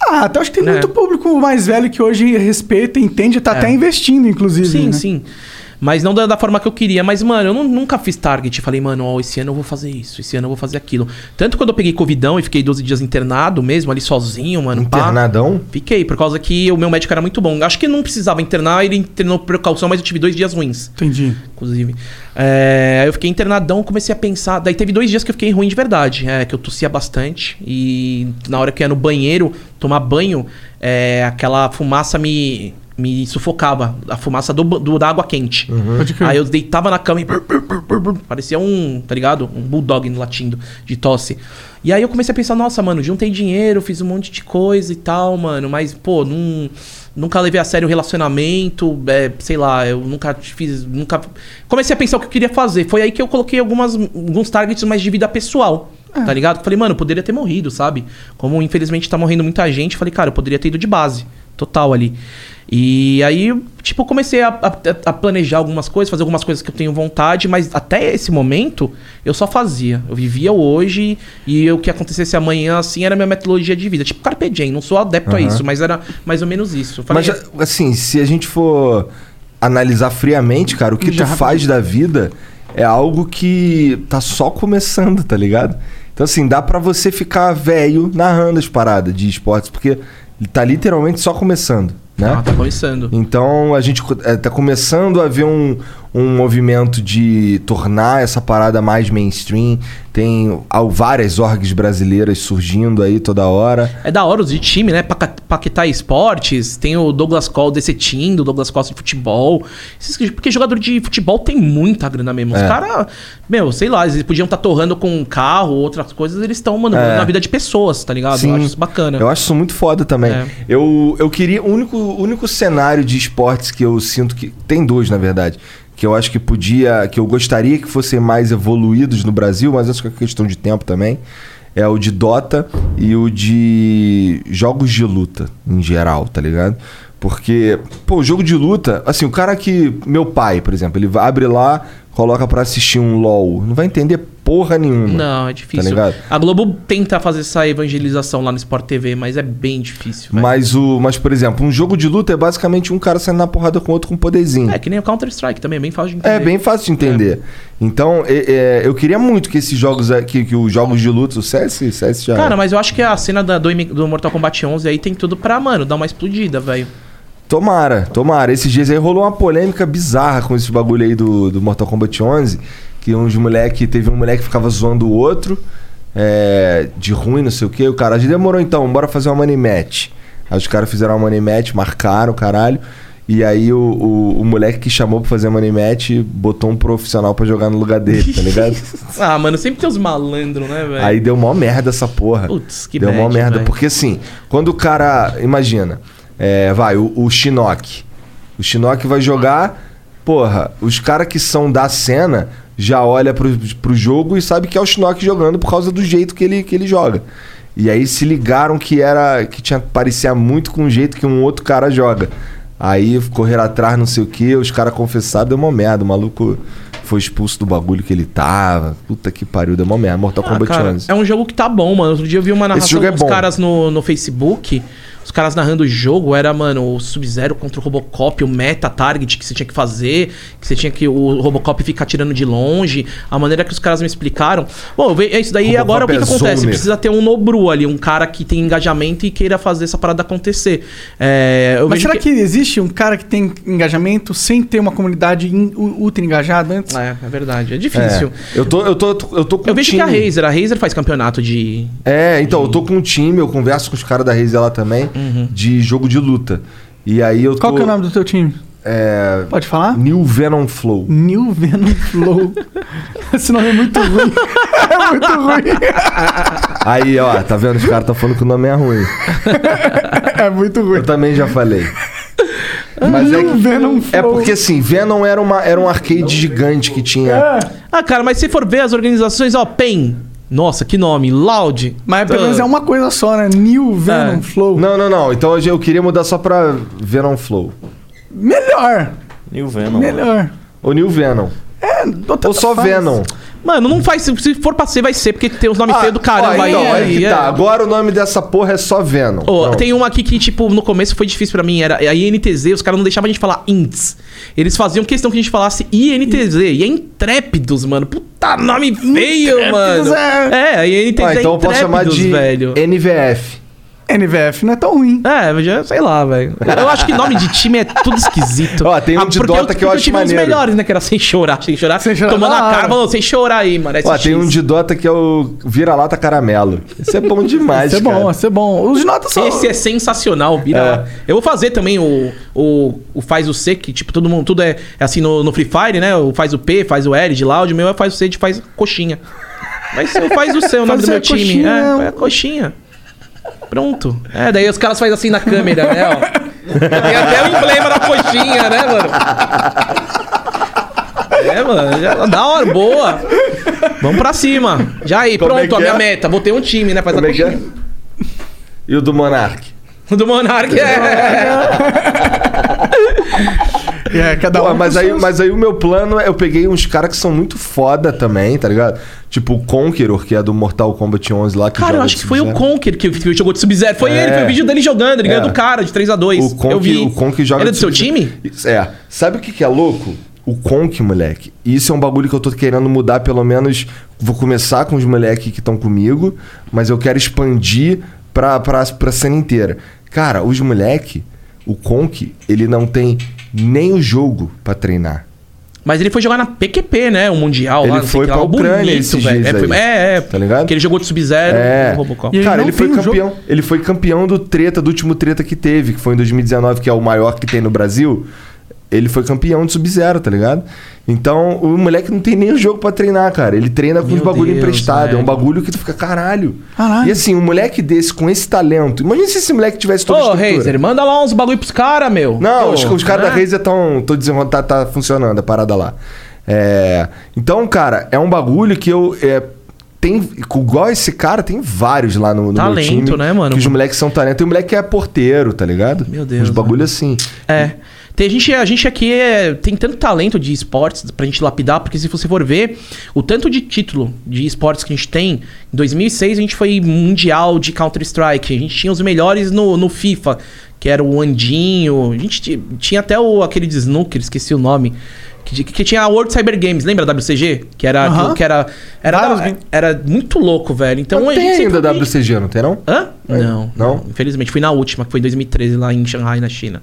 Ah, até acho que tem É. muito público mais velho que hoje respeita, entende, tá É. até investindo, inclusive. Sim, né? sim. Mas não da, da forma que eu queria. Mas, mano, eu nu- nunca fiz target. Falei, mano, ó, esse ano eu vou fazer isso, esse ano eu vou fazer aquilo. Tanto quando eu peguei Covidão e fiquei 12 dias internado mesmo, ali sozinho, mano. pá. Internadão? Fiquei, por causa que o meu médico era muito bom. Acho que não precisava internar, ele internou por precaução, mas eu tive dois dias ruins, Entendi. inclusive. É, aí eu fiquei internadão, comecei a pensar. Daí teve dois dias que eu fiquei ruim de verdade. É, que eu tossia bastante. E na hora que eu ia no banheiro tomar banho, é, aquela fumaça me, me sufocava. A fumaça do, do- da água quente. Crer. Aí eu deitava na cama e. brr, brr, brr, brr, brr, parecia um, tá ligado? Um bulldog latindo de tosse. E aí eu comecei a pensar, nossa, mano, juntei dinheiro, fiz um monte de coisa e tal, mano, mas, pô, não, nunca levei a sério o relacionamento, é, sei lá, eu nunca fiz. Nunca. Comecei a pensar o que eu queria fazer. Foi aí que eu coloquei algumas, alguns targets mais de vida pessoal. Tá ligado? Falei, mano, eu poderia ter morrido, sabe? Como infelizmente tá morrendo muita gente, falei, cara, eu poderia ter ido de base. Total ali. E aí, tipo, eu comecei a, a- a planejar algumas coisas, fazer algumas coisas que eu tenho vontade, mas até esse momento eu só fazia. Eu vivia hoje e o que acontecesse amanhã, assim, era a minha metodologia de vida. Tipo, Carpe Diem, não sou adepto a Aham. isso, mas era mais ou menos isso. Falei, Mas, assim, se a gente for analisar friamente, cara, o que tu faz da vida é algo que tá só começando, tá ligado? Então, assim, dá pra você ficar velho narrando as paradas de esportes, porque tá literalmente só começando, né? ah, tá começando. Então a gente co- eh, tá começando a ver um, um movimento de tornar essa parada mais mainstream. Tem ah, várias orgs brasileiras surgindo aí toda hora. É da hora os de time, né? Paquetá Esportes, tem o Douglas Cole desse team, do Douglas Costa de futebol. Porque jogador de futebol tem muita grana mesmo. Os É. caras, meu, sei lá, eles podiam estar torrando com um carro, outras coisas, eles estão, mano, É. na vida de pessoas, tá ligado? Eu acho isso bacana. Eu acho isso muito foda também. É. Eu, eu queria. O único, o único cenário de esportes que eu sinto que. Tem dois, na verdade. Que eu acho que podia. Que eu gostaria que fossem mais evoluídos no Brasil, mas acho que é questão de tempo também. É o de Dota e o de jogos de luta, em geral, tá ligado? Porque, pô, jogo de luta, assim, o cara que. Meu pai, por exemplo, ele abre lá, coloca pra assistir um LOL. Não vai entender porra nenhuma. Não, é difícil. Tá ligado? A Globo tenta fazer essa evangelização lá no Sport TV, mas é bem difícil. Mas, o, mas, por exemplo, um jogo de luta é basicamente um cara saindo na porrada com outro com poderzinho. É que nem o Counter-Strike também, é bem fácil de entender. É bem fácil de entender. Então, é- é, eu queria muito que esses jogos, é, que, os jogos de luta, o CS, CS já. Cara, mas eu acho que a cena da- do, do Mortal Kombat 11 aí tem tudo pra, mano, dar uma explodida, velho. Tomara, tomara. Esses dias aí rolou uma polêmica bizarra com esse bagulho aí do, do Mortal Kombat 11. Que uns moleque, teve um moleque que ficava zoando o outro, é, de ruim, não sei o que. O cara, demorou então, bora fazer uma money match. Aí os caras fizeram uma money match, marcaram, caralho. E aí o, o, o moleque que chamou pra fazer a money match botou um profissional pra jogar no lugar dele, tá ligado? Ah, mano, sempre tem os malandros, né, velho? Aí deu mó merda essa porra. Putz, que Deu mó merda. velho. Porque assim, quando o cara. Imagina, é, vai, o, o Shinnok. O Shinnok vai jogar. Porra, os caras que são da cena já olha pro, pro jogo e sabe que é o Shinnok jogando por causa do jeito que ele, que ele joga. E aí se ligaram que era. que tinha parecia muito com o jeito que um outro cara joga. Aí correram atrás, não sei o que, os caras confessaram, deu uma merda. O maluco foi expulso do bagulho que ele tava. Puta que pariu, deu uma merda. Mortal Ah, Kombat cara, 11. é um jogo que tá bom, mano. Outro dia eu vi uma narração é dos bom. caras no, no Facebook. Os caras narrando o jogo. Era, mano, o Sub-Zero contra o Robocop, o meta target que você tinha que fazer. Que você tinha que o Robocop ficar tirando de longe. A maneira que os caras me explicaram. Bom, eu é isso daí. Robocop agora o que, é que acontece? zoner. Precisa ter um Nobru ali, um cara que tem engajamento e queira fazer essa parada acontecer. É, eu Mas será que... existe um cara que tem engajamento sem ter uma comunidade in- ultra engajada antes? É, é verdade. É difícil. É, eu tô, eu tô, eu tô com Eu um vejo time. que a Razer, a Razer faz campeonato de. É, então, eu tô com um time, eu converso com os caras da Razer lá também, de jogo de luta. E aí eu tô. Qual que é o nome do teu time? É. Pode falar? New Venom Flow. New Venom Flow. Esse nome é muito ruim. é muito ruim. Aí, ó, tá vendo? Os caras estão falando que o nome é ruim. É muito ruim. Eu também já falei. Mas é New que. Venom É porque assim, Venom era, uma, era um arcade gigante que tinha. Ah, cara, mas se for ver as organizações, ó, PEN. Nossa, que nome. Loud. Mas pelo menos é uma coisa só, né? New Venom É. Flow. Não, não, não. Então hoje eu queria mudar só pra Venom Flow. Melhor. New Venom. Melhor. Ou New Venom. É, Ou só Venom. Mano, não faz. Se for pra ser, vai ser, porque tem os nomes feios do caramba ó, aí. então, aí que é. tá. Agora o nome dessa porra é só Venom. Ô, Pronto. tem uma aqui que, tipo, no começo foi difícil pra mim. Era a INTZ, os caras não deixavam a gente falar INTS. Eles faziam questão que a gente falasse INTZ. E é Intrépidos, mano. Puta nome feio, mano. é. É, a INTZ Ah, então é eu posso chamar Intrépidos, de velho. NVF. NVF não é tão ruim. É, já, sei lá, velho. Eu acho que nome de time é tudo esquisito. Ó, tem um de porque Dota que eu porque acho tive uns maneiro. melhores, né? Que era sem chorar, sem chorar. Sem chorar tomando a cara, falou, sem chorar aí, mano. Ó, tem um de Dota que é o Vira-Lata Caramelo. Esse é bom demais, Isso é cara. bom, isso é bom. Os de nota são... Esse é sensacional, vira lá. Eu vou fazer também o, o, o faz o C, que tipo, todo mundo, tudo é, é assim no, no Free Fire, né? O faz o P, faz o L de loud, o meu é faz o C de faz coxinha. Mas eu faz o C, o nome do meu C, time. coxinha, É, é é coxinha. Pronto. É, daí os caras fazem assim na câmera, né, ó. Tem até o emblema da coxinha, né, mano? É, mano, já, da hora, boa. Vamos pra cima. Já aí, Como é pronto, que a minha é? meta. Botei um time, né? Faz Como a é é? coxinha. E o do Monark? Do Monark é. É, cada Pô, um mas, aí, seus- mas aí o meu plano é eu peguei uns caras que são muito foda também, tá ligado? Tipo o Conqueror, que é do Mortal Kombat 11 lá. Que Cara, eu acho que foi o. Conker que, que jogou de Sub-Zero. Foi É. ele, foi o vídeo dele jogando. Ele É. ganhou do cara de 3x2. O Conk, eu vi. o Conk joga Ele é do seu time? É. Sabe o que, que é louco? O Conk, moleque. Isso é um bagulho que eu tô querendo mudar, pelo menos. Vou começar com os moleques que estão comigo, mas eu quero expandir pra, pra, pra cena inteira. Cara, os moleque, o Conk, ele não tem nem o jogo pra treinar. Mas ele foi jogar na PQP, né? O Mundial Ele lá. não sei foi que lá, pra o Ucrânia esses velho. dias É, foi- é, é. Tá ligado? Que ele jogou de Sub-Zero É. no Robocop. Ele Cara, ele foi campeão. Ele foi campeão do treta, do último treta que teve, que foi em 2019, que é o maior que tem no Brasil. Ele foi campeão de Sub-Zero, tá ligado? Então, o moleque não tem nem o jogo pra treinar, cara. Ele treina com Meu os bagulho Deus, emprestado. É um bagulho que tu fica, caralho. Caralho. E assim, um moleque desse, com esse talento. Imagina se esse moleque tivesse toda a Ô, estrutura. Razer, manda lá uns bagulho pros caras, meu. Não, Pô, os, os caras da né? Razer estão. Tô dizendo, tá, tá funcionando a parada lá. É, então, cara, é um bagulho que eu. É, tem, igual esse cara, tem vários lá no, no meu Talento, time. né, mano? Que os moleques são talento. Tem um moleque que é porteiro, tá ligado? Meu Deus, Uns bagulho assim. É. Tem, a, gente, a gente aqui é- tem tanto talento de esportes pra gente lapidar, porque se você for ver o tanto de título de esportes que a gente tem, em 2006 a gente foi mundial de Counter-Strike, a gente tinha os melhores no, no FIFA, que era o Andinho, a gente ti- tinha até o, aquele de snooker, esqueci o nome, que, que tinha a World Cyber Games, lembra da WCG? Que era, aquilo que era, era, Vários era muito louco, velho. Então Mas a tem ainda foi- WCG, não tem não? Hã? Não, Não? Infelizmente, fui na última, que foi em 2013, lá em Shanghai, na China.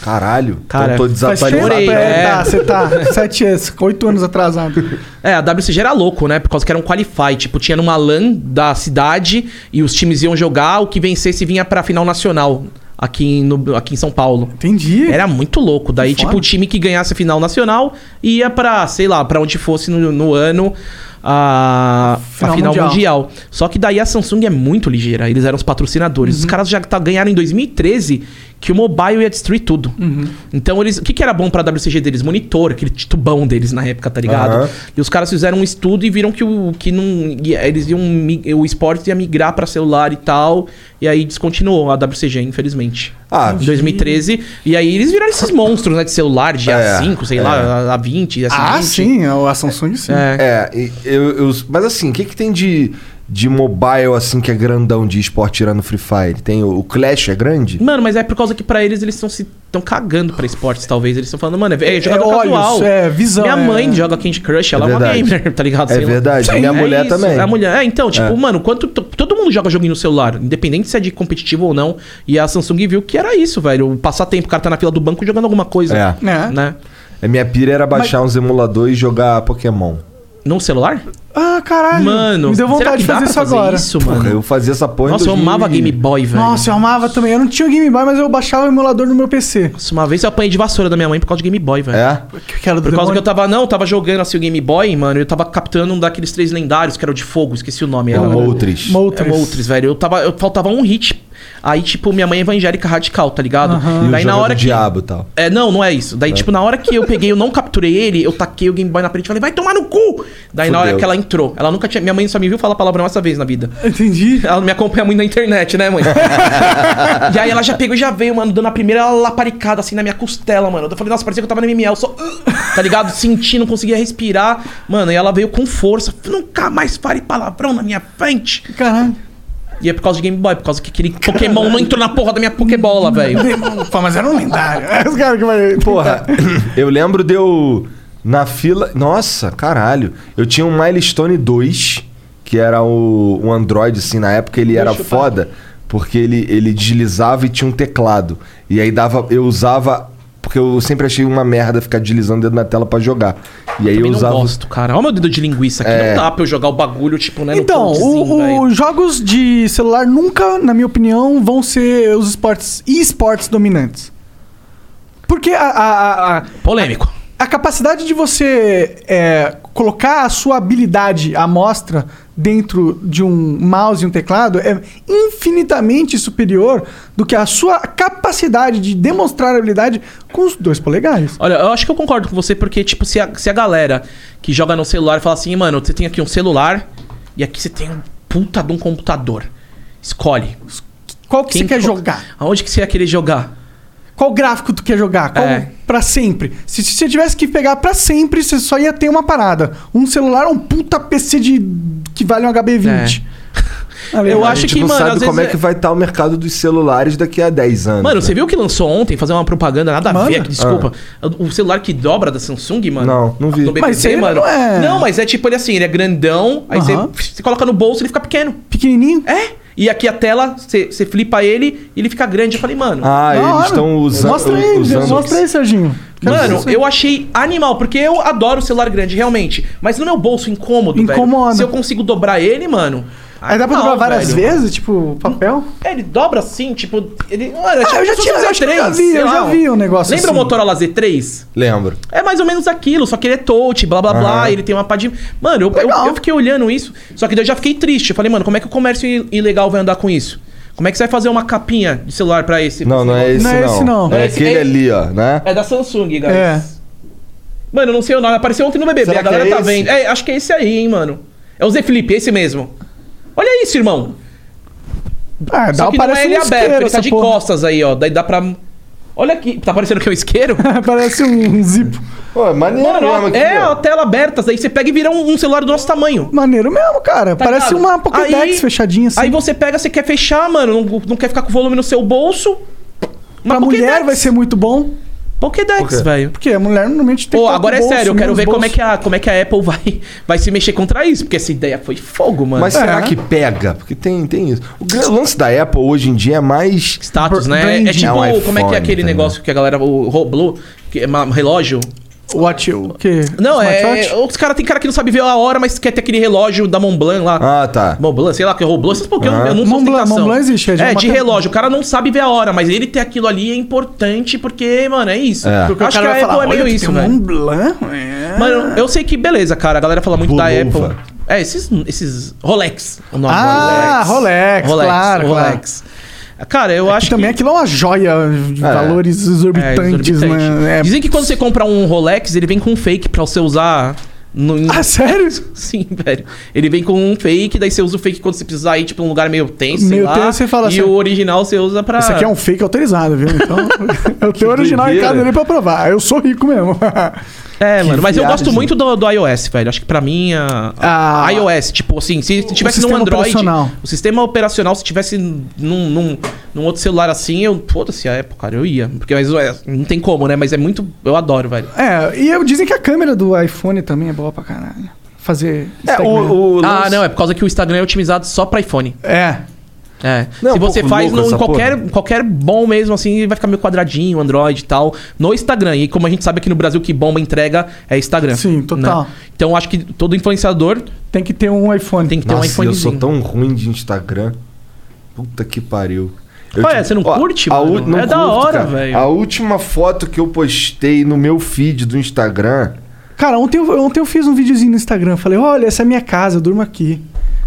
Caralho. Cara, então tô Faz tempo, desatualizado. É, é. tá, você tá sete anos, oito anos atrasado. É, a WCG era louco, né? Por causa que era um qualify. Tipo, tinha numa LAN da cidade e os times iam jogar, o que vencesse vinha pra final nacional aqui, no, aqui em São Paulo. Entendi. Era muito louco. Daí, Que tipo, foda. o time que ganhasse a final nacional ia pra, sei lá, pra onde fosse no, no ano a, Final a final mundial. mundial. Só que daí a Samsung é muito ligeira. Eles eram os patrocinadores. Uhum. Os caras já tá, ganharam em 2013 que o mobile ia destruir tudo. Uhum. Então, eles, o que, que era bom pra WCG deles? Monitor, aquele tubão deles na época, tá ligado? Aham. E os caras fizeram um estudo e viram que, o, que não, eles iam. O esporte ia migrar pra celular e tal. E aí descontinuou a WCG, infelizmente. Ah, em 2013. E aí eles viraram esses monstros, né? De celular, de É, A5, sei é. lá, A20, A20. Ah, sim, a Samsung sim. É. É, e eu, eu- mas assim, o que, que tem de, de mobile assim que é grandão de esporte tirando Free Fire? Tem o, o Clash é grande? Mano, mas é por causa que pra eles eles estão se estão cagando pra esportes, talvez. Eles estão falando, mano, é, é jogador olhos, casual. é, visão, Minha é. mãe joga Candy Crush, ela é, uma verdade. gamer, tá ligado? É Sei verdade, minha mulher isso, também. É a mulher. É, então, tipo, mano, quanto todo mundo joga joguinho no celular, independente se é de competitivo ou não. E a Samsung viu que era isso, velho. O passatempo, o cara tá na fila do banco jogando alguma coisa. É. É. Né? A minha pira era baixar uns emuladores e jogar Pokémon. No celular? Ah, caralho. Mano, Me deu será vontade que de dá fazer pra isso agora. Isso, Porra, mano. eu fazia essa porra Nossa, eu 2000 amava Game Boy, velho. Nossa, eu amava também. Eu não tinha o Game Boy, mas eu baixava o emulador no meu PC. Nossa, uma vez eu apanhei de vassoura da minha mãe por causa de Game Boy, velho. É? Que era do Por causa que eu demônio. tava, não, eu tava jogando assim o Game Boy, mano, eu tava capturando um daqueles três lendários, que era o de fogo, esqueci o nome. É era- o Moltres. Moltres. É Moltres, velho. Eu tava, eu faltava um hit. Aí, tipo, minha mãe é evangélica radical, tá ligado? E o Daí na hora do que. diabo e tal. É, não, não é isso. Daí, tipo, na hora que eu peguei, eu não capturei ele, eu taquei o Game Boy na parede e falei, vai tomar no cu! Daí na hora Fudeu. que ela entrou, ela nunca tinha. Minha mãe só me viu falar palavrão essa vez na vida. Entendi. Ela não me acompanha muito na internet, né, mãe? e aí ela já pegou e já veio, mano, dando a primeira laparicada assim na minha costela, mano. Eu falei, nossa, parecia que eu tava no MML, só. Tá ligado? Senti, não conseguia respirar. Mano, e ela veio com força. Nunca mais fale palavrão na minha frente. Caralho. E é por causa de Game Boy, por causa que aquele Pokémon não entrou na porra da minha Pokébola, velho. Pô, mas era um lendário. É os caras que vai. Porra, eu lembro de eu na fila. Nossa, caralho. Eu tinha um Milestone 2, que era o, um Android, assim, na época ele era foda, porque ele, ele deslizava e tinha um teclado. E aí dava. Eu usava. Porque eu sempre achei uma merda ficar deslizando o dedo na tela pra jogar. E aí eu não usava. gosto, cara. Olha o meu dedo de linguiça aqui. É. Não dá pra eu jogar o bagulho, tipo, né? no Então, os jogos de celular nunca, na minha opinião, vão ser os esportes e-sports dominantes. Porque a, a, a, a- Polêmico. a capacidade de você é, colocar a sua habilidade à mostra dentro de um mouse e um teclado é infinitamente superior do que a sua capacidade de demonstrar habilidade com os dois polegares. Olha, eu acho que eu concordo com você, porque, tipo, se a, se a galera que joga no celular fala assim, mano, você tem aqui um celular e aqui você tem um puta de um computador. Escolhe. Qual que Quem você quer que- jogar? Aonde que você ia querer jogar? Qual gráfico tu quer jogar? Qual É. pra sempre? Se, se você tivesse que pegar pra sempre, você só ia ter uma parada. Um celular ou um puta PC de que vale um HB20. Ah, Eu legal. a acho gente que, não mano, sabe às como é que é- vai estar o mercado dos celulares daqui a 10 anos. Mano, né? você viu que lançou ontem, fazer uma propaganda, nada a Manda. ver aqui, desculpa. O celular que dobra da Samsung, mano. Não, não vi. BBB, Mas mano. não é- Não, mas é tipo ele assim, ele é grandão, aí você, você coloca no bolso e ele fica pequeno. Pequenininho? É. E aqui a tela, você, flipa ele e ele fica grande. Eu falei, mano. Ah, eles hora. estão usando. Mostra aí, usando... mostra aí, Serginho. Quero Mano, eu achei animal, porque eu adoro o celular grande, realmente. Mas no meu bolso, incômodo, Incomoda. velho. Se eu consigo dobrar ele, mano. Aí dá pra não, dobrar várias velho. vezes, tipo, papel? É, ele dobra assim, tipo. Ele, mano, é tipo Ah, eu já tinha- fosse eu já Z3, vi, eu já vi um negócio Lembra assim. o Motorola Z3? Lembro. É mais ou menos aquilo, só que ele é touch, blá blá blá, ele tem uma pá de. Mano, eu, eu, eu fiquei olhando isso, só que daí eu já fiquei triste. Eu falei, mano, como é que o comércio ilegal vai andar com isso? Como é que você vai fazer uma capinha de celular pra esse? Não, não é esse Não não. é esse, não. É Esse- aquele é- ali, ó, né? É da Samsung, guys. É. Mano, eu não sei o nome. Apareceu ontem no BBB, Será a galera que é tá esse? vendo. É, acho que é esse aí, hein, mano. É o Z Flip, esse mesmo. Olha isso, irmão. Ah, Só dá que não parece é ele um aberto, isqueiro ele tá de porra. costas aí, ó. Daí dá pra. Olha aqui. Tá parecendo que é um isqueiro? Parece um zipo. Pô, é maneiro Mano, mesmo ó, aqui, é ó. a tela aberta, daí você pega e vira um, um celular do nosso tamanho. Maneiro mesmo, cara. Tá Parece ligado? uma Pokédex Aí- fechadinha assim. Aí você pega, você quer fechar, mano, não, não quer ficar com o volume no seu bolso. Uma pra mulher Pokédex. vai ser muito bom. Pokédex, Por velho. Porque a mulher normalmente tem Pô, agora é bolso, sério, eu quero menos ver como é, que a, como é que a Apple vai, vai se mexer contra isso, porque essa ideia foi fogo, mano. Mas É. será que pega? Porque tem, tem isso. O lance da Apple hoje em dia é mais. Status, Br- né? branding. É tipo, É um como é que iPhone, é aquele tá negócio que a galera, o Roblo, que é um relógio? Watch, o quê? Não, é. Smartwatch? Os caras tem cara que não sabe ver a hora, mas quer ter aquele relógio da Montblanc lá. Ah, tá. Montblanc, sei lá, que é Roblo, essas porque eu, Ah. eu não sou Montblanc-. Montblanc existe, é de É, de relógio. O cara não sabe ver a hora, mas ele ter aquilo ali é importante porque, mano, é isso. É. Porque o Acho cara que a vai Apple falar, é meio "Olha, isso, tem um velho. Mont Blanc, é. Mano, eu sei que beleza, cara. A galera fala muito da. Apple. É, esses, esses Rolex. O nome Ah, Rolex, claro, Rolex. Cara, eu acho que também que... aquilo é uma joia de É. valores É, exorbitantes, exorbitante. né? É- Dizem que quando você compra um Rolex, ele vem com um fake pra você usar... No... Ah, sério? Sim, velho. Ele vem com um fake, daí você usa o fake quando você precisar ir, tipo, num lugar meio tenso, sei Meio lá. tenso, você fala E assim- o original você usa pra... Esse aqui é um fake autorizado, viu? Então, eu tenho o original em casa dele pra provar. Eu sou rico mesmo. É, mano, mas eu viagem. gosto muito do, do iOS, velho. Acho que pra mim, a, Ah. a iOS, tipo assim, se tivesse no sistema Android, operacional. o sistema operacional, se tivesse num, num, num outro celular assim, eu, foda-se a Apple, cara, eu ia. Porque mas, é, não tem como, né? Mas é muito, eu adoro, velho. É, e eu, dizem que a câmera do iPhone também é boa pra caralho. Fazer. É, o, o Ah, não, é por causa que o Instagram é otimizado só pra iPhone. É. É. Não, Se você faz essa qualquer, qualquer bom mesmo, assim, vai ficar meio quadradinho, Android e tal. No Instagram. E como a gente sabe aqui no Brasil que bomba entrega é Instagram. Sim, total. né? Então eu acho que todo influenciador Tem que ter um iPhone. tem que ter Nossa, um iPhone. eu sou tão ruim de Instagram. Puta que pariu. Eu Ué, te- você não curte, a mano? ú- não É da hora, velho. A última foto que eu postei no meu feed do Instagram. Cara, ontem eu, ontem eu fiz um videozinho no Instagram. Falei, olha, essa é a minha casa, eu durmo aqui.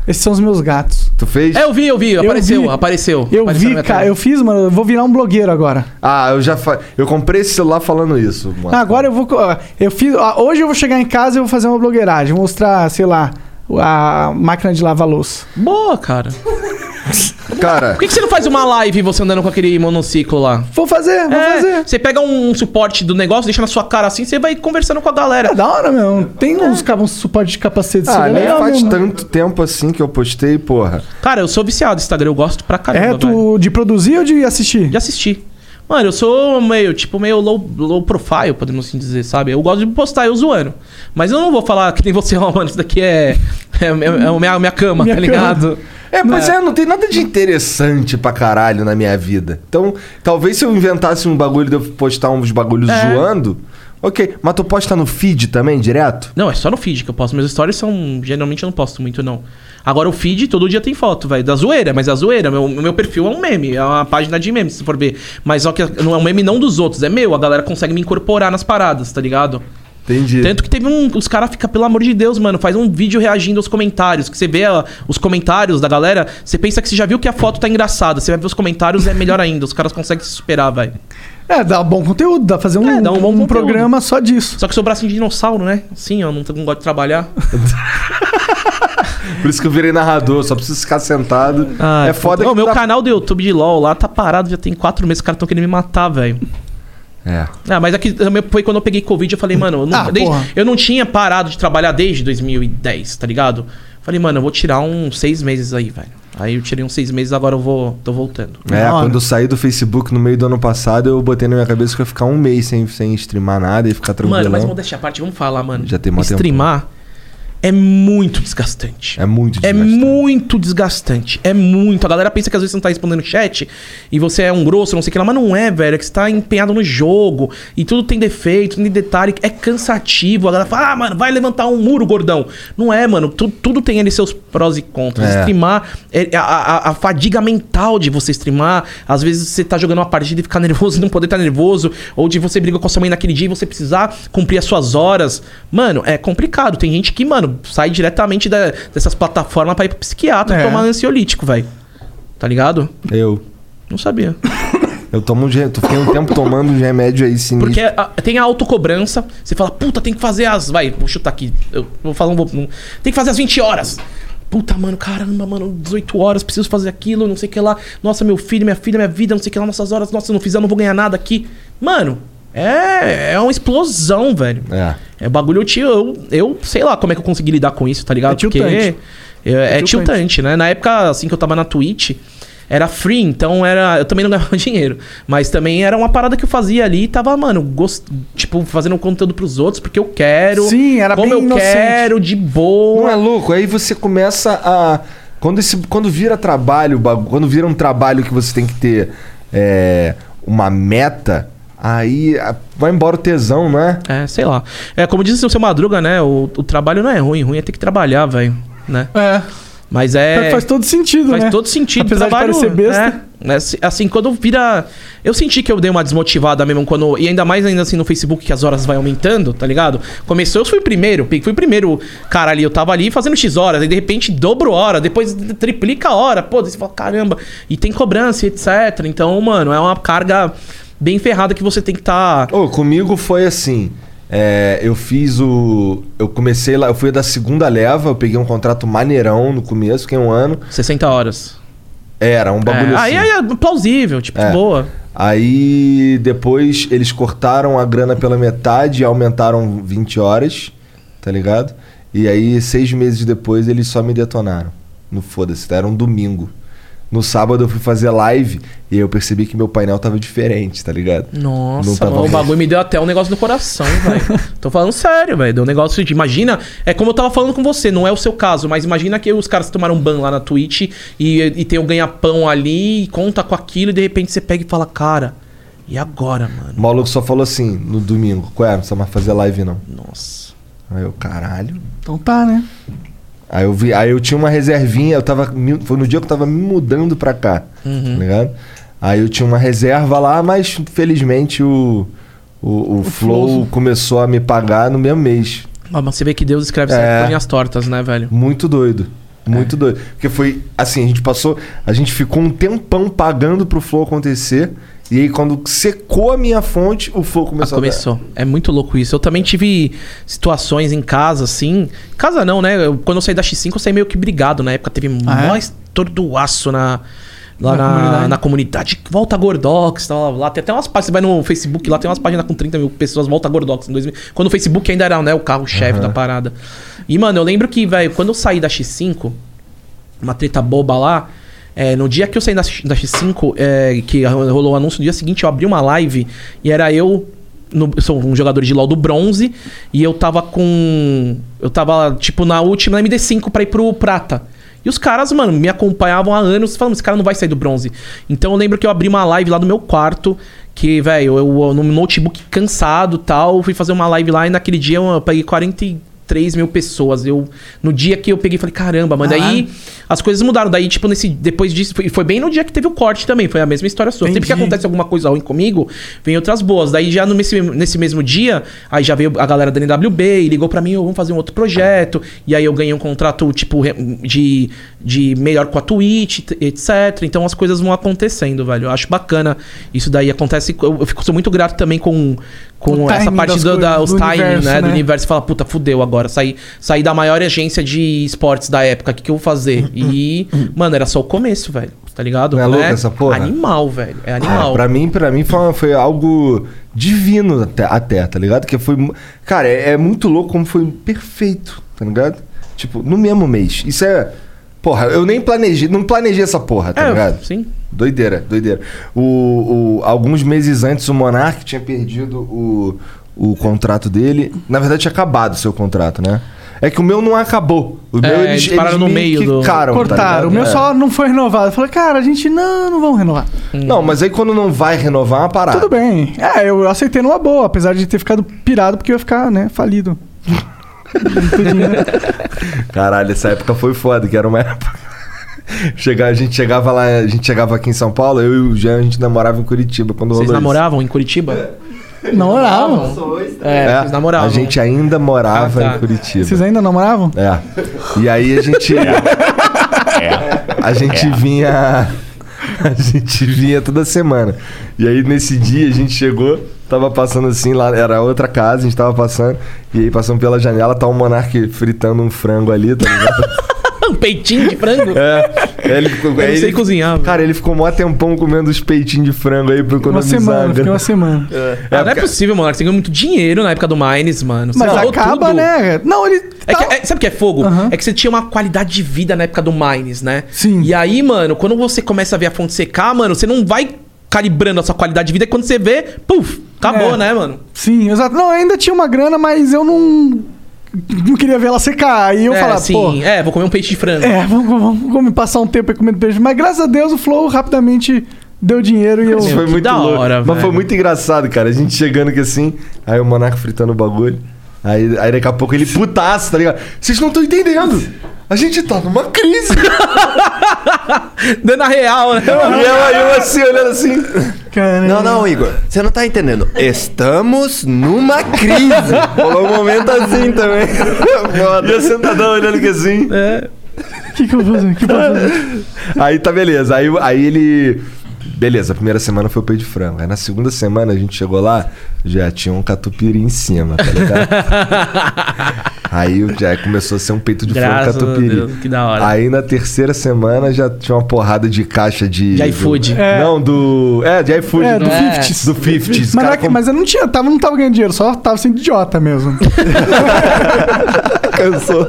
Esses são os meus gatos. Tu fez? É, eu vi, eu vi, apareceu, vi. apareceu. Eu Apareceu vi, cara, tela. eu fiz, mano. Eu vou virar um blogueiro agora. Ah, eu já fa... Eu comprei esse celular falando isso. mano. Agora eu vou. Eu fiz. Hoje eu vou chegar em casa e eu vou fazer uma blogueiragem. Vou mostrar, sei lá, a máquina de lavar louça. Boa, cara. Cara, Por que, que você não faz uma live você andando com aquele monociclo lá? Vou fazer, vou É, fazer. Você pega um suporte do negócio, deixa na sua cara assim, você vai conversando com a galera. É da hora mesmo. Tem uns, ca- uns suporte de capacete. ah, seria nem legal faz mesmo, tanto tempo assim que eu postei, porra. Cara, eu sou viciado no Instagram, eu gosto pra caramba, É, velho. tu de produzir ou de assistir? De assistir. Mano, eu sou meio, tipo, meio low, low profile, podemos assim dizer, sabe? Eu gosto de postar eu zoando. Mas eu não vou falar que nem você, ó, mano, isso daqui é, é, é, é a minha, minha cama, Minha tá cama. ligado? É, pois é. não tem nada de interessante pra caralho na minha vida. Então, talvez se eu inventasse um bagulho de eu postar uns bagulhos É. zoando, ok. Mas tu posta no feed também, direto? Não, é só no feed que eu posto. Meus stories são. Geralmente eu não posto muito, não. Agora o feed, todo dia tem foto, velho. Da zoeira, mas a zoeira, meu, meu perfil é um meme, é uma página de meme, se for ver. Mas só que não é um meme não dos outros, é meu. A galera consegue me incorporar nas paradas, tá ligado? Entendi. Tanto que teve um. Os caras ficam, pelo amor de Deus, mano, faz um vídeo reagindo aos comentários. Que você vê ó, os comentários da galera, você pensa que você já viu que a foto tá engraçada. Você vai ver os comentários, é melhor ainda. Os caras conseguem se superar, velho. É, dá bom conteúdo, dá pra fazer um, É, dá um bom conteúdo. programa só disso. Só que sou bracinho de dinossauro, né? Sim, ó, não, não gosto de trabalhar. Por isso que eu virei narrador, só preciso ficar sentado. Ah, é foda Ô, que meu dá- canal do YouTube de LOL lá tá parado, já tem quatro meses, os caras tão querendo me matar, velho. É. Ah, mas aqui também foi quando eu peguei Covid, eu falei, mano, eu não, Ah, desde- eu não tinha parado de trabalhar desde 2010, tá ligado? Falei, mano, eu vou tirar uns seis meses aí, velho. Aí eu tirei uns seis meses, agora eu vou. tô voltando. É, hora. quando eu saí do Facebook no meio do ano passado, eu botei na minha cabeça que eu ia ficar um mês sem, sem streamar nada e ficar tranquilo. Mano, mas vamos deixar a parte, vamos falar, mano. Já tem mó tempo. É muito desgastante. É muito É desgastante. muito desgastante. É muito. A galera pensa que às vezes você não tá respondendo chat e você é um grosso, não sei o que lá, mas não é, velho. É que você tá empenhado no jogo e tudo tem defeito, tem detalhe. É cansativo. A galera fala, ah, mano, vai levantar um muro, gordão. Não é, mano. Tu- tudo tem ali seus prós e contras. É. Streamar, é, a, a- a fadiga mental de você streamar. Às vezes você tá jogando uma partida e ficar nervoso e não poder estar nervoso. Ou de você briga com a sua mãe naquele dia e você precisar cumprir as suas horas. Mano, é complicado. Tem gente que, mano, sai diretamente da- dessas plataformas pra ir pro psiquiatra É. tomar ansiolítico, velho. Tá ligado? Eu. Não sabia. Eu tomo um tu fiquei um tempo tomando um remédio aí sinistro. Porque a- tem a autocobrança. Você fala, puta, tem que fazer as. Vai, vou chutar aqui. Eu vou falar um. vou- um- Tem que fazer as 20 horas. Puta, mano, caramba, mano, 18 horas, preciso fazer aquilo, não sei o que lá. Nossa, meu filho, minha filha, minha vida, não sei o que lá, nossas horas, nossa, se eu não fizer, eu não vou ganhar nada aqui. Mano, é, é uma explosão, velho. É. É bagulho, tio, eu, eu sei lá como é que eu consegui lidar com isso, tá ligado? É tiltante. Porque é, é tiltante. tiltante, né? Na época, assim, que eu tava na Twitch, era free, então era. Eu também não ganhava dinheiro. Mas também era uma parada que eu fazia ali e tava, mano, gost... tipo, fazendo conteúdo pros outros, porque eu quero. Sim, era como bem eu inocente. quero, de boa. Não é louco? Aí você começa a. Quando, esse, quando vira trabalho, quando vira um trabalho que você tem que ter é, uma meta, aí vai embora o tesão, não é? Sei lá. É, como disse o seu Madruga, né? O, o trabalho não é ruim, ruim é ter que trabalhar, velho. Né? É. Mas é. Faz todo sentido, Faz né? todo sentido. Apesar Trabalho, de parecer besta. É, assim, quando vira. Eu senti que eu dei uma desmotivada mesmo quando. E ainda mais ainda assim no Facebook, que as horas vai aumentando, tá ligado? Começou, eu fui o primeiro, fui o primeiro cara ali. Eu tava ali fazendo X horas, aí de repente dobro hora, depois triplica a hora. Pô, daí você fala, caramba. E tem cobrança, e etc. Então, mano, é uma carga bem ferrada que você tem que estar. Tá... Ô, comigo foi assim. é, eu fiz o. Eu comecei lá, eu fui da segunda leva, eu peguei um contrato maneirão no começo, fiquei um ano. 60 horas. Era, um bagulho É, assim. Aí é plausível, tipo, É. boa. Aí depois eles cortaram a grana pela metade e aumentaram 20 horas, tá ligado? E aí, seis meses depois, eles só me detonaram. No foda-se, era um domingo. No sábado eu fui fazer live e eu percebi que meu painel tava diferente, tá ligado? Não Nossa, tava mano, o bagulho me deu até um negócio no coração, velho. Tô falando sério, velho. Deu um negócio de. Imagina, é como eu tava falando com você, não é o seu caso, mas imagina que os caras tomaram ban lá na Twitch e, e tem o ganha-pão ali, e conta com aquilo, e de repente você pega e fala, cara, e agora, mano? O maluco só falou assim no domingo: Qual é? Não precisa mais fazer live não. Nossa. Aí eu, caralho. Então tá, né? Aí eu vi, aí eu tinha uma reservinha, eu tava. Foi no dia que eu tava me mudando pra cá. Uhum. Tá ligado? Aí eu tinha uma reserva lá, mas felizmente o, o, o, Flow, Flow- começou a me pagar no mesmo mês. Ah, Mas você vê que Deus escreve É. por linhas tortas, né, velho? Muito doido. É. Muito doido. Porque foi assim, a gente passou. A gente ficou um tempão pagando pro Flow acontecer. E aí, quando secou a minha fonte, o Ah, começou a. começou. É muito louco isso. Eu também tive situações em casa, assim. Casa não, né? Eu- quando eu saí da X5, eu saí meio que brigado. Na época teve Ah, é? mais tordoaço na. Lá Na na, comunidade. na comunidade. Volta Gordox, tá lá, lá. Tem até umas páginas. Você vai no Facebook, lá tem umas páginas com 30 mil pessoas, Volta Gordox. Em 2000, quando o Facebook ainda era né, o carro-chefe da parada. E, mano, eu lembro que, velho, quando eu saí da X5, uma treta boba lá. É, no dia que eu saí da, da X5, é, que rolou o anúncio, no dia seguinte eu abri uma live e era eu. no- eu sou um jogador de LoL do bronze e eu tava com. Eu tava, tipo, na última na MD5 pra ir pro prata. E os caras, mano, me acompanhavam há anos falando, esse cara não vai sair do bronze. Então eu lembro que eu abri uma live lá do meu quarto, que, velho, eu, eu no notebook cansado tal, fui fazer uma live lá e naquele dia eu peguei 43 mil pessoas. Eu, no dia que eu peguei, falei, caramba, mano. Daí as coisas mudaram. Daí, tipo, nesse, depois disso, foi, foi bem no dia que teve o corte também. Foi a mesma história sua. Sempre que Entendi. acontece alguma coisa ruim comigo, vem outras boas. Daí já no, nesse, nesse mesmo dia, aí já veio a galera da NWB e ligou pra mim, "Ô, vamos fazer um outro projeto. E aí eu ganhei um contrato, tipo, de, de melhor com a Twitch, etc. Então as coisas vão acontecendo, velho. Eu acho bacana. Isso daí acontece. Eu, eu fico sou muito grato também com, O com essa parte das do, da, os do timing, universo, né? Do né? universo. Você fala, puta, fudeu agora. Saí, saí da maior agência de esportes da época. O que, que eu vou fazer? E, mano, era só o começo, velho. Tá ligado? Não é louco essa porra? Animal, velho. É animal. É, pra mim, pra mim foi, foi algo divino até, até, tá ligado? Que foi. Cara, é, é muito louco como foi perfeito, tá ligado? Tipo, no mesmo mês. Isso é. Porra, eu nem planejei, não planejei essa porra, tá É, ligado? sim. Doideira, doideira. O, o- alguns meses antes, o Monark tinha perdido o, o contrato dele. Na verdade, tinha acabado o seu contrato, né? É que o meu não acabou. O É, meu eles pararam no meio do- quicaram, tá Cortaram. ligado? o meu É. só não foi renovado. Eu falei, cara, a gente não, não vamos renovar. Não, mas aí quando não vai renovar, é uma parada. Tudo bem. É, eu aceitei numa boa, apesar de ter ficado pirado, porque eu ia ficar, né, falido. Caralho, essa época foi foda, que era uma época. Chegar, a gente chegava lá, a gente chegava aqui em São Paulo, eu e o Jean, a gente namorava em Curitiba quando Vocês rolou isso. namoravam em Curitiba? Namoravam. É, É, vocês namoravam. A gente ainda morava Ah, tá. em Curitiba. Vocês ainda namoravam? É. E aí a gente. A gente vinha. A gente vinha toda semana. E aí nesse dia a gente chegou, tava passando assim, lá era outra casa, a gente tava passando, e aí passando pela janela, tá o Monark fritando um frango ali, tá ligado? um peitinho de frango? É. Ele ficou, Eu não sei ele- cozinhar. velho. Cara, ele ficou mó tempão comendo os peitinhos de frango aí pra Uma economizar. semana, fiquei uma semana. Ah, não é porque- possível, mano. Você ganhou muito dinheiro na época do Mines, mano. Você Mas acaba, tudo. né? Não, ele. É tá- que- é- sabe o que é fogo? Aham. É que você tinha uma qualidade de vida na época do Mines, né? Sim. E aí, mano, quando você começa a ver a fonte secar, mano, você não vai calibrando a sua qualidade de vida. E quando você vê, puf, acabou, É. né, mano? Sim, exato. Não, ainda tinha uma grana, mas eu não. Não queria ver ela secar. Aí eu é, falava, sim. pô. É, vou comer um peixe de frango. É, vamos, vamos, vamos passar um tempo aí comendo peixe. Mas graças a Deus o Flow rapidamente deu dinheiro e eu. Isso foi muito da louco. hora, Mas velho. foi muito engraçado, cara. A gente chegando aqui assim, aí o Monarca fritando o bagulho. Aí, aí daqui a pouco ele putaço, tá ligado? Vocês não estão entendendo. A gente tá numa crise. Dando a real, né? e eu, aí eu assim, olhando assim. Caramba. Não, não, Igor. Você não tá entendendo. Estamos numa crise. Rolou um momento assim também. E eu sentadão olhando aqui assim. O que, que eu vou fazer? O que eu vou fazer? Aí tá beleza. Aí, aí ele. Beleza, a primeira semana foi o peito de frango. Aí na segunda semana a gente chegou lá, já tinha um catupiry em cima, tá ligado? aí já começou a ser um peito de Graças frango catupiry. Deus, que da hora. Aí na terceira semana já tinha uma porrada de caixa de. De iFood. do- É. Não, do. É, de iFood. É, do É. 50s. Do 50s. Mas, é que- com- mas eu não tinha, tava, não tava ganhando dinheiro, só tava sendo idiota mesmo. Cansou.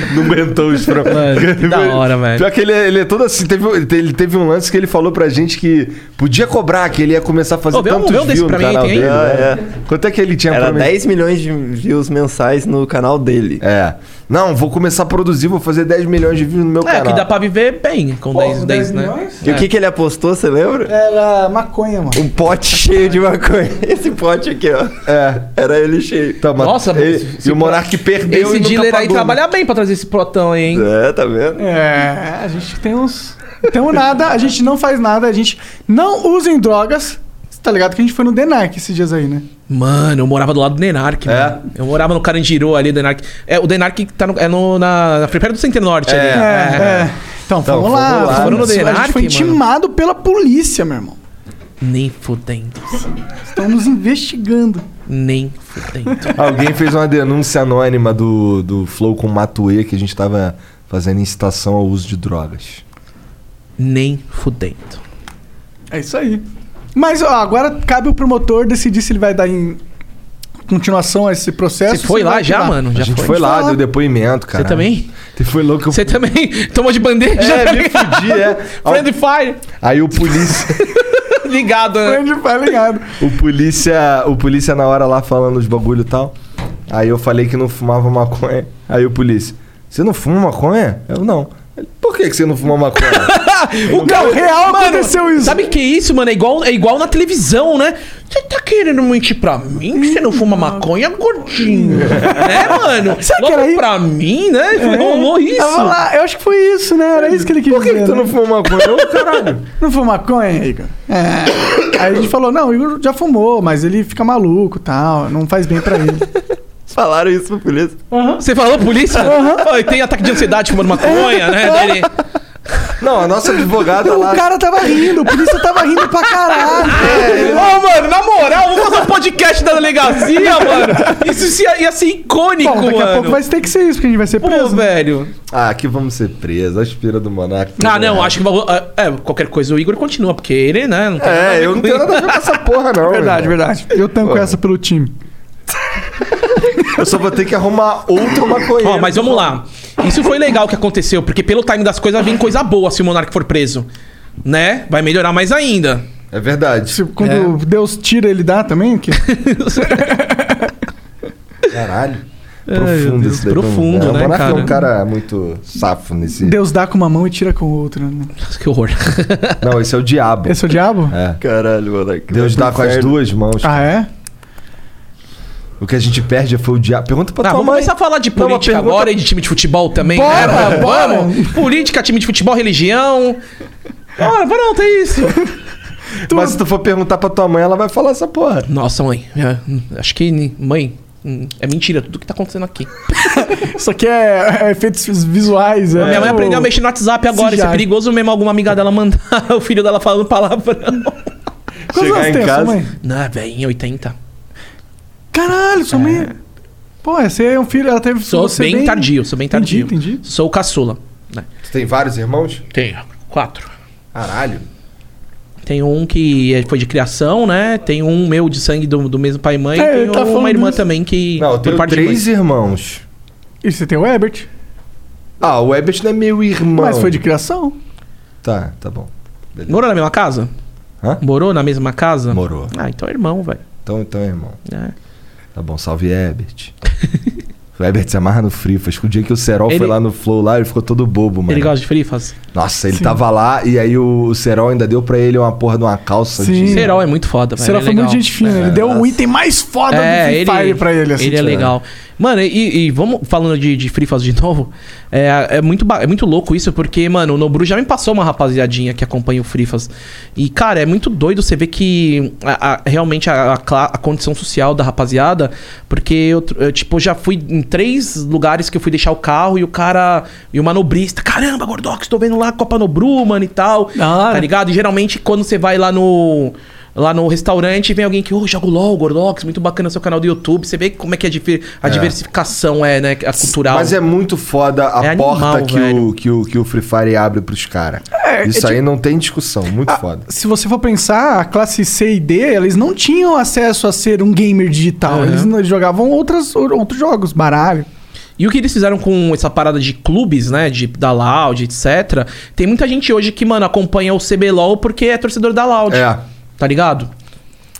Não aguentou os frangos. Mano, que da hora, velho. Pior que ele, é- ele é todo assim. Teve, ele teve um lance que ele falou pra gente que podia cobrar, que ele ia começar a fazer um- tantos um desse views pra no mim canal dele. Ah, né? Quanto é que ele tinha Era prometido? 10 milhões de views mensais no canal dele. É. Não, vou começar a produzir, vou fazer 10 milhões de views no meu É, canal. que dá pra viver bem com 10, 10, né? E o que, que ele apostou, você lembra? Era maconha, mano. Um pote cheio de maconha. Esse pote aqui, ó. É. Era ele cheio. Mas Nossa, ele- E o Monark perdeu Esse e dealer aí pagou, trabalha bem pra trazer esse plotão aí, hein? É, tá vendo? É, a gente tem uns. Temos nada, a gente não faz nada, a gente não usa em drogas. Você tá ligado que a gente foi no Denark esses dias aí, né? Mano, eu morava do lado do Denark, É? mano. Eu morava no Carandiru ali, Denark. É, o Denark tá no, é no, na, na perto do Centro Norte ali. É, é. Então, Então, vamos lá. lá, Foram no? Denark, a gente foi mano. intimado pela polícia, meu irmão. Nem fudendo. Estão nos investigando. Nem fudendo. Alguém fez uma denúncia anônima do, do Flow com Matuê que a gente tava fazendo incitação ao uso de drogas. Nem fudendo. É isso aí. Mas ó, agora cabe o promotor decidir se ele vai dar em continuação a esse processo. Você foi lá já, mano? Já a gente foi? foi, lá, deu depoimento, cara. Você também? Foi louco. Eu... Você também tomou de bandeja? É, tá me fudi, é. Friendly Fire. Aí o polícia, Ligado, né? Onde vai ligado. o polícia, o polícia na hora lá falando os bagulho e tal. Aí eu falei que não fumava maconha. Aí o polícia, você não fuma maconha? Eu não. Por que, que você não fuma maconha? O Não, real aconteceu isso. Sabe que isso, mano? É igual, é igual na televisão, né? Você tá querendo mentir pra mim que você não fuma maconha, gordinho? né, mano? Será que era isso? pra mim, né? Rolou isso. Lá, eu acho que foi isso, né? Era isso que ele quis Por que, dizer. que tu né? não fuma maconha? Eu, caralho. Não foi maconha, Igor? É. Aí a gente falou, não, o Igor já fumou, mas ele fica maluco e tal, não faz bem pra ele. Falaram isso pra polícia. Você falou, polícia? Ó, tem ataque de ansiedade fumando maconha, né? Dele. Não, a nossa advogada o lá. cara tava rindo, o polícia tava rindo pra caralho. Ô, mano, na moral, vamos fazer um podcast da delegacia, mano. Isso ia, ia ser icônico, Bom, daqui a mano. pouco vai ter que ser isso, porque a gente vai ser Pô, preso. velho. Ah, aqui vamos ser presos. A espira do Monarca. Ah, não, acho que é, qualquer coisa o Igor continua, porque ele, né? Não a É, eu não tenho nada a ver com essa porra, não. Verdade, verdade. Eu tanco Pô. essa pelo time. Eu só vou ter que arrumar outro maconheiro. Ó, mas vamos lá. Isso foi legal que aconteceu, porque pelo time das coisas vem coisa boa se o Monark for preso. Né? Vai melhorar mais ainda. É verdade. Se- quando É. Deus tira, ele dá também? Que... Caralho. Profundo Deus, esse daí. profundo, é, né, O Monarca é cara? um cara muito safo nesse. Deus dá com uma mão e tira com outra. Né? Que horror. Não, esse é o diabo. Esse é o diabo? É. Caralho, moleque. Deus dá com as duas mãos. Ah, é? O que a gente perde foi o diabo. Pergunta pra Ah, tua vamos mãe. começar a falar de Não, política pergunta- agora e de time de futebol também, Bora, né? bora. Vamos. Política, time de futebol, religião. Bora, pronto, é isso. Mas se tu for perguntar pra tua mãe, ela vai falar essa porra. Nossa, mãe. é, acho que, mãe, hum, é mentira tudo que tá acontecendo aqui. Isso aqui é, é efeitos visuais. É, Minha mãe aprendeu a mexer no WhatsApp agora. Isso é perigoso mesmo alguma amiga dela mandar o filho dela falando palavrão. Quantos Chegar anos em tem a sua casa- mãe? Não, velho, em 80. Caralho, sua mãe. Pô, você é um filho, ela teve. Sou você bem, tardio, sou bem tardio. Entendi, entendi. Sou o caçula. né? Tu tem vários irmãos? Tenho. Quatro. Caralho. Tem um que é- foi de criação, né? Tem um meu de sangue do, do mesmo pai e mãe. É, e ele tem tá uma irmã isso. também que. Não, eu tenho três irmãos. E você tem o Herbert, Ah, o Ebert não é meu irmão. mas foi de criação. Tá, tá bom. Beleza. Morou na mesma casa? Hã? Morou na mesma casa? Morou. Ah, então é irmão, velho. Então, então, irmão. É. Tá bom, salve Ebert. o Ebert se amarra no Frifas. O dia que o Serol Ele- foi lá no Flow lá, ele ficou todo bobo, mano. Ele gosta de frifas? Nossa, ele Sim. tava lá e aí o, o Serol ainda deu pra ele uma porra de uma calça Sim. de... Serol é muito foda, velho. Será é foi muito legal. gente fina. ele deu o item mais foda É, do Free ele, Fire pra ele. Assim, ele é legal. Mano, e, e vamos falando de, de Free de novo. É, é, muito, é muito louco isso, porque, mano, o Nobru já me passou uma rapaziadinha que acompanha o Free Faz. E, cara, é muito doido você ver que a- a- realmente a, a condição social da rapaziada. Porque eu, eu, tipo, já fui em três lugares que eu fui deixar o carro e o cara. E o manobrista, caramba, Gordox, tô vendo lá a Copa Nobru, mano, e tal. Hora. Tá ligado? E geralmente quando você vai lá no. Lá no restaurante vem alguém que, ô, joga o LOL, Gordox, muito bacana seu canal do YouTube. Você vê como é que a, diver- a diversificação é, né? A cultural. Mas é muito foda a É porta animal, que, o, que, o, que o Free Fire abre pros caras. É, Isso é aí tipo- não tem discussão, muito Ah, foda. Se você for pensar, a classe C e D, eles não tinham acesso a ser um gamer digital. Uhum. Eles, eles jogavam outras, outros jogos, baralho. E o que eles fizeram com essa parada de clubes, né? De, da Loud, etc. Tem muita gente hoje que, mano, acompanha o CBLOL porque é torcedor da Loud. É. Tá ligado?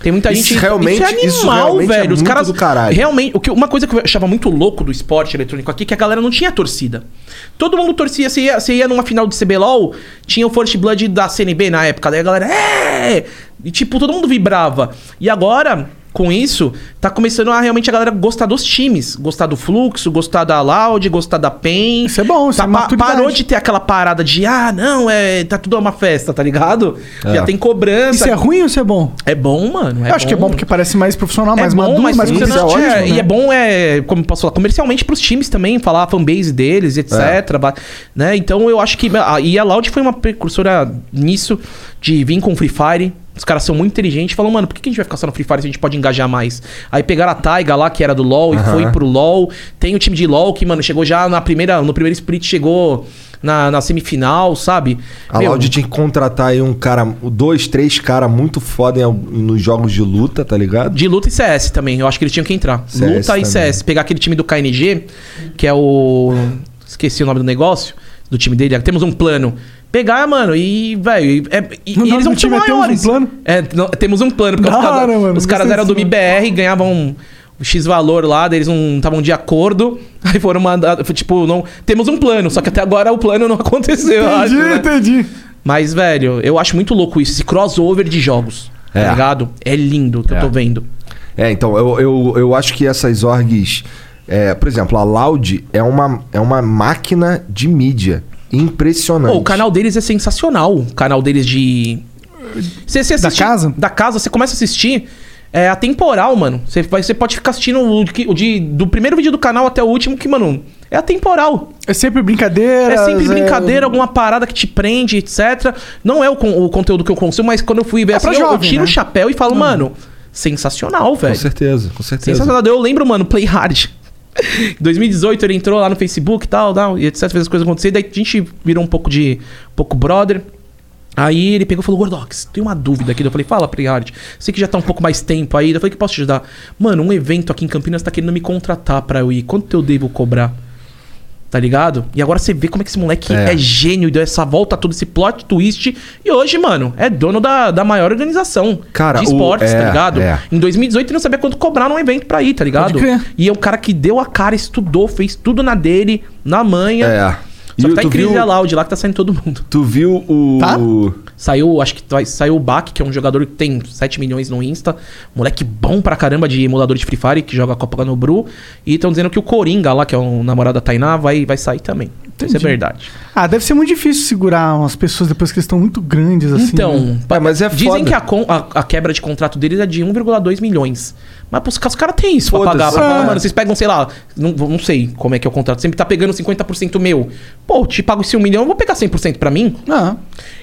Tem muita Isso gente. realmente- isso é animal, isso realmente é velho. Os caras. Realmente. O que, uma coisa que eu achava muito louco do esporte eletrônico aqui é que a galera não tinha torcida. Todo mundo torcia. Você ia, você ia numa final de CBLOL, tinha o First Blood da CNB na época. Daí a galera. É! E tipo, todo mundo vibrava. E agora. Com isso, tá começando a realmente a galera gostar dos times. Gostar do fluxo, gostar da Loud, gostar da PEN. Isso é bom, isso Tá é pa- parou de ter aquela parada de, ah, não, é, tá tudo uma festa, tá ligado? É. Já tem cobrança. Isso é ruim ou isso é bom? É bom, mano. Eu acho que é bom porque parece mais profissional, mais é bom, maduro, mais isso é ótimo, é, né? E é bom, é, como posso falar, comercialmente pros times também, falar a fanbase deles, etc. ba- Né? Então eu acho que. a- E a Loud foi uma precursora nisso, de vir com Free Fire. Os caras são muito inteligentes. Falam, mano, por que a gente vai ficar só no Free Fire se a gente pode engajar mais? Aí pegaram a Taiga lá, que era do LoL, e foi pro LoL. Tem o time de LoL que, mano, chegou já na primeira. No primeiro split, chegou na, na semifinal, sabe? A Meu, Loud tinha que contratar aí um cara, dois, três caras muito foda nos jogos de luta, tá ligado? De luta e CS também. Eu acho que eles tinham que entrar. CS luta e também. CS. Pegar aquele time do KNG, que é o. Esqueci o nome do negócio. Do time dele. Temos um plano. Pegar, mano, e, velho. E, é- e- No e eles não time são é Temos um maiores. Plano? É, não- temos um plano. Porque Da os caras, hora, mano, os caras eram do MBR e ganhavam um X valor lá, eles não estavam de acordo. Aí foram mandados. foi Tipo, não. Temos um plano, só que até agora o plano não aconteceu, eu acho. Entendi, né? entendi. Mas, velho, eu acho muito louco isso, esse crossover de jogos. É. Tá ligado? É lindo que É. eu tô vendo. É, então, eu, eu, eu acho que essas orgs. é, por exemplo, a Loud é uma, é uma máquina de mídia impressionante. Pô, o canal deles é sensacional. O canal deles de. Você, você Da assiste- casa? Da casa, você começa a assistir. É atemporal, mano. Você, vai, você pode ficar assistindo o, o de, do primeiro vídeo do canal até o último, que, mano, é atemporal. É sempre brincadeira. É sempre brincadeira, alguma parada que te prende, etc. Não é o, o conteúdo que eu consumo, mas quando eu fui ver É assim, eu, eu tiro né? o chapéu e falo, mano, sensacional, Com velho. certeza, com certeza. Sensacional. Eu lembro, mano, Play Hard. Em 2018 ele entrou lá no Facebook e tal, tal, e etc, fez as coisas acontecer. Daí a gente virou um pouco de. um pouco brother. Aí ele pegou e falou: Gordox, tem uma dúvida aqui. Eu falei: Fala, Play Hard. Sei que já tá um pouco mais tempo aí. Eu falei: Que posso te ajudar? Mano, um evento aqui em Campinas tá querendo me contratar pra eu ir. Quanto eu devo cobrar? Tá ligado? E agora você vê como é que esse moleque É. é, gênio e deu essa volta toda, esse plot twist. E hoje, mano, é dono da, da maior organização Cara, de o- esportes, é, tá ligado? é. Em 2018 ele não sabia quanto cobrar num evento pra ir, tá ligado? E é o cara que deu a cara, estudou, fez tudo na dele, na manha. É. Só E que tá em crise viu- a Loud lá que tá saindo todo mundo. Tu viu o. Tá? Saiu, acho que vai, saiu o Bak, que é um jogador que tem 7 milhões no Insta. Moleque bom pra caramba de emulador de Free Fire, que joga a Copa no Bru. E estão dizendo que o Coringa lá, que é o namorado da Tainá, vai, vai sair também. Isso é Entendi. verdade. Ah, deve ser muito difícil segurar umas pessoas depois que eles estão muito grandes assim. Então, né? É, mas é dizem foda. que a, con- a- a quebra de contrato deles é de 1,2 milhões. Mas pros, os caras têm isso pra pagar. Pra falar, É. mano, vocês pegam, sei lá, não, não sei como é que é o contrato. Sempre tá pegando 50% meu. Pô, te pago esse 1 milhão, eu vou pegar 100% pra mim? Ah,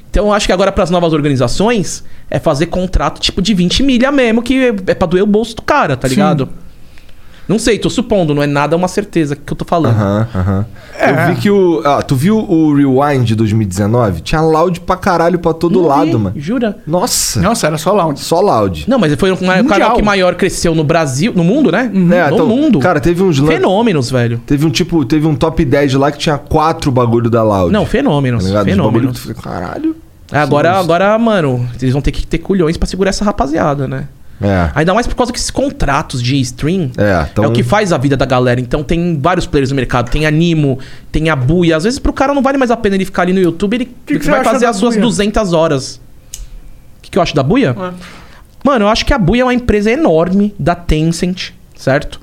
Então eu acho que agora pras novas organizações é fazer contrato tipo de 20 milha mesmo, que é pra doer o bolso do cara, tá ligado? Não sei, tô supondo, não é nada uma certeza que eu tô falando. Aham, aham. É. Eu vi que o. Ah, tu viu o Rewind de 2019? Tinha loud pra caralho pra todo Não lado, vi, mano. Jura? Nossa. Nossa, era só lounge. Só loud. Não, mas foi um Mundial. canal que maior cresceu no Brasil, no mundo, né? É, no então, mundo. Cara, teve uns Fenômenos, velho. Teve um tipo, teve um top 10 lá que tinha quatro bagulho da Loud. Não, fenômenos. Tá ligado? Bagulho fenômenos. tu fica, caralho. Agora, agora, mano, eles vão ter que ter culhões pra segurar essa rapaziada, né? É. Ainda mais por causa que esses contratos de stream É, então- é o que faz a vida da galera. Então tem vários players no mercado. Tem Animo, tem a Buia. Às vezes pro cara não vale mais a pena ele ficar ali no YouTube. Ele que você vai acha fazer as suas Buia? 200 horas. O que, que eu acho da Buia? Mano, eu acho que a Buia é uma empresa enorme da Tencent, certo?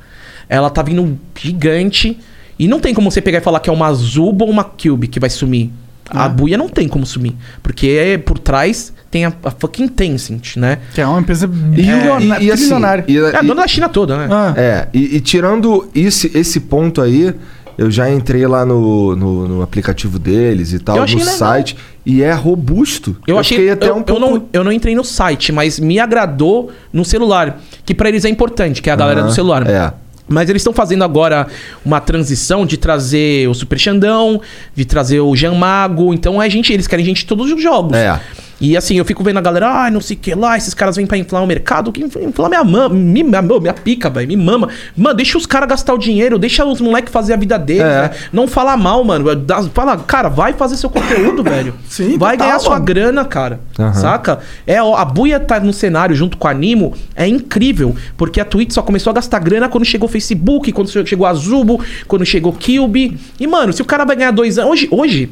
Ela tá vindo gigante. E não tem como você pegar e falar que é uma Zuba ou uma Cube que vai sumir. A Buia não tem como sumir. Porque por trás tem a, a fucking Tencent, né? Que é uma empresa E, bilionária. e, e assim, trilionária. e- É a e- dona da China toda, né? Ah. É, e, e tirando esse, esse ponto aí, eu já entrei lá no, no, no aplicativo deles e tal, Eu no achei legal. site, e é robusto. Eu, achei. fiquei até eu, um eu pouco... não, eu não entrei no site, mas me agradou no celular. Que pra eles é importante, que é a galera Aham, do celular. É. Mas eles estão fazendo agora uma transição de trazer o Super Xandão, de trazer o Jean Mago. Então é gente, eles querem gente de todos os jogos. É. E assim, eu fico vendo a galera, ai, não sei o que lá, esses caras vêm pra inflar o mercado. Que infla- inflar minha mama, me, minha, minha pica, velho, me mama. Mano, deixa os caras gastar o dinheiro, deixa os moleques fazer a vida deles, É. né? Não fala mal, mano. Fala, cara, vai fazer seu conteúdo, velho. Sim, Vai total, ganhar sua mano. grana, cara. Aham. Saca? É, ó, a Buia tá no cenário junto com a Animo é incrível. Porque a Twitch só começou a gastar grana quando chegou o Facebook, quando chegou a Zubo, quando chegou o Kilby. E, mano, se o cara vai ganhar dois anos. Hoje, hoje,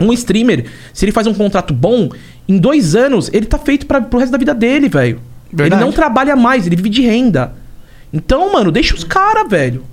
um streamer, se ele faz um contrato bom, em dois anos, ele tá feito pra, pro resto da vida dele, velho. Ele não trabalha mais, ele vive de renda. Então, mano, deixa os caras, velho.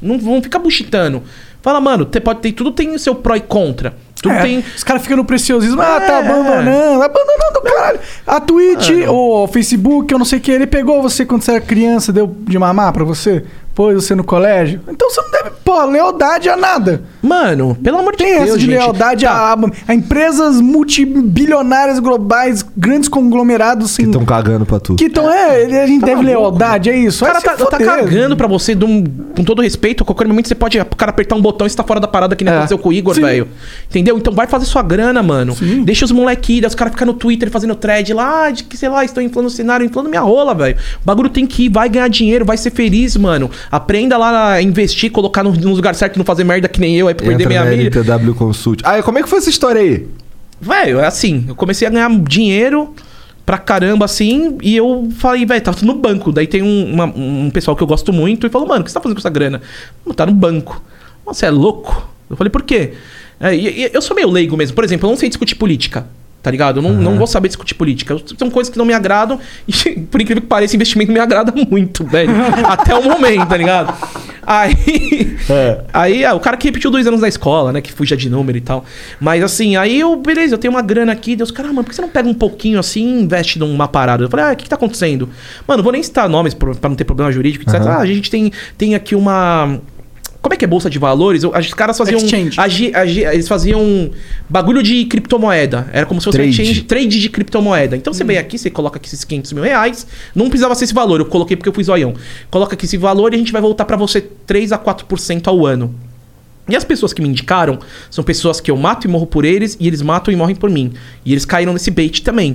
Não, não fica buchitando. Fala, mano, pode ter, tudo tem o seu pró e contra. Tudo É, tem. Os caras ficam no preciosismo. Ah, tá É. abandonando. Abandonando, caralho. A Twitch, o Facebook, eu não sei o que. Ele pegou você quando você era criança, deu de mamar pra você? Pôs você no colégio? Então você não deve, pô, lealdade a nada. Mano, pelo amor de Tem Deus. essa de gente. lealdade Tá. a, a empresas multibilionárias globais, grandes conglomerados, assim, Estão cagando pra tu. que estão, é, a gente deve lealdade, é isso. O cara tá, tá cagando pra você, um- com todo respeito. A qualquer momento você pode o cara apertar um botão e você tá fora da parada que nem É. aconteceu com o Igor, Sim. velho. Entendeu? Então vai fazer sua grana, mano. Deixa os molequinhos, os caras ficam no Twitter fazendo thread lá, ah, de que sei lá, estou inflando o cenário, inflando minha rola, velho. O bagulho tem que ir, vai ganhar dinheiro, vai ser feliz, mano. Aprenda lá a investir, colocar no, no lugar certo não fazer merda que nem eu aí pra perder Entra minha na milha. LTW Consult. Ah, e como é que foi essa história aí? Velho, é assim, eu comecei a ganhar dinheiro pra caramba, assim, e eu falei, velho, tá no banco. Daí tem um, uma- um pessoal que eu gosto muito e falou, mano, o que você tá fazendo com essa grana? "Mano, Tá no banco. Você é louco? Eu falei, por quê? É, e- e eu sou meio leigo mesmo. Por exemplo, eu não sei discutir política. Tá ligado? Eu não, não vou saber discutir política. São coisas que não me agradam e, por incrível que pareça, investimento me agrada muito, velho. Até o momento, tá ligado? Aí. Aí, ah, o cara que repetiu dois anos na escola, né? Que fuja de número e tal. Mas assim, aí eu, beleza, eu tenho uma grana aqui. Deus, caramba, por que você não pega um pouquinho assim e investe numa parada? Eu falei, ah, o que, que tá acontecendo? Mano, vou nem citar nomes pra não ter problema jurídico, etc. Ah, a gente tem, tem aqui uma. Como é que é bolsa de valores? Os caras faziam. Exchange. agi- agi- eles faziam bagulho de criptomoeda. Era como se fosse um Trade. exchange, trade de criptomoeda. Então você vem aqui, você coloca aqui esses 500 mil reais. Não precisava ser esse valor, eu coloquei porque eu fui zoião. Coloca aqui esse valor e a gente vai voltar pra você 3 a 4% ao ano. E as pessoas que me indicaram são pessoas que eu mato e morro por eles e eles matam e morrem por mim. E eles caíram nesse bait também.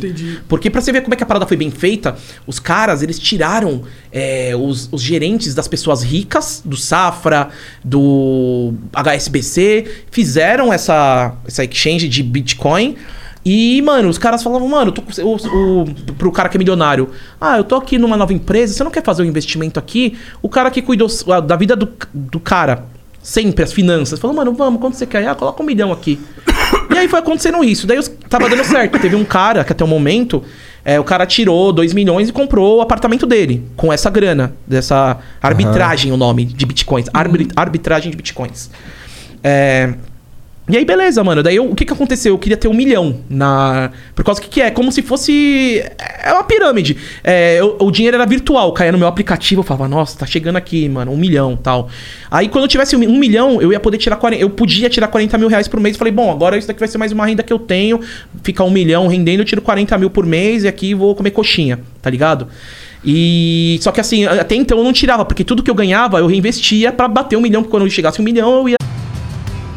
Porque pra você ver como é que a parada foi bem feita, os caras, eles tiraram é, os, os gerentes das pessoas ricas, do Safra, do HSBC, fizeram essa, essa exchange de Bitcoin. E, mano, os caras falavam, mano, eu tô o, o, pro cara que é milionário, ah, eu tô aqui numa nova empresa, você não quer fazer um investimento aqui? O cara que cuidou da vida do, do cara, sempre as finanças, falou, mano, vamos, quanto você quer? Ah, coloca um milhão aqui. e aí foi acontecendo isso. Daí tava dando certo. Teve um cara que até o momento, é, o cara tirou 2 milhões e comprou o apartamento dele, com essa grana, dessa arbitragem, o nome de bitcoins. Arbitragem de bitcoins. É. E aí, beleza, mano. Daí, eu- o que que aconteceu? Eu queria ter um milhão na... Por causa que que é? Como se fosse... É uma pirâmide. É, eu- o dinheiro era virtual. Caía no meu aplicativo. Eu falava, nossa, tá chegando aqui, mano. Um milhão tal. Aí, quando eu tivesse um, um milhão, eu ia poder tirar 40... Eu podia tirar 40 mil reais por mês. Falei, bom, agora isso daqui vai ser mais uma renda que eu tenho. Fica um milhão rendendo, eu tiro 40 mil por mês. E aqui vou comer coxinha, tá ligado? E. Só que assim, até então eu não tirava, porque tudo que eu ganhava eu reinvestia pra bater um milhão, porque quando eu chegasse um milhão eu ia.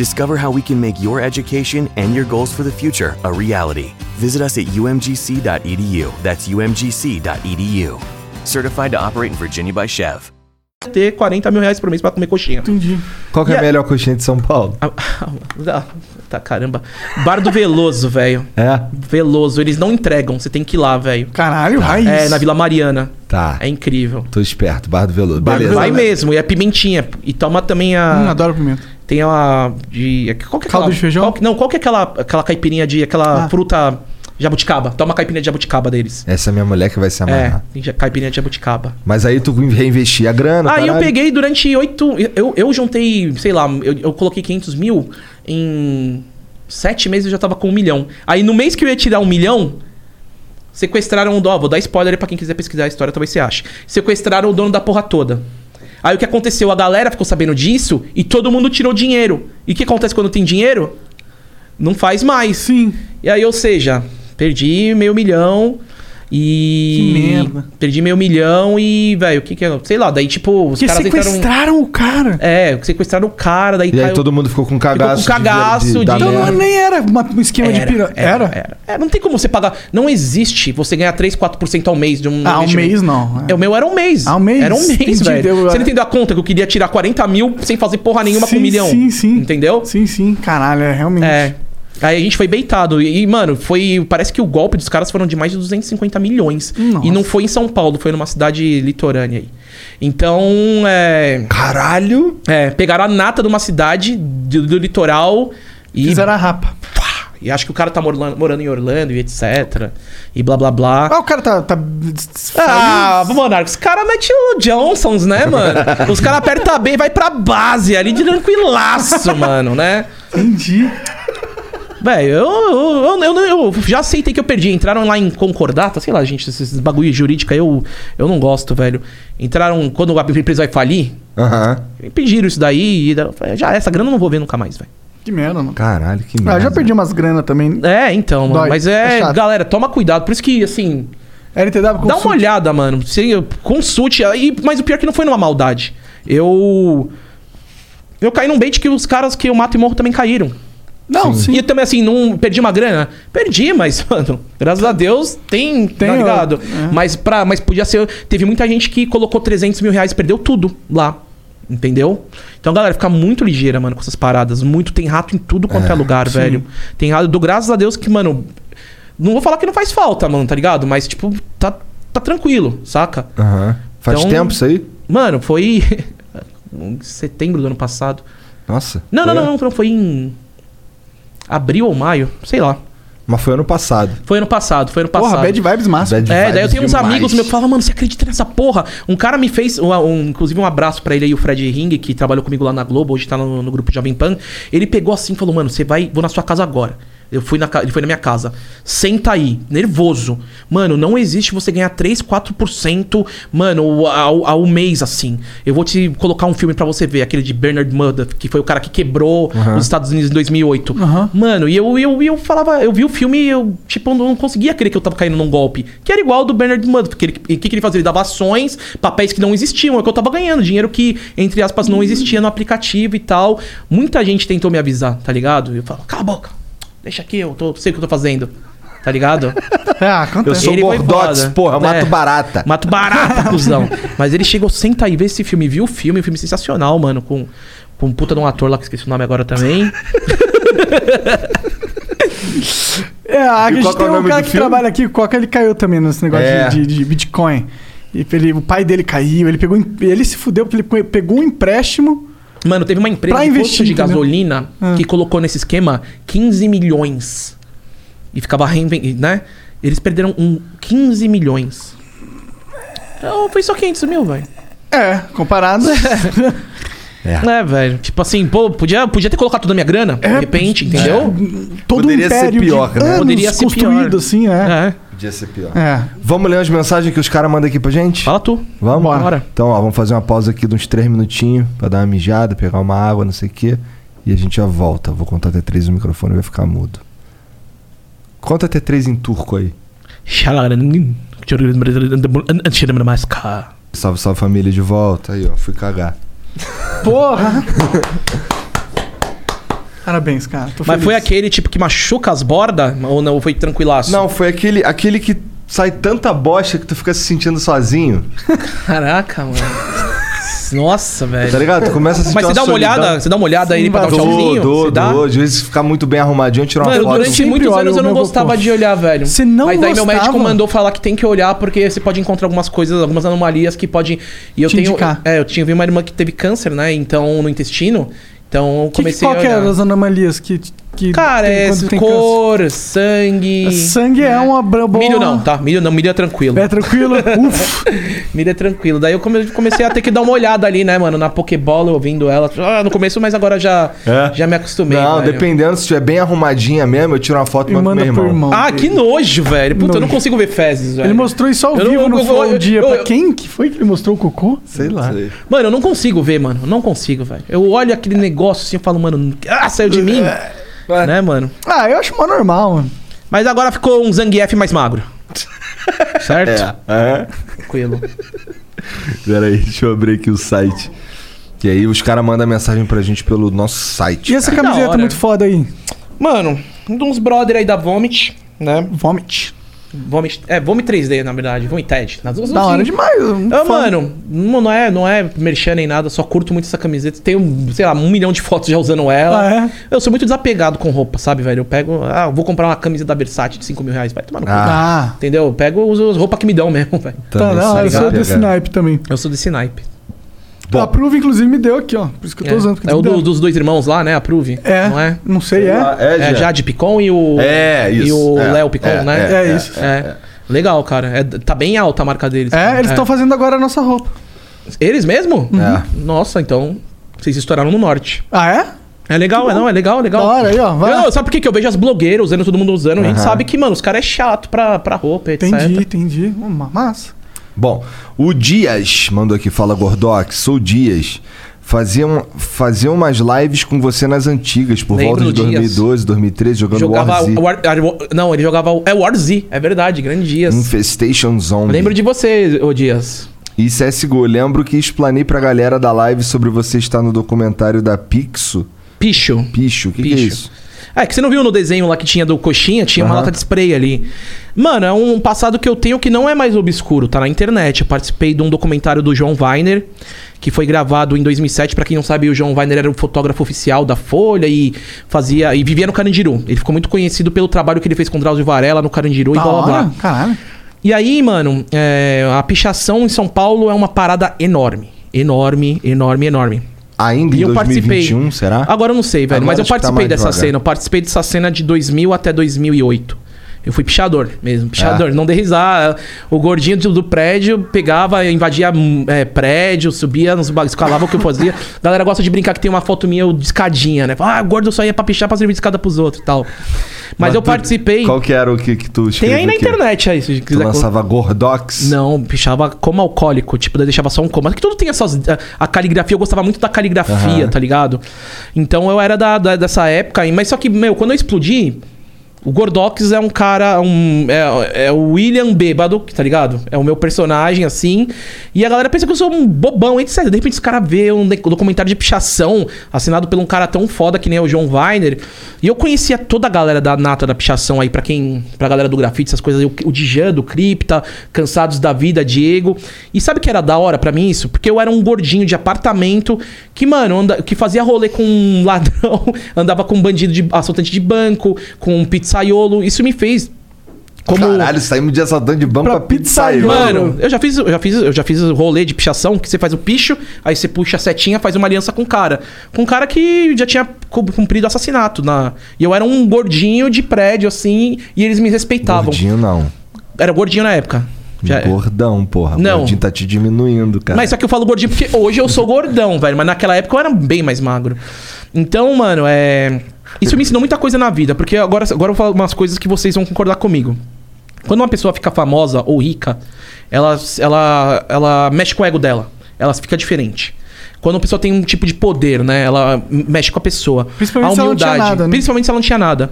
Discover how we can make your education and your goals for the future a reality. Visit us at umgc.edu. That's umgc.edu. Certified to operate in Virginia by Chev. ter 40 mil reais por mês pra comer coxinha. Entendi. Qual que é a a- melhor coxinha de São Paulo? Ah, tá, caramba. Bar do Veloso, velho. É? Veloso. Eles não entregam, você tem que ir lá, velho. Caralho, raiz. É, na Vila Mariana. Tá. É incrível. Tô esperto. Bar do Veloso. Bar Beleza. Vai mesmo, e é pimentinha. E toma também a. Hum, adoro pimenta. Tem a. De, qual que é Caldo aquela, de feijão? qual não, qual que é aquela, aquela caipirinha de. aquela Ah. fruta jabuticaba? Toma a caipirinha de jabuticaba deles. Essa é minha mulher que vai se É, amarrar. ja- caipirinha de jabuticaba. Mas aí tu reinvestia a grana, Aí eu caralho. peguei durante oito. Eu, eu juntei, sei lá, eu, eu coloquei 500 mil em sete meses eu já tava com um milhão. Aí no mês que eu ia tirar um milhão, sequestraram o dono. Vou dar spoiler aí pra quem quiser pesquisar a história, talvez você ache. Sequestraram o dono da porra toda. Aí o que aconteceu? A galera ficou sabendo disso e todo mundo tirou dinheiro. E o que acontece quando tem dinheiro? Não faz mais. Sim. E aí, ou seja, perdi meio milhão e. Que merda. Perdi meio milhão e, velho, o que que é? Sei lá, daí tipo, os Que caras entraram. sequestraram o cara. É, sequestraram o cara, daí E aí caiu- todo mundo ficou com cagaço. Ficou com cagaço de, de- da Então não, nem era um esquema de pirâmide. Era? era, É, não tem como você pagar. Não existe você ganhar 3, 4% ao mês de um. Ah, um mês não. É, o meu era um mês. Ah, um mês? Era um mês, Entendi, velho. deu- Você não entendeu a conta que eu queria tirar 40 mil sem fazer porra nenhuma com Sim, um milhão? sim, sim. Entendeu? Sim, sim. Caralho, é realmente. É. Aí a gente foi beitado. E, mano, foi. Parece que o golpe dos caras foram de mais de 250 milhões. Nossa. E não foi em São Paulo, foi numa cidade litorânea aí. Então, é. Caralho! É, pegaram a nata de uma cidade do, do litoral e. Fizeram a rapa. E acho que o cara tá morando, morando em Orlando e etc. E blá blá blá. Ah, o cara tá. tá... Ah, Monarca, os caras metem o Johnsons, né, mano? Os caras apertam bem, vai pra base ali de tranquilaço, mano, né? Entendi. Velho, eu, eu, eu, eu- eu já aceitei que eu perdi. Entraram lá em concordata, sei lá, gente, esses bagulho jurídico aí eu, eu não gosto, velho. Entraram quando a empresa vai falir, Aham. pediram isso daí. E já, essa grana eu não vou ver nunca mais, velho. Que merda, mano. Caralho, que Ah, merda. eu já perdi umas grana também. É, então, mano. Dói, Mas é é, galera, toma cuidado. Por isso que, assim, LTW Dá uma olhada, mano. Consulte. aí- mas o pior é que não foi numa maldade. Eu. Eu caí num bait que os caras que eu mato e morro também caíram. Não, sim. E também, assim, não perdi uma grana? Perdi, mas, mano, graças a Deus tem, Tem, tá ligado? é. Mas, pra, mas podia ser. Teve muita gente que colocou 300 mil reais e perdeu tudo lá. Entendeu? Então, galera, fica muito ligeira, mano, com essas paradas. Muito. Tem rato em tudo quanto é, lugar, sim. velho. tem rato. Do graças a Deus que, mano. Não vou falar que não faz falta, mano, tá ligado? Mas, tipo, tá, tá tranquilo, saca? Aham. Faz Então- tempo isso aí? Mano, foi. em setembro do ano passado. Nossa. Não, não, não, não, não. Foi em. Abril ou maio, sei lá. Mas foi ano passado. Foi ano passado, foi ano passado. Porra, bad vibes massa. Bad É, daí eu tenho uns demais. amigos meus que falam, mano, você acredita nessa porra? Um cara me fez, um, um- inclusive um abraço pra ele aí, o Fred Ring, que trabalhou comigo lá na Globo, hoje tá no, no grupo Jovem Pan. Ele pegou assim e falou, mano, você vai, vou na sua casa agora. Eu fui na, ele foi na minha casa. Senta aí, nervoso. Mano, não existe você ganhar 3, 4%, mano, ao, ao mês, assim. Eu vou te colocar um filme pra você ver, aquele de Bernard Murdoch, que foi o cara que quebrou os Estados Unidos em 2008. Aham. Mano, e eu, eu, eu falava, eu vi o filme e eu, tipo, não conseguia crer que eu tava caindo num golpe. Que era igual ao do Bernard Murdoch. porque O que, que ele fazia? Ele dava ações, papéis que não existiam. É o que eu tava ganhando. Dinheiro que, entre aspas, não existia no aplicativo e tal. Muita gente tentou me avisar, tá ligado? Eu falo, cala a boca. Deixa aqui, eu tô, sei o que eu tô fazendo. Tá ligado? Ah. Eu sou Ele Gordotes, foda. porra, mato É. barata. Mato barata, cuzão. Mas ele chegou, senta aí, vê esse filme. Viu o filme, um filme sensacional, mano. Com, com um puta de um ator lá que esqueci o nome agora também. É, a gente é tem o um cara que filme? trabalha aqui, o Coca, ele caiu também nesse negócio É. de, de- de Bitcoin. E ele- o pai dele caiu, ele pegou. Ele se fudeu porque ele pegou um empréstimo. Mano, teve uma empresa Pra de investir, posto de entendeu? gasolina Ah. que colocou nesse esquema 15 milhões. E ficava reinventando, né? Eles perderam um 15 milhões. Então foi só 500 mil, velho. É, comparado. É, velho. Tipo assim, pô, podia, podia ter colocado toda a minha grana, de repente, entendeu? Todo Poderia ser pior, de né? anos Poderia ser construído, pior. assim, é. É. Podia ser pior. É. Vamos ler as mensagens que os caras mandam aqui pra gente? Fala tu. Vamos? Bora. Então, ó, vamos fazer uma pausa aqui de uns três minutinhos pra dar uma mijada, pegar uma água, não sei o quê. E a gente já volta. Vou contar até três e o microfone vai ficar mudo. Conta até três em turco aí. Salve, salve família de volta. Aí, ó, fui cagar. Porra! Parabéns, cara. Tô Mas feliz. foi aquele tipo que machuca as bordas? Ou não? Foi tranquilaço? Não, foi aquele, aquele que sai tanta bosta que tu fica se sentindo sozinho. Caraca, mano. Nossa, velho. Tá ligado? Tu começa a sentir Mas você dá uma solidão. olhada, você dá uma olhada aí pra dar um tchauzinho? dou, dou. Às vezes ficar muito bem arrumadinho, tirar uma Mano, foto. durante sempre muitos anos eu não gostava de olhar, velho. Você não Mas daí meu médico mandou falar que tem que olhar porque você pode encontrar algumas coisas, algumas anomalias que podem. E eu Te tenho. indicar. É, eu tinha vi uma irmã que teve câncer, né? Então, no intestino. Então, eu Que, que, comecei qual a que é olhar. as anomalias que. Que Cara, tem é tem cor, sangue. câncer? Sangue é uma bra- boa. Milho não, tá? Milho não, milho é tranquilo. É tranquilo? Uf. Milho é tranquilo. Daí eu come- comecei a ter que dar uma olhada ali, né, mano? Na Pokébola, ouvindo ela. Ah, no começo, mas agora já, É? já me acostumei. Não, velho. dependendo, se estiver bem arrumadinha mesmo, eu tiro uma foto e E mando pro manda meu pro irmão. irmão. Ah, que nojo, velho. Puta, eu não Nojo. consigo ver fezes, velho. Ele mostrou isso ao Eu não- vivo eu- no eu- Flow eu- um dia. eu- pra eu- quem que foi que ele mostrou o cocô? Sei lá. Mano, eu não consigo ver, mano. Eu não consigo, velho. Eu olho aquele negócio assim e falo, mano, ah, saiu de mim. Né, mano? Ah, eu acho mó normal, mano. Mas agora ficou um Zangief mais magro. certo? É. Tranquilo. Pera aí, deixa eu abrir aqui o site. E aí os caras mandam mensagem pra gente pelo nosso site. E essa Que da camiseta hora. muito foda aí? Mano, um dos brother aí da Vomit, né? Vomit. Vomit, é, Vomit 3D, na verdade. Vomited. Nas duas Da hora demais. Ah, mano, não não é, não é merchan nem nada, só curto muito essa camiseta. Tenho, sei lá, um milhão de fotos já usando ela. Ah, é? Eu sou muito desapegado com roupa, sabe, velho? Eu pego, ah, eu vou comprar uma camisa da Versace de 5 mil reais, vai tomar no cu. Ah, Entendeu? Eu pego as roupas que me dão mesmo, velho. tá, Também não, eu sou desse naipe também. Eu sou desse naipe. Bom. A Prove, inclusive, me deu aqui, ó. Por isso que eu tô É, usando. é o do- dos dois irmãos lá, né? A Prove. É, Não é? Não sei, é. Ah, É, já. Jade Picon e o. É, isso. E o É, Léo Picon, é, né? É, isso. É. Legal, cara. É, tá bem alta a marca deles. É, cara. eles estão fazendo agora a nossa roupa. Eles mesmo? É. Nossa, então. Vocês estouraram no norte. Ah, é? É legal, é não, é legal, é legal. Da hora aí, ó. Vai. Eu, sabe por que que eu vejo as blogueiras usando, todo mundo usando? A gente sabe que, mano, os caras é chato pra, pra roupa, etc. Entendi, entendi. Uma massa. Bom, o Dias mandou aqui, fala Gordox, sou o Dias. Faziam, faziam umas lives com você nas antigas, por Lembro volta de do Dias. 2012, 2013, jogando Jogava War Z. War, War- Não, ele jogava. o- É War Z, é verdade, grande dias. Infestation Zombie. Lembro de você, ô Dias. E CSGO, lembro que explanei pra galera da live sobre você estar no documentário da Pixo. Picho. Picho, o que, que é isso? É, que você não viu no desenho lá que tinha do coxinha, tinha uma Aham. lata de spray ali. Mano, é um passado que eu tenho que não é mais obscuro, tá na internet. Eu participei de um documentário do João Weiner, que foi gravado em 2007. Pra quem não sabe, o João Weiner era o fotógrafo oficial da Folha e fazia e vivia no Carandiru. Ele ficou muito conhecido pelo trabalho que ele fez com Drauzio Varela no Carandiru e Da blá blá blá. caralho. E aí, mano, é, a pichação em São Paulo é uma parada enorme. Enorme, enorme, enorme. Ainda E em eu 2021, participei. será? Agora eu não sei, velho. Agora mas eu tá participei mais dessa devagar. cena. Eu participei dessa cena de 2000 até 2008. Eu fui pichador mesmo, pichador. É. Não dei risada. O gordinho do, do prédio pegava, invadia hum, é, prédio, subia nos bagulhos, escalava o que eu fazia. A galera gosta de brincar que tem uma foto minha eu de escadinha, né? Ah, gordo só ia pra pichar pra servir de escada pros outros e tal. Mas, eu tu- participei. Qual que era o que, que tu Tem escreveu aí na aqui? internet aí, se Tu quiser. lançava Gordox? Não, pichava como alcoólico, tipo, deixava só um como. Que tudo tem essas. A, a caligrafia, eu gostava muito da caligrafia, Aham. tá ligado? Então eu era da, da- dessa época, aí, mas só que, meu, quando eu explodi. O Gordox é um cara, um, é, é o William Bêbado, tá ligado? É o meu personagem, assim. E a galera pensa que eu sou um bobão, etc. De repente os caras vê um documentário de pichação assinado por um cara tão foda que nem o João Weiner. E eu conhecia toda a galera da nata da pichação aí, pra quem. Pra galera do grafite, essas coisas. O, o Dijan, do Cripta, Cansados da Vida, Diego. E sabe que era da hora pra mim isso? Porque eu era um gordinho de apartamento que, mano, anda- que fazia rolê com um ladrão, andava com um bandido de assaltante de banco, com um pizzeiro pizzaiolo. Isso me fez. Como... Caralho, saímos de assaltante de banco Pra pra, pizzaiolo. Mano, eu já fiz, eu já fiz, eu já fiz rolê de pichação que você faz o picho, aí você puxa a setinha, faz uma aliança com o cara. Com um cara que já tinha cu- cumprido assassinato na. E eu era um gordinho de prédio assim, e eles me respeitavam. Gordinho não. Era gordinho na época. Já- Gordão, porra. Não. O gordinho tá te diminuindo, cara. Mas só que eu falo gordinho porque hoje eu sou gordão, velho. Mas naquela época eu era bem mais magro. Então, mano, é. Isso me ensinou muita coisa na vida. Porque agora, agora eu vou falar umas coisas que vocês vão concordar comigo. Quando uma pessoa fica famosa ou rica, ela, ela, ela mexe com o ego dela. Ela fica diferente. Quando uma pessoa tem um tipo de poder, né? Ela mexe com a pessoa. Principalmente a se ela não tinha humildade. nada, né? Principalmente se ela não tinha nada.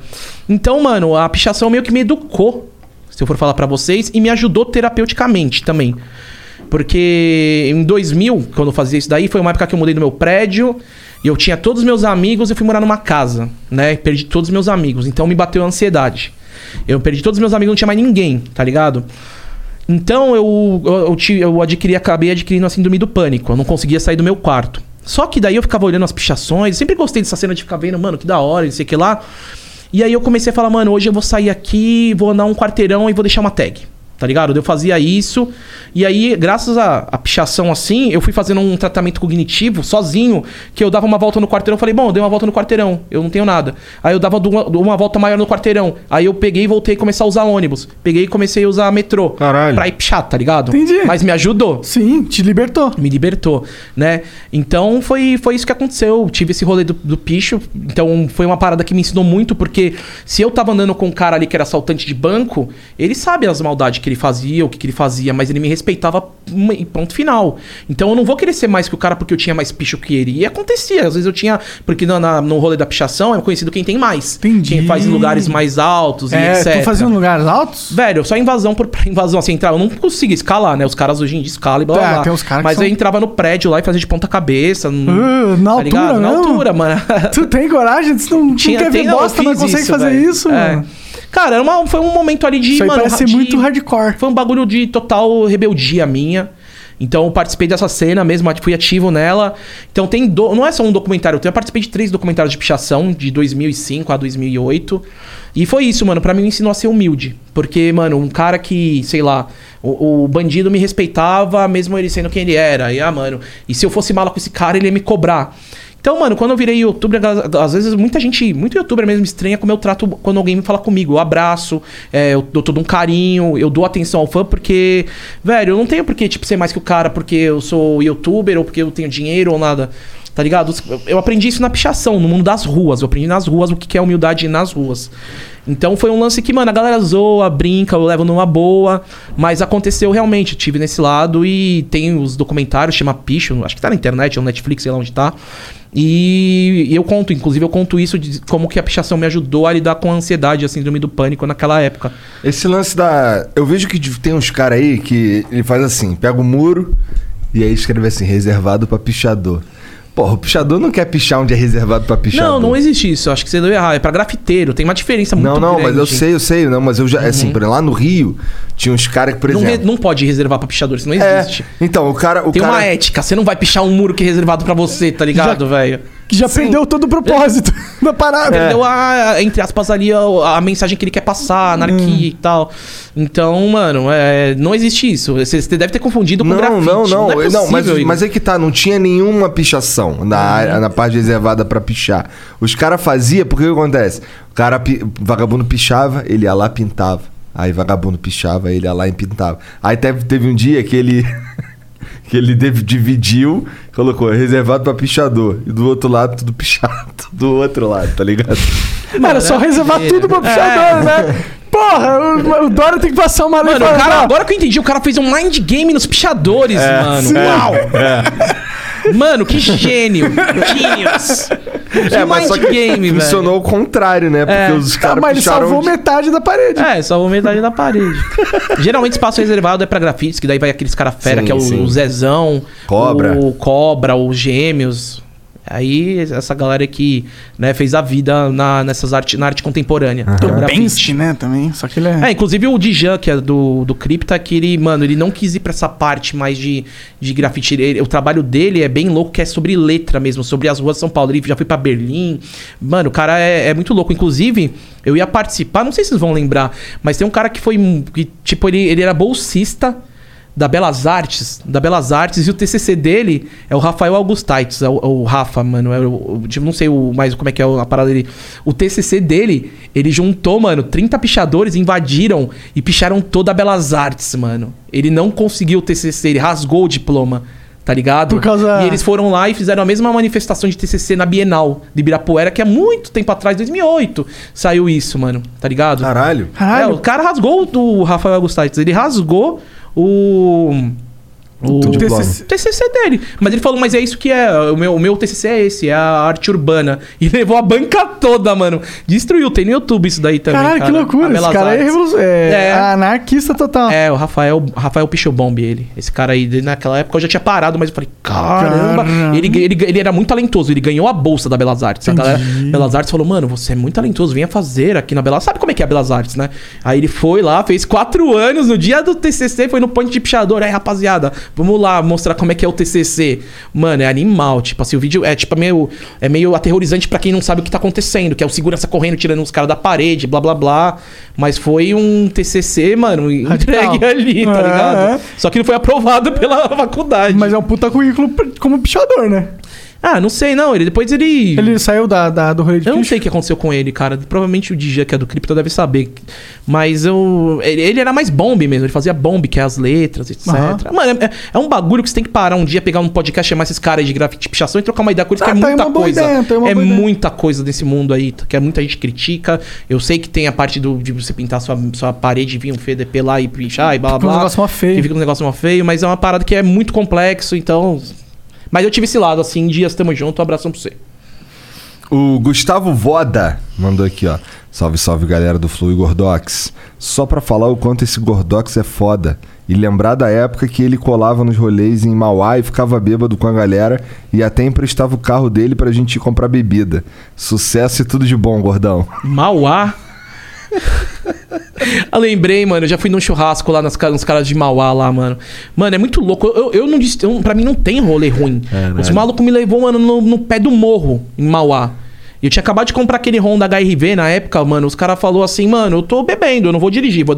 Então, mano, a pichação meio que me educou, se eu for falar pra vocês, e me ajudou terapeuticamente também. Porque em 2000, quando eu fazia isso daí, foi uma época que eu mudei do meu prédio e eu tinha todos os meus amigos e eu fui morar numa casa, né? Perdi todos os meus amigos, então me bateu a ansiedade. Eu perdi todos os meus amigos, não tinha mais ninguém, tá ligado? Então eu, eu, eu adquiri, acabei adquirindo a síndrome do pânico. Eu não conseguia sair do meu quarto. Só que daí eu ficava olhando as pichações, sempre gostei dessa cena de ficar vendo, mano, que da hora, não sei o que lá. E aí eu comecei a falar, mano, hoje eu vou sair aqui, vou andar um quarteirão e vou deixar uma tag. Tá ligado? Eu fazia isso. E aí, graças à à pichação assim, eu fui fazendo um tratamento cognitivo sozinho, que eu dava uma volta no quarteirão. Eu falei, bom, eu dei uma volta no quarteirão, eu não tenho nada. Aí eu dava uma, uma volta maior no quarteirão. Aí eu peguei e voltei a começar a usar ônibus. Peguei e comecei a usar metrô. Caralho. Pra ir pichar, tá ligado? Entendi. Mas me ajudou Sim, te libertou. me libertou, né? Então foi, foi isso que aconteceu. Eu tive esse rolê do, do picho. Então foi uma parada que me ensinou muito, porque se eu tava andando com um cara ali que era assaltante de banco, ele sabe as maldades que ele fazia, o que, que ele fazia, mas ele me respeitava e ponto final. Então eu não vou querer ser mais que o cara porque eu tinha mais picho que ele. E acontecia. Às vezes eu tinha. Porque na, na- no rolê da pichação é conhecido quem tem mais. Entendi. Quem faz em lugares mais altos e É, etc. tu fazia em lugares altos? Velho, só invasão por invasão, assim, entrar. Eu não conseguia escalar, né? Os caras hoje em dia escalam e blá blá É, blá. tem uns caras que Mas são- eu entrava no prédio lá e fazia de ponta cabeça. n- Ah, na tá ligado? altura Na mesmo? altura, mano. Tu tem coragem? Tu não, ver não, eu bosta, não consegue fazer velho. isso, É. mano. Cara, era uma- foi um momento ali de. Isso mano, parece de- muito hardcore. Foi um bagulho de total rebeldia minha. Então eu participei dessa cena mesmo, fui ativo nela. Então tem. do- Não é só um documentário, eu participei de três documentários de pichação, de 2005 a 2008. E foi isso, mano. Pra mim me ensinou a ser humilde. Porque, mano, um cara que, sei lá, o, o bandido me respeitava, mesmo ele sendo quem ele era. E, ah, mano, e se eu fosse mala com esse cara, ele ia me cobrar. Então, mano, quando eu virei youtuber, às vezes muita gente, muito youtuber mesmo estranha como eu trato quando alguém me fala comigo. Eu abraço, é, eu dou todo um carinho, eu dou atenção ao fã, porque, velho, eu não tenho por que, tipo, ser mais que o cara porque eu sou youtuber ou porque eu tenho dinheiro ou nada. Tá ligado? Eu- aprendi isso na pichação, no mundo das ruas. Eu aprendi nas ruas o que que é humildade nas ruas. Então foi um lance que, mano, a galera zoa, brinca, eu levo numa boa. Mas aconteceu realmente. Eu tive nesse lado e tem os documentários, chama Picho, acho que tá na internet, ou no Netflix, sei lá onde tá. E, eu conto, inclusive eu conto isso de como que a pichação me ajudou a lidar com a ansiedade, a síndrome do pânico naquela época. Esse lance da. Eu vejo que tem uns caras aí que ele faz assim: pega o muro e aí escreve assim, reservado pra pichador. Porra, o pichador não quer pichar onde é reservado pra pichador. Não, não existe isso. Acho que você deu errado. É pra grafiteiro. Tem uma diferença muito Não, não, grande. mas eu sei, eu sei, não, mas eu já, assim, por exemplo, lá no Rio, tinha uns caras que, por Não, re- exemplo. não pode reservar pra pichador, isso não É, existe. então, o cara. O Tem cara, uma ética. Você não vai pichar um muro que é reservado pra você, tá ligado, velho? Que já perdeu todo o propósito da parada. Perdeu a, entre aspas, ali a, a mensagem que ele quer passar, anarquia Hum. e tal. Então, mano, é, não existe isso. Você, deve ter confundido com Não, grafite. não, não. é Não, mas, possível, mas é que tá, não tinha nenhuma pichação na, área, na parte reservada pra pichar. Os caras faziam, porque o que acontece? O cara, o vagabundo pichava, ele ia lá pintava. Aí vagabundo pichava, ele ia lá e pintava. Aí teve, teve um dia que ele. que ele dividiu, colocou reservado pra pichador. E do outro lado, tudo pichado. Do outro lado, tá ligado? Era só reservar tudo pra pichador, né? Porra, o, o Dória tem que passar uma lei Mano, o pra- cara, agora que eu entendi, o cara fez um mind game nos pichadores, É, mano. sim. Uau! Mano, que gênio. Genius. Que É, mas só que game, velho. funcionou ao contrário, né? Porque É. os Tá, caras mas ele picharam... salvou de- metade da parede. É, salvou metade da parede. Geralmente espaço reservado é pra grafites, que daí vai aqueles cara fera, Sim, que é o, sim. o Zezão, Cobra. o Cobra, os Gêmeos. Aí essa galera que né, fez a vida na, nessas arte, na arte contemporânea. é o né, também. Só que ele é... É, inclusive o Dijan, que é do, do Cripta, que ele, mano, ele não quis ir pra essa parte mais de, de grafite. Ele- o trabalho dele é bem louco, que é sobre letra mesmo, sobre as ruas de São Paulo. Ele já foi pra Berlim. Mano, o cara é, é muito louco. Inclusive, eu ia participar, não sei se vocês vão lembrar, mas tem um cara que foi. que, tipo, ele, ele era bolsista da Belas Artes, da Belas Artes, e o TCC dele é o Rafael Augustaitis, é o, o Rafa, mano, é o, tipo, não sei o, mais como é que é a parada dele. O TCC dele, ele juntou, mano, 30 pichadores, invadiram e picharam toda a Belas Artes, mano. Ele não conseguiu o TCC, ele rasgou o diploma. Tá ligado? Por causa- E eles foram lá e fizeram a mesma manifestação de TCC na Bienal de Ibirapuera, que há muito tempo atrás, 2008, saiu isso, mano. Tá ligado? Caralho. Caralho. É, o cara rasgou o do Rafael Augustais. Ele rasgou o. O. TCC. TCC dele. Mas ele falou, mas é isso que é. O meu, o meu TCC é esse, é a arte urbana. E levou a banca toda, mano. Destruiu. Tem no YouTube isso daí também. Caralho, que cara. loucura. A Esse cara é, é, É. anarquista total. É, o Rafael, Rafael Pichelbomb, ele. Esse cara aí, naquela época eu já tinha parado, mas eu falei, caramba. Caramba. Ele, ele, ele era muito talentoso, ele ganhou a bolsa da Belas Artes. A galera Belas Artes falou, mano, você é muito talentoso, venha fazer aqui na Belas Sabe como é que é a Belas Artes, né? Aí ele foi lá, fez quatro anos, no dia do TCC, foi no ponte de pichador. Aí, rapaziada, vamos lá mostrar como é que é o TCC. Mano, é animal. Tipo assim, o vídeo é tipo meio, é meio aterrorizante pra quem não sabe o que tá acontecendo, que é o segurança correndo, tirando os caras da parede, blá blá blá. Mas foi um TCC, mano, entregue ali, tá É, ligado? é. Só que não foi aprovado pela faculdade. Mas é um puta currículo como pichador, né? Ah, não sei, não. Ele depois ele. Ele saiu da, da- do rolê de Eu não sei o que aconteceu com ele, cara. Provavelmente o DJ, que é do Crypto, deve saber. Mas eu. Ele, ele era mais bomb mesmo. Ele fazia bomb, que é as letras, etc. Aham. Mano, é, é um bagulho que você tem que parar um dia, pegar um podcast, chamar esses caras de grafite pichação e trocar uma ideia com eles, Ah, que é tá muita coisa. ideia, tá é boa ideia. muita coisa desse mundo aí, que é muita gente critica. Eu sei que tem a parte do, de você pintar sua, sua parede, vir um FDP lá e pichar e blá blá Fica um negócio mó feio. Que fica um negócio mó feio, mas é uma parada que é muito complexo, então. Mas eu tive esse lado, assim, dias tamo junto, um abração pra você. O Gustavo Voda mandou aqui, ó. Salve, salve galera do Flu e Gordox. Só pra falar o quanto esse Gordox é foda. E lembrar da época que ele colava nos rolês em Mauá e ficava bêbado com a galera e até emprestava o carro dele pra gente ir comprar bebida. Sucesso e tudo de bom, gordão. Mauá? Eu lembrei, mano, eu já fui num churrasco lá nas, nos caras de Mauá lá, mano. Mano, é muito louco. Eu, eu não disse. eu- Pra mim não tem rolê ruim. Os malucos me levou, mano, no, no pé do morro, em Mauá. E Eu tinha acabado de comprar aquele Honda HRV na época, mano. Os caras falaram assim, mano, eu tô bebendo, eu não vou dirigir, vou,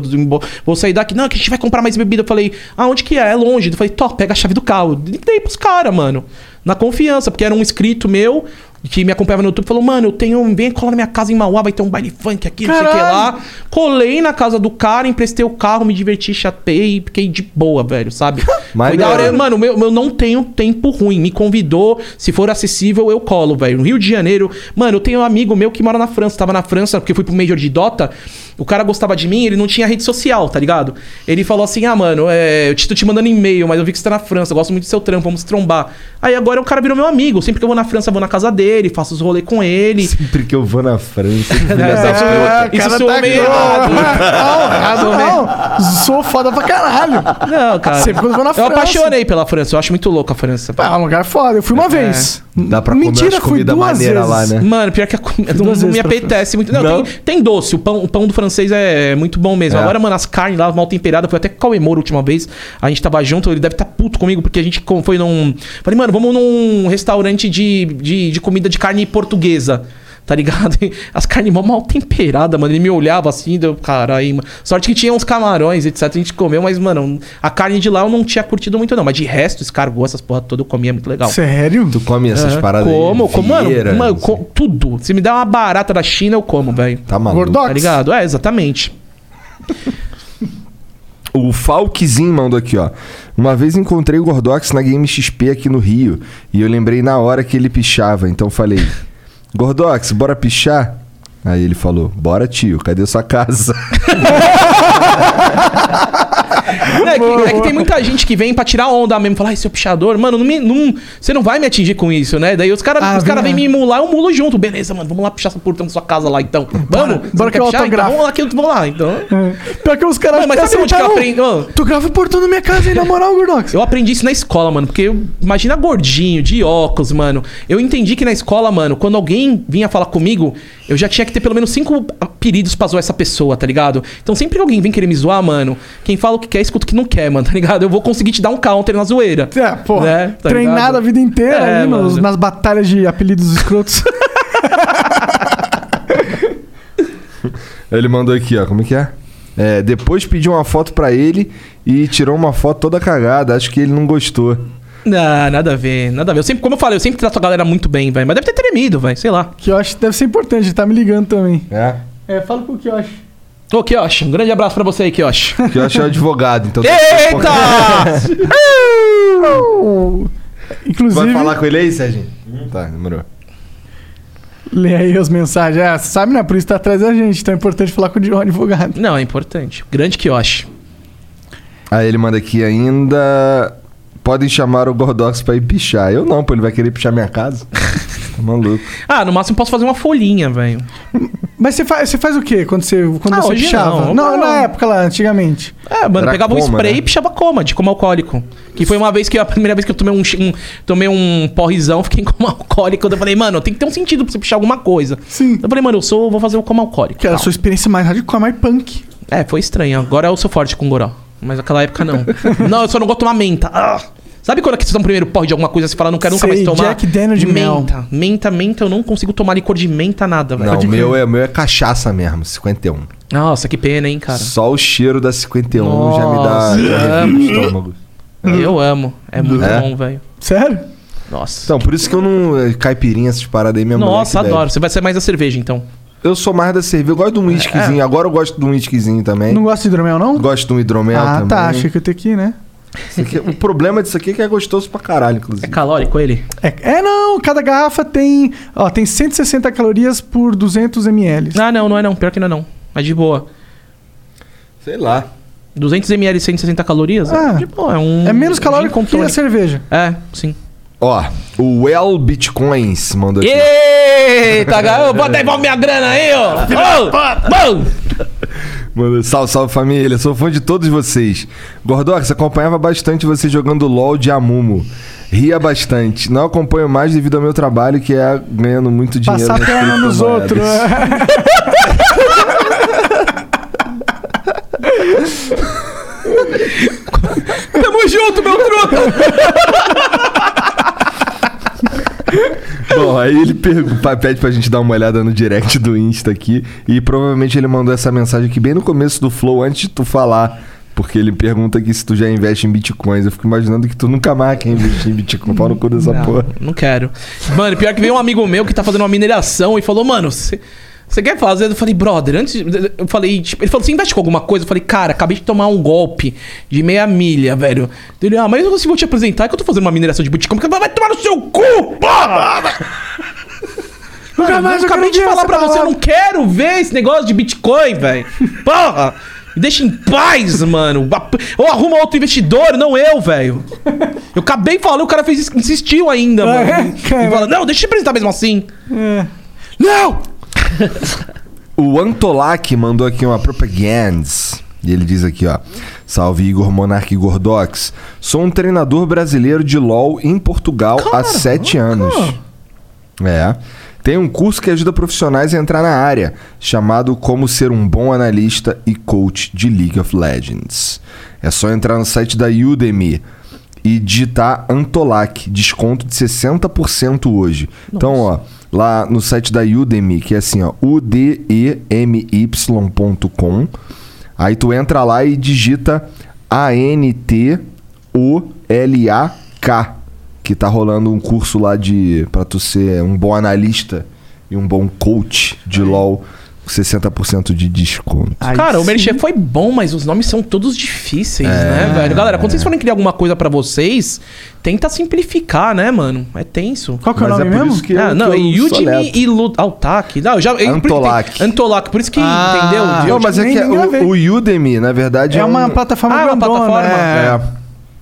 vou sair daqui. Não, que a gente vai comprar mais bebida. Eu falei, ah, onde que é? É longe. Eu falei, tô, pega a chave do carro. Dei pros caras, mano. Na confiança, porque era um inscrito meu que me acompanhava no YouTube. Falou, mano, eu tenho. Vem colar na minha casa em Mauá, vai ter um baile funk aqui, não sei o que Caralho. lá. Colei na casa do cara, emprestei o carro, me diverti, chatei e fiquei de boa, velho, sabe? Foi Maneiro. da hora. Mano, meu, eu não tenho tempo ruim. Me convidou, se for acessível, eu colo, velho. No Rio de Janeiro. Mano, eu tenho um amigo meu que mora na França. Tava na França, porque eu fui pro Major de Dota. O cara gostava de mim, ele não tinha rede social, tá ligado? Ele falou assim: ah, mano, é, eu te- tô te mandando e-mail, mas eu vi que você tá na França, eu gosto muito do seu trampo, vamos se trombar. Aí agora o cara virou meu amigo. Sempre que eu vou na França, eu vou na casa dele, faço os rolês com ele. Sempre que eu vou na França. É, isso cara soou tá meio errado. Não, errado não. Sou foda pra caralho. Não, cara. Sempre quando eu vou na Eu França. apaixonei pela França, eu acho muito louco a França. Ah, um lugar foda. Eu fui uma vez. Dá pra comer Mentira, umas fui comida duas maneira vezes. lá, né? Mano, pior que a comida não, duas não me apetece muito. Não, Não? Tem, tem doce. O pão, o pão do francês é muito bom mesmo. É. Agora, mano, as carnes lá, mal temperadas. Foi até com o Moura a última vez. A gente tava junto, ele deve estar puto comigo, porque a gente foi num. Falei, mano, vamos num restaurante de, de, de comida de carne portuguesa. Tá ligado? As carnes mó mal temperadas, mano. Ele me olhava assim, deu, caralho, mano. Sorte que tinha uns camarões, etc. A gente comeu, mas, mano, a carne de lá eu não tinha curtido muito, não. Mas de resto, escargot, essas porra toda, eu comia muito legal. Sério? Tu come essas Aham. paradas Como, aí? como, mano, Vieira, mano, não sei. co- tudo. Se me der uma barata da China, eu como, velho. Tá maluco. Gordox. Tá ligado? É, exatamente. O Falkzinho mandou aqui, ó. Uma vez encontrei o Gordox na Game XP aqui no Rio e eu lembrei na hora que ele pichava, então falei: Gordox, bora pichar? Aí ele falou: Bora, tio, cadê sua casa? É que, é que tem muita gente que vem pra tirar onda mesmo, falar, ai, seu pichador, mano, não me- não- você não vai me atingir com isso, né? Daí os caras Ah, os cara vêm é. me emular, eu mulo junto. Beleza, mano, vamos lá pichar essa porta na sua casa lá, então. Vamos? bora Você que eu pichar? Então, vamos lá que eu vou lá, então. Pior que os caras mas sabe onde que eu aprendi? Ô, Tu grava o portão na minha casa aí, na moral, Gordox. Eu aprendi isso na escola, mano. Porque eu- imagina gordinho, de óculos, mano. Eu entendi que na escola, mano, quando alguém vinha falar comigo, eu já tinha que ter pelo menos cinco apelidos pra zoar essa pessoa, tá ligado? Então sempre que alguém vem querer me zoar, mano, quem fala o que quer, escuta o que não quer, mano, tá ligado? Eu vou conseguir te dar um counter na zoeira. É, pô, Né? Tá treinado ligado? a vida inteira É, ali nos- mano. nas batalhas de apelidos escrotos. Ele mandou aqui, ó. Como é que é? É, depois pediu uma foto pra ele e tirou uma foto toda cagada. Acho que ele não gostou. Não, nada a ver, nada a ver. Eu sempre, como eu falei, eu sempre trato a galera muito bem, velho. Mas deve ter tremido, velho, sei lá. que eu acho que deve ser importante, ele tá me ligando também. É? É, fala pro que eu acho. Ô, Kiosh, um grande abraço pra você aí, Kiosh. Que eu acho advogado, então. Eita! Inclusive, Vai falar com ele aí, Serginho? Tá, demorou. lê aí as mensagens. É, você sabe, né? Por isso tá atrás da gente, então é importante falar com o advogado. Não, é importante. Grande Kiosh. Aí ele manda aqui ainda. Podem chamar o Gordox pra ir pichar. Eu não, pô, ele vai querer pichar minha casa. tá maluco. Ah, no máximo posso fazer uma folhinha, velho. Mas você faz, você faz o quê quando você, quando Ah, você hoje pichava? não. Não, Não. na época lá, antigamente. É, mano, Era pegava um coma, spray né? e pichava coma, de coma alcoólico. Que foi uma vez que a primeira vez que eu tomei um, um- tomei um porrizão, fiquei em coma alcoólico. Eu falei, mano, tem que ter um sentido pra você pichar alguma coisa. Sim. Eu falei, mano, eu sou, vou fazer o coma alcoólico. Que era a sua experiência mais hardcore, mais punk. É, foi estranho. Agora eu sou forte com goró. Mas naquela época não. não, eu só não gosto de tomar menta. Ah! Sabe quando é que você toma o primeiro porre de alguma coisa você fala, não quero nunca Sei, mais tomar? Jack Daniel de mel. menta. Menta, menta, eu não consigo tomar licor de menta nada, velho. Não, o meu é, o meu é cachaça mesmo, 51. Nossa, que pena, hein, cara. Só o cheiro da 51 já me Nossa, dá já me amo. arrepia o estômago. Eu amo. É muito É? bom, velho. Sério? Nossa. Então, por isso que eu não. eh, Caipirinha, essas paradas aí, minha mulher Nossa, adoro. Você vai ser mais da cerveja, então. Eu sou mais da cerveja. Eu gosto de um whiskyzinho. Agora eu gosto de um whiskyzinho também. Não gosta de hidromel, não? Gosto de um hidromel ah, também. tá. Achei que eu tenho que ir, né? Aqui- o problema disso aqui é que é gostoso pra caralho, É inclusive. calórico ele? É, é, não. Cada garrafa tem... Ó, tem 160 calorias por 200 ml. Ah, não, não é não. Pior que não é não. Mas de boa. Sei lá. 200 ml 160 calorias? Ah, é de boa. É um... É menos calórico com que a cerveja. É, sim. Ó, o Well Bitcoins mandou aqui. Eita, garoto. Bota devolve minha grana aí, ó. Ô, Mano. Mandou, salve, salve família, sou fã de todos vocês. Gordox, acompanhava bastante você jogando LOL de Amumu. Ria bastante. Não acompanho mais devido ao meu trabalho, que é ganhando muito dinheiro. Passar perna nos outros. Tamo junto, meu truta. Bom, aí ele pergunta, pede pra gente dar uma olhada no direct do Insta aqui. E provavelmente ele mandou essa mensagem aqui bem no começo do Flow, antes de tu falar. Porque ele pergunta aqui se tu já investe em bitcoins. Eu fico imaginando que tu nunca mais quer investir em bitcoin. Pau no cu dessa Não, porra. não quero. Mano, pior que veio um amigo meu que tá fazendo uma mineração e falou, mano, você. Você quer fazer? Eu falei, brother, antes. Eu falei, tipo, ele falou, você investe com alguma coisa? Eu falei, cara, acabei de tomar um golpe de meia milha, velho. Ele, ah, mas eu vou te apresentar que eu tô fazendo uma mineração de Bitcoin. Vai tomar no seu cu! Porra! Nunca mais eu acabei de falar pra você, eu não quero ver esse negócio de Bitcoin, velho. Porra! Me deixa em paz, mano. Ou arruma outro investidor, não eu, velho. Eu acabei falando, o cara fez insistiu ainda, é? mano. E fala, não, deixa eu te apresentar mesmo assim. Não! O Antolac mandou aqui uma propaganda. E ele diz aqui, ó. Salve Igor Monark Gordox. Sou um treinador brasileiro de LOL em Portugal há sete anos. É. Tem um curso que ajuda profissionais a entrar na área, chamado Como Ser um Bom Analista e Coach de League of Legends. É só entrar no site da Udemy e digitar Antolac, desconto de 60% hoje. Então, ó, lá no site da Udemy, que é assim, ó, udemy.com, aí tu entra lá e digita A-N-T-O-L-A-K, que tá rolando um curso lá de para tu ser um bom analista e um bom coach de LoL 60% de desconto. Aí Cara, o sim. Merchan foi bom, mas os nomes são todos difíceis, É. né, velho? Galera, quando vocês forem criar alguma coisa pra vocês, tenta simplificar, né, mano? É tenso. Qual que é o nome é mesmo? que ah, eu, não, que eu Udemy soleto. e Lu... Altac. Não, eu já, eu- por isso que tem- Antolac. Antolac, por isso que, Ah, entendeu? eu Não, mas é que o, o Udemy, na verdade, É uma um- plataforma Ah, é uma grandona, plataforma? É. É.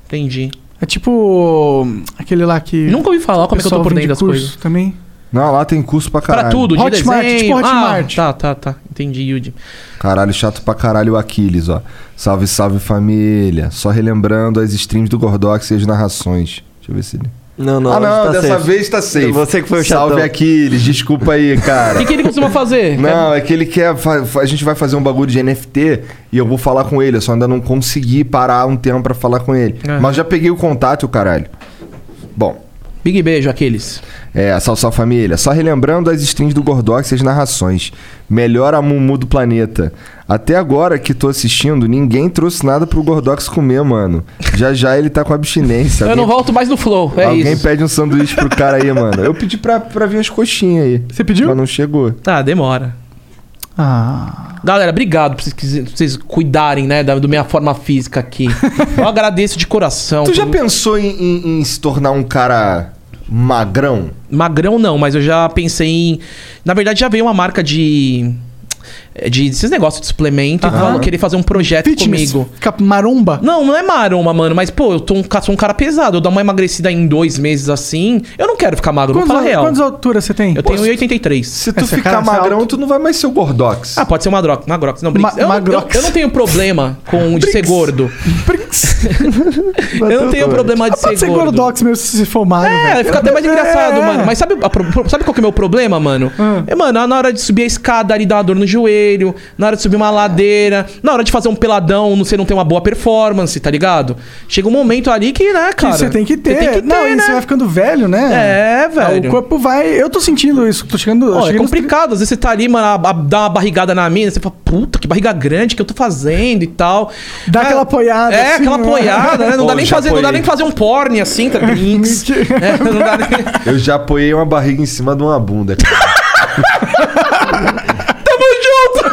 Entendi. É tipo aquele lá que. Nunca ouvi falar como é que eu tô por dentro das coisas. Também. Não, lá tem curso pra caralho. Pra tudo, de Hotmart, desenho. tipo Hotmart. Ah, tá, tá, tá. Entendi, Udemy. Caralho, chato pra caralho o Aquiles, ó. Salve, salve família. Só relembrando as streams do Gordox e as narrações. Deixa eu ver se ele. Não, não, ah, não, tá dessa safe. vez tá safe. Você que foi o Salve chatão. Aquiles, desculpa aí, O cara. que, que ele costuma fazer? Não, é que ele quer. A gente vai fazer um bagulho de NFT e eu vou falar com ele. Eu só ainda não consegui parar um tempo pra falar com ele. Aham. Mas já peguei o contato, o caralho. Bom, Big beijo, aqueles. é, salve, salve família. Só relembrando as streams do Gordox e as narrações. Melhor a Mumu do planeta. Até agora que tô assistindo, ninguém trouxe nada pro Gordox comer, mano. Já já ele tá com abstinência. Eu Alguém- não volto mais no Flow, é Alguém isso. pede um sanduíche pro cara aí, mano. Eu pedi pra, pra vir as coxinhas aí. Você pediu? Mas não chegou. Tá, demora. Ah. Galera, obrigado por vocês, quis- por vocês cuidarem, né, da, da minha forma física aqui. Eu agradeço de coração. Tu já por- pensou em, em- em se tornar um cara magrão? Magrão não, mas eu já pensei em. Na verdade, já veio uma marca de. De esses negócios de suplemento e falam querer fazer um projeto Fitness. comigo. Fica maromba. Não, não é maroma, mano. Mas, pô, eu tô um, sou um cara pesado. Eu dar uma emagrecida em dois meses assim. Eu não quero ficar magro, vou Quantas, falar real. quantas alturas você tem? Eu tenho 1,83. Se tu ficar cara, é magrão, tu não vai mais ser o Gordox. Ah, pode ser uma droga. Magrox. Não, Brinks. Ma- eu, não- Magrox. eu, eu não tenho problema com de ser gordo. Eu não tenho problema de Ah, pode ser ser gordo. gordox mesmo se for magro. É, velho. fica até mais engraçado, É. mano. Mas sabe, a sabe qual que é o meu problema, mano? Hum. É, mano, na hora de subir a escada ali dá uma dor no joelho, na hora de subir uma ladeira, na hora de fazer um peladão, você não tem uma boa performance, tá ligado? Chega um momento ali que, né, Que cara? você tem que ter. Tem que ter, não, e né? você vai ficando velho, né? É, velho. O corpo vai. Eu tô sentindo isso. Tô chegando. Ó, é complicado, às vezes você tá ali, mano, a- a- dá uma barrigada na mina, você fala, puta, que barriga grande que eu tô fazendo e tal. Dá É, aquela apoiada, É, assim, aquela né? apoiada, né? Não, Pô, dá nem fazer, não dá nem fazer um porn assim, tá? Brinks. É, não dá nem... Eu já apoiei uma barriga em cima de uma bunda. cara.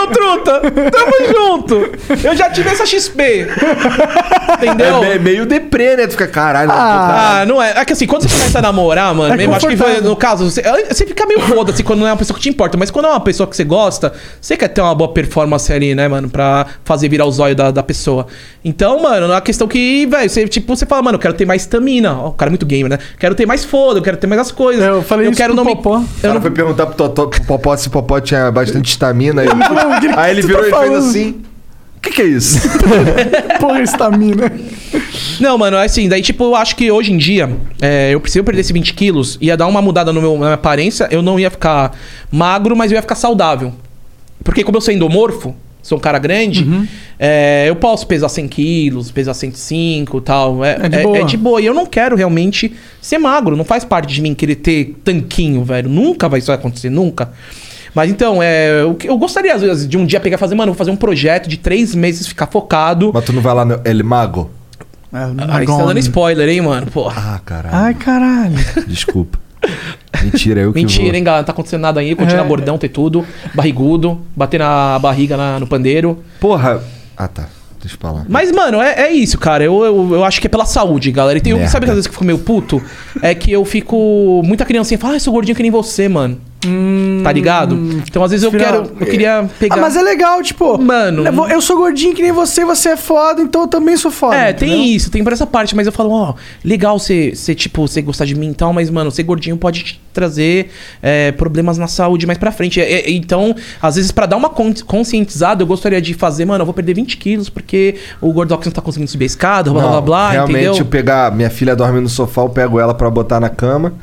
meu truta! Tamo junto! Eu já tive essa XP. Entendeu? É me- meio deprê, né? Tu fica, caralho. não, Ah, não é. É que assim, quando você começa a namorar, mano, É mesmo, acho que foi, no caso, você, você fica meio foda-se quando não é uma pessoa que te importa, mas quando é uma pessoa que você gosta, você quer ter uma boa performance ali, né, mano, pra fazer virar os olhos da, da pessoa. Então, mano, é uma questão que, velho, você, tipo, você fala, mano, eu quero ter mais estamina. Ó, o cara é muito gamer, né? Quero ter mais foda, eu quero ter mais as coisas. Eu falei isso quero pro não Popó. me. Eu cara não, foi perguntar pro, Totó, pro Popó se o Popó tinha bastante estamina. Aí, "O que aí ele tu virou tá e fez falando?" assim. O que, que é isso? Porra, estamina. Não, mano, é assim, daí, tipo, eu acho que hoje em dia, é, eu preciso perder esses 20 quilos, ia dar uma mudada no meu, na minha aparência, eu não ia ficar magro, mas eu ia ficar saudável. Porque como eu sou endomorfo, sou um cara grande, Uhum. é, eu posso pesar 100 quilos, pesar 105 e tal. É, É de é- boa. é de boa. E eu não quero realmente ser magro, não faz parte de mim querer ter tanquinho, velho. Nunca vai isso acontecer, nunca. Mas então, é, eu, eu gostaria, às vezes, de um dia pegar e fazer, mano, vou fazer um projeto de três meses, ficar focado. Mas tu não vai lá no El Mago? Aí você tá dando spoiler, hein, mano? Porra. Ah, caralho. Ai, caralho. Desculpa. Mentira, eu que Mentira, vou. hein, galera? Não tá acontecendo nada aí. Continua É. bordão, ter tudo. Barrigudo. Bater na barriga na- no pandeiro. Porra. Ah, tá. Deixa eu falar. Mas, mano, é, é isso, cara. Eu, eu, eu acho que é pela saúde, galera. E tem, Merda. sabe que às vezes que eu fico meio puto? É que eu fico. Muita criancinha fala, ah, eu sou gordinho que nem você, mano. Tá ligado? Então, às vezes eu Final- quero. Eu queria pegar. Ah, mas é legal, tipo. Mano. Eu, sou gordinho que nem você, você é foda, então eu também sou foda. É, entendeu? tem isso, tem por essa parte, mas eu falo, ó, legal você, você, tipo, você gostar de mim e tal, mas, mano, ser gordinho pode te trazer é, problemas na saúde mais pra frente. É, é, então, às vezes, pra dar uma con- conscientizada, eu gostaria de fazer, mano, eu vou perder 20 quilos porque o Gordox não tá conseguindo subir a escada, blá blá Não, blá, realmente, entendeu? eu pegar. Minha filha dorme no sofá, eu pego ela pra botar na cama.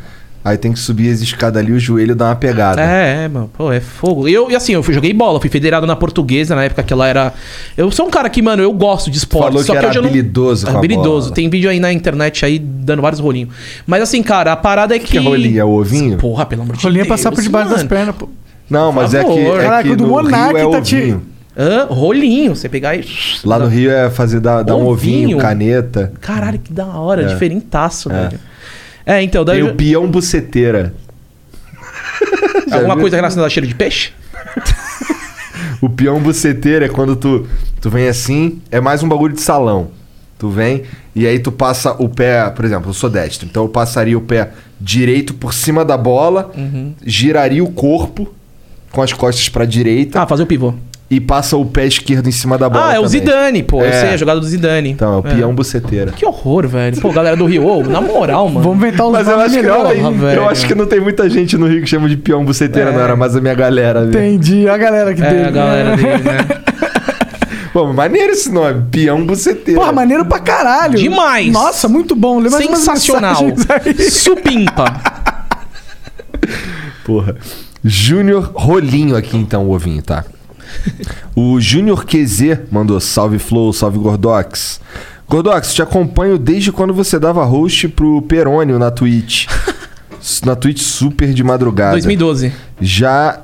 Aí tem que subir as escadas ali, o joelho dá uma pegada. É, é, mano, pô, é fogo. Eu, e assim, eu fui, joguei bola, fui federado na portuguesa na época que ela era. Eu sou um cara que, mano, eu gosto de esporte. Falou só que que, era eu não- habilidoso com a Habilidoso. bola. Tem vídeo aí na internet aí dando vários rolinhos. Mas assim, cara, a parada é que. que é rolinho? É o ovinho? Porra, pelo amor de Rolinha é Deus. passar por debaixo das mano. pernas, pô. Não, mas é que, é Caraca, que do Monark Rio é tá te-. Hã? Rolinho, você pegar e. Lá no Rio é fazer dar, dar um Ovinho? ovinho, caneta. Caralho, que da hora, É. diferentaço, É. velho. É, então, daí. Tem o peão buceteira. Alguma viu? coisa relacionada a cheiro de peixe? O peão buceteiro é quando tu, tu vem assim, é mais um bagulho de salão. Tu vem e aí tu passa o pé, por exemplo, eu sou destro, então eu passaria o pé direito por cima da bola, Uhum. giraria o corpo com as costas pra direita. Ah, fazer o pivô. E passa o pé esquerdo em cima da bola. Ah, é o também. Zidane, pô. Eu É. sei, a jogada do Zidane. Então, é o peão buceteira. Que horror, velho. Pô, galera do Rio, ô, na moral, mano. Vamos inventar uns Mas eu acho, que melhor não aí. tem, velho. eu acho que não tem muita gente no Rio que chama de peão buceteira, É. não era mais a minha galera. viu? Entendi. A galera que É, teve. a galera dele, né? Pô, maneiro esse nome, peão buceteira. Porra, maneiro pra caralho. Demais. Nossa, muito bom. Lê mais umas Sensacional. Supimpa. Porra. Júnior Rolinho aqui então, o ovinho, tá? O Júnior QZ mandou salve Flow, salve Gordox. Gordox, te acompanho desde quando você dava host pro Perônio na Twitch. na Twitch super de madrugada. 2012. Já.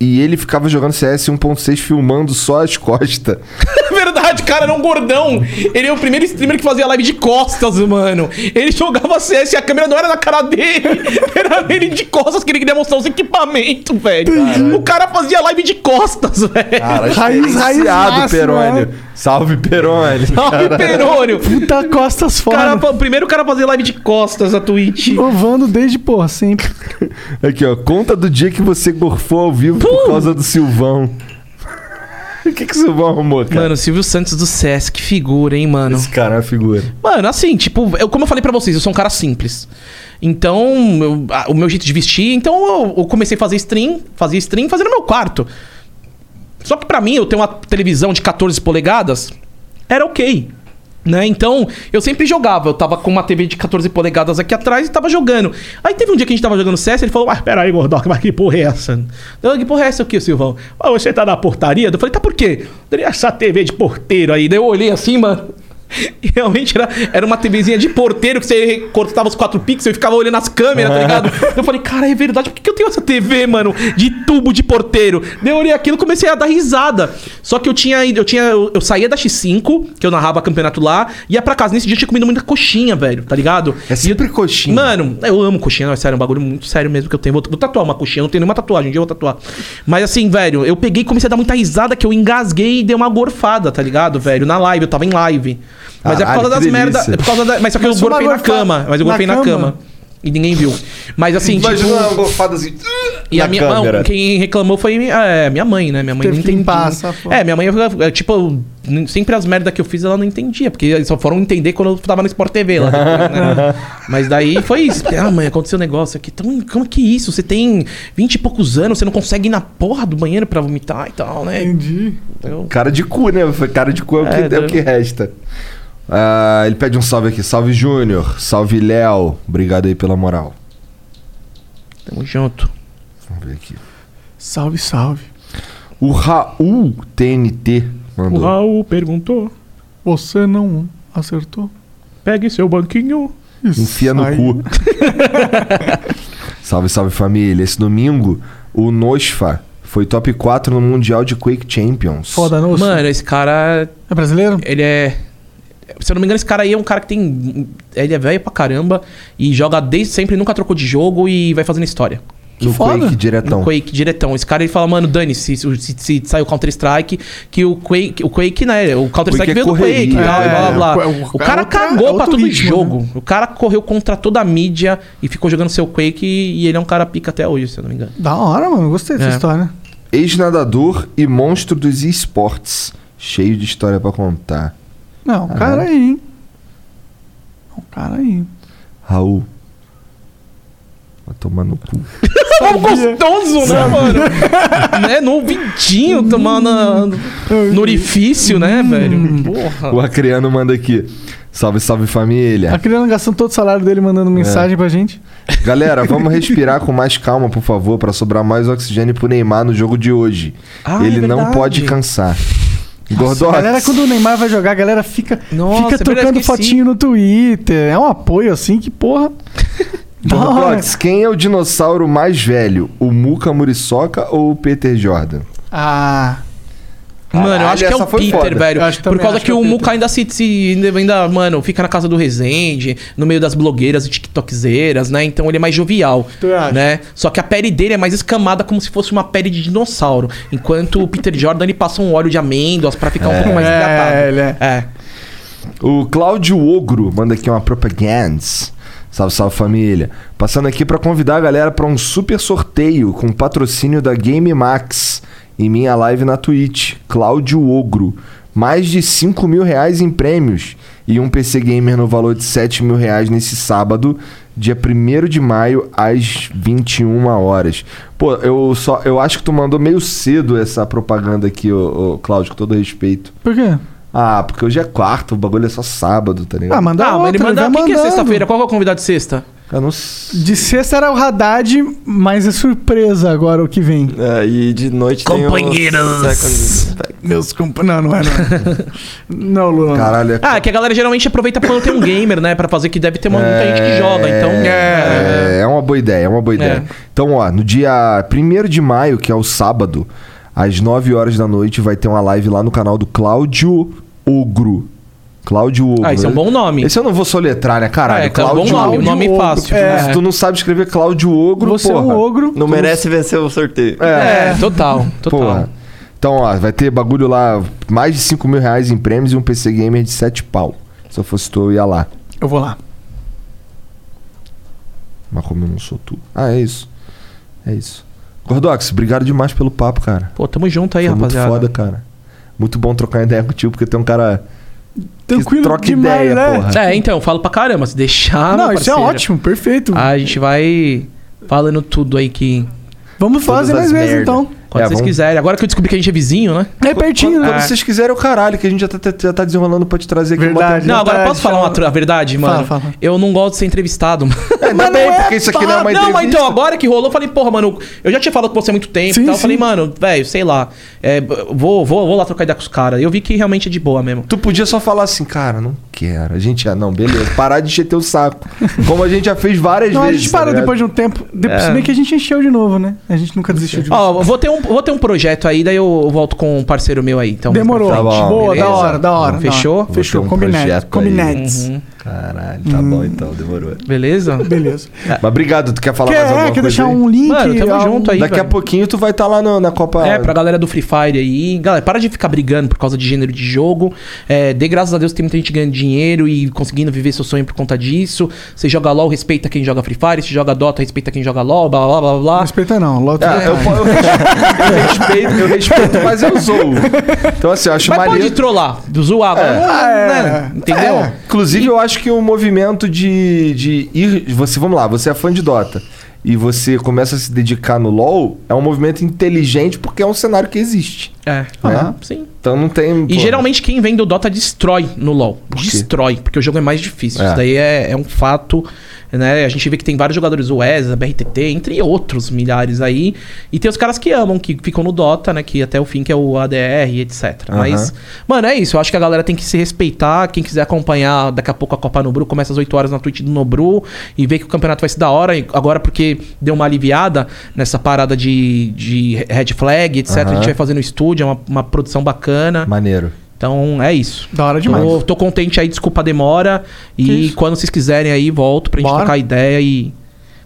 E ele ficava jogando CS 1.6 filmando só as costas. Cara, era um gordão. Ele é o primeiro streamer que fazia live de costas, mano. Ele jogava CS e a câmera não era na cara dele. Era ele de costas que ele queria mostrar os equipamentos, velho. O cara fazia live de costas, velho. Cara, Raiz, raiz Perônio. Salve, Perônio. Salve, Perônio. Puta costas Cara, fora. o primeiro cara a fazer live de costas na Twitch. Ovando desde, porra, sempre. Aqui, ó. Conta do dia que você gorfou ao vivo por causa do Silvão. O que, que o Silvão arrumou, cara? Mano, Silvio Santos do CS, que figura, hein, mano. Esse cara é uma figura. Mano, assim, tipo, eu, como eu falei pra vocês, eu sou um cara simples. Então, eu- a- o meu jeito de vestir. Então, eu, eu comecei a fazer stream, fazia stream fazendo no meu quarto. Só que pra mim, eu ter uma televisão de 14 polegadas era ok. Né? Então, eu sempre jogava. Eu tava com uma TV de 14 polegadas aqui atrás e tava jogando. Aí teve um dia que a gente tava jogando CS, ele falou: Ah, peraí, Gordoc, mas que porra é essa? Eu, que porra é essa aqui, Silvão? Ah, você tá na portaria? Eu falei, tá por quê? Essa TV de porteiro aí. Daí eu olhei assim, mano. E realmente era, era uma TVzinha de porteiro que você cortava os 4 pixels e ficava olhando as câmeras, tá ligado? eu falei, cara, é verdade, por que, que eu tenho essa TV, mano, de tubo de porteiro? Daí eu olhei aquilo e comecei a dar risada. Só que eu tinha eu tinha. Eu, eu saía da X5, que eu narrava campeonato lá, ia pra casa. Nesse dia eu tinha comido muita coxinha, velho, tá ligado? É sempre coxinha. Mano, eu amo coxinha, não, é sério, é um bagulho muito sério mesmo que eu tenho. Vou, vou tatuar uma coxinha, eu não tenho nenhuma tatuagem, um dia eu vou tatuar. Mas assim, velho, eu peguei e comecei a dar muita risada que eu engasguei e dei uma gorfada, tá ligado, velho? Na live, eu tava em live. Mas é por Caralho, causa que das merda. delícia. É por causa da, mas só que eu Mas uma gorfei na cama. Mas eu na gorfei na cama? E ninguém viu. Mas assim, Imagina tipo. uma gorfada assim. E na a minha câmera. não, quem reclamou foi é, minha mãe, né? Minha mãe Teve não que entendia. porra. É, minha mãe, é, tipo, sempre as merdas que eu fiz ela não entendia, porque só foram entender quando eu tava no Sport TV lá. né? Mas daí foi isso. Ah, mãe, aconteceu um negócio aqui. Então, como que é isso? Você tem 20 e poucos anos, você não consegue ir na porra do banheiro pra vomitar e tal, né? Entendi. Eu- Cara de cu, né? Cara de cu é o que, É, é, o que resta. Ah, ele pede um salve aqui. Salve Júnior. Salve Léo. Obrigado aí pela moral. Tamo junto. Vamos ver aqui. Salve, salve. O Raul TNT O mandou. Raul perguntou: Você não acertou? pegue seu banquinho. Isso Enfia no aí. cu. salve, salve família. Esse domingo, o Nosfa foi top 4 no Mundial de Quake Champions. Foda, nossa. Mano, esse cara É brasileiro? Ele é. Se eu não me engano, esse cara aí é um cara que tem. Ele é velho pra caramba e joga desde sempre, nunca trocou de jogo e vai fazendo história. No foda. Quake diretão. No Quake, diretão. Esse cara ele fala, mano, dane-se se, se, se saiu Counter-Strike, que o Quake, o Quake, né? O Counter-Strike é veio do Quake e correria. tal, e blá blá blá. É, o- O cara é outra- cagou é pra todo ritmo, jogo. O cara correu contra toda a mídia e ficou jogando seu Quake e ele é um cara pica até hoje, se eu não me engano. Da hora, mano. Gostei dessa É. história. Ex-nadador e monstro dos esportes. Cheio de história pra contar. Não, o cara aí, hein? O cara aí. Raul. Vai tomar no cu. Tão gostoso, né, mano? né? No vidinho, tomando no orifício, né, velho? Porra. O Acreano manda aqui. Salve, salve família. A criança gastando todo o salário dele mandando mensagem pra gente. Galera, vamos respirar com mais calma, por favor, pra sobrar mais oxigênio pro Neymar no jogo de hoje. Ah, Ele é não pode cansar. A Gordox. galera, quando o Neymar vai jogar, a galera fica, Nossa, fica é trocando fotinho no Twitter. É um apoio assim que, porra. Gordox, quem é o dinossauro mais velho? O Muka Muriçoca ou o Peter Jordan? Ah. Mano, eu acho que é o Peter, foda. velho. Por causa que que é o. Muca ainda se, se ainda, ainda, mano, fica na casa do Resende, no meio das blogueiras e tiktokzeiras, né? Então ele é mais jovial, Tu acha? né? Só que a pele dele é mais escamada como se fosse uma pele de dinossauro. Enquanto o Peter Jordan, ele passa um óleo de amêndoas pra ficar um pouco mais É, hidratado. ele é. É. O Cláudio Ogro manda aqui uma propaganda. Salve, salve família. Passando aqui pra convidar a galera pra um super sorteio com patrocínio da Game Max em minha live na Twitch. Cláudio Ogro. Mais de 5 mil reais em prêmios e um PC Gamer no valor de 7 mil reais nesse sábado, dia 1 de maio, às 21 horas. Pô, eu, só, eu acho que tu mandou meio cedo essa propaganda aqui, ô, ô, Cláudio, com todo respeito. Por quê? Ah, porque hoje é quarto, o bagulho é só sábado, tá ligado? Ah, manda Ah, mas ele outra, manda. vai Quem que é mandando. sexta-feira? Qual que é o convidado de sexta? Eu não. De sexta era o Haddad, mas é surpresa agora o que vem. É, e de noite tem o Second- Meus comp... Não, não é não. não, Lula. Caralho, é... Ah, é que a galera geralmente aproveita quando tem um gamer, né? Pra fazer que deve ter uma, muita gente que joga. Então. É, é uma boa ideia, é uma boa ideia. É. Então, ó, no dia 1 de maio, que é o sábado, às 9 horas da noite, vai ter uma live lá no canal do Cláudio Ogro. Cláudio Ogro. Ah, esse é um bom nome. Esse eu não vou soletrar, né, caralho? É, é um bom Cláudio nome, um Ogro. nome Ogro. fácil. É. Se tu não sabe escrever Cláudio Ogro, Você porra. é um ogro. Não merece vencer o sorteio. É, total, total. Porra. Então, ó, vai ter bagulho lá, mais de 5 mil reais em prêmios e um PC Gamer de 7 pau. Se eu fosse tu, eu ia lá. Eu vou lá. Mas como eu não sou tu. Ah, é isso. É isso. Gordox, obrigado demais pelo papo, cara. Pô, tamo junto aí, Foi muito rapaziada. foda, cara. Muito bom trocar ideia contigo, porque tem um cara Tranquilo troca demais, ideia, né? porra. É, então, eu falo pra caramba. Se deixar. não, isso é ótimo, perfeito. A gente vai falando tudo aí que. Vamos fazer mais vezes merda. então. Quando É, vocês vamos- quiserem. Agora que eu descobri que a gente é vizinho, né? É pertinho, Quando né? vocês quiserem, o caralho, que a gente já tá, já tá desenrolando pra te trazer aqui. Verdade. Não, Não, agora posso falar uma a verdade, mano? Fala, fala. Eu não gosto de ser entrevistado. mano. Ainda Mas bem, não é porque isso aqui não é uma não, entrevista. mas então, agora que rolou, eu falei, porra, mano, eu já tinha falado com você há muito tempo Sim, e tal. Eu sim. falei, mano, velho, sei lá. é, vou, vou, vou lá trocar ideia com os caras. Eu vi que realmente é de boa mesmo. Tu podia só falar assim, cara, não quero. A gente já, não, beleza. Parar de encher teu saco. Como a gente já fez várias Não, a vezes. gente tá parou ligado? depois de um tempo. Depois, É. Se bem que a gente encheu de novo, né? A gente nunca desistiu de Ó, eu vou ter, um, vou ter um projeto aí, daí eu volto com um parceiro meu aí. Então, Demorou. Tá bom, Boa, beleza. da hora, da hora. Fechou? hora. Fechou, Vou ter um combinado. Combinados. Uhum. Caralho, tá bom então, demorou. Beleza? Beleza. Mas obrigado, tu quer falar mais Quer, alguma é, quer coisa deixar aí? um link? Mano, tamo ah, junto aí. Daqui a velho. pouquinho tu vai estar lá no- na Copa... É, pra galera do Free Fire aí. Galera, para de ficar brigando por causa de gênero de jogo. É, dê graças a Deus tem muita gente ganhando dinheiro e conseguindo viver seu sonho por conta disso. Você joga LOL, respeita quem joga Free Fire. Se joga Dota, respeita quem joga LOL, blá blá blá blá. Respeita não, logo Ah, eu, eu- eu respeito, eu respeito, mas eu sou. Então, assim, eu acho Mas maneiro. pode trollar, do zoar, É. não, É. né? Entendeu? É. Inclusive, eu acho que o movimento de, de ir. Você, vamos lá, você é fã de Dota e você começa a se dedicar no LoL, é um movimento inteligente porque é um cenário que existe. É. Né? Sim. Então não tem. E pô, geralmente quem vem do Dota destrói no LoL. quê? Destrói, porque o jogo é mais difícil. É. Isso daí é, é um fato. Né? A gente vê que tem vários jogadores, o ESA, BRTT, entre outros milhares aí. E tem os caras que amam, que ficam no Dota, né? Que até o fim que é o ADR, etc. Aham. Mas, mano, é isso. Eu acho que a galera tem que se respeitar. Quem quiser acompanhar daqui a pouco a Copa Nobru, começa às 8 horas na Twitch do Nobru. E ver que o campeonato vai ser da hora. Agora, porque deu uma aliviada nessa parada de, de red flag, etc. A Aham. gente vai fazer no estúdio, é uma, uma produção bacana. Maneiro. Então é isso. Da hora demais. Tô, tô contente aí, desculpa a demora. E isso. quando vocês quiserem aí, volto pra gente Bora. trocar ideia e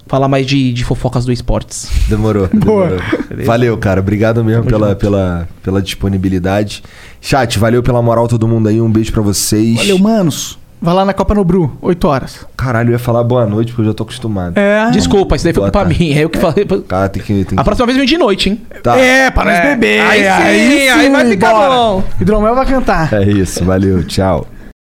falar mais de, de fofocas do esportes. Demorou. Boa. demorou. Valeu, cara. Obrigado mesmo Tamo pela, junto. pela, pela disponibilidade. Chat, valeu pela moral todo mundo aí. Um beijo pra vocês. Valeu, manos. Vai lá na Copa no Bru, 8 horas. Caralho, eu ia falar boa noite porque eu já tô acostumado. É. Desculpa, isso daí foi Boa culpa tarde. minha. É eu que falei. Cara, tem que. Tem A que... próxima vez vem de noite, hein? Tá. É, para nós É. beber. Aí sim, aí vai ficar bora. bom. Hidromel vai cantar. É isso, valeu, tchau.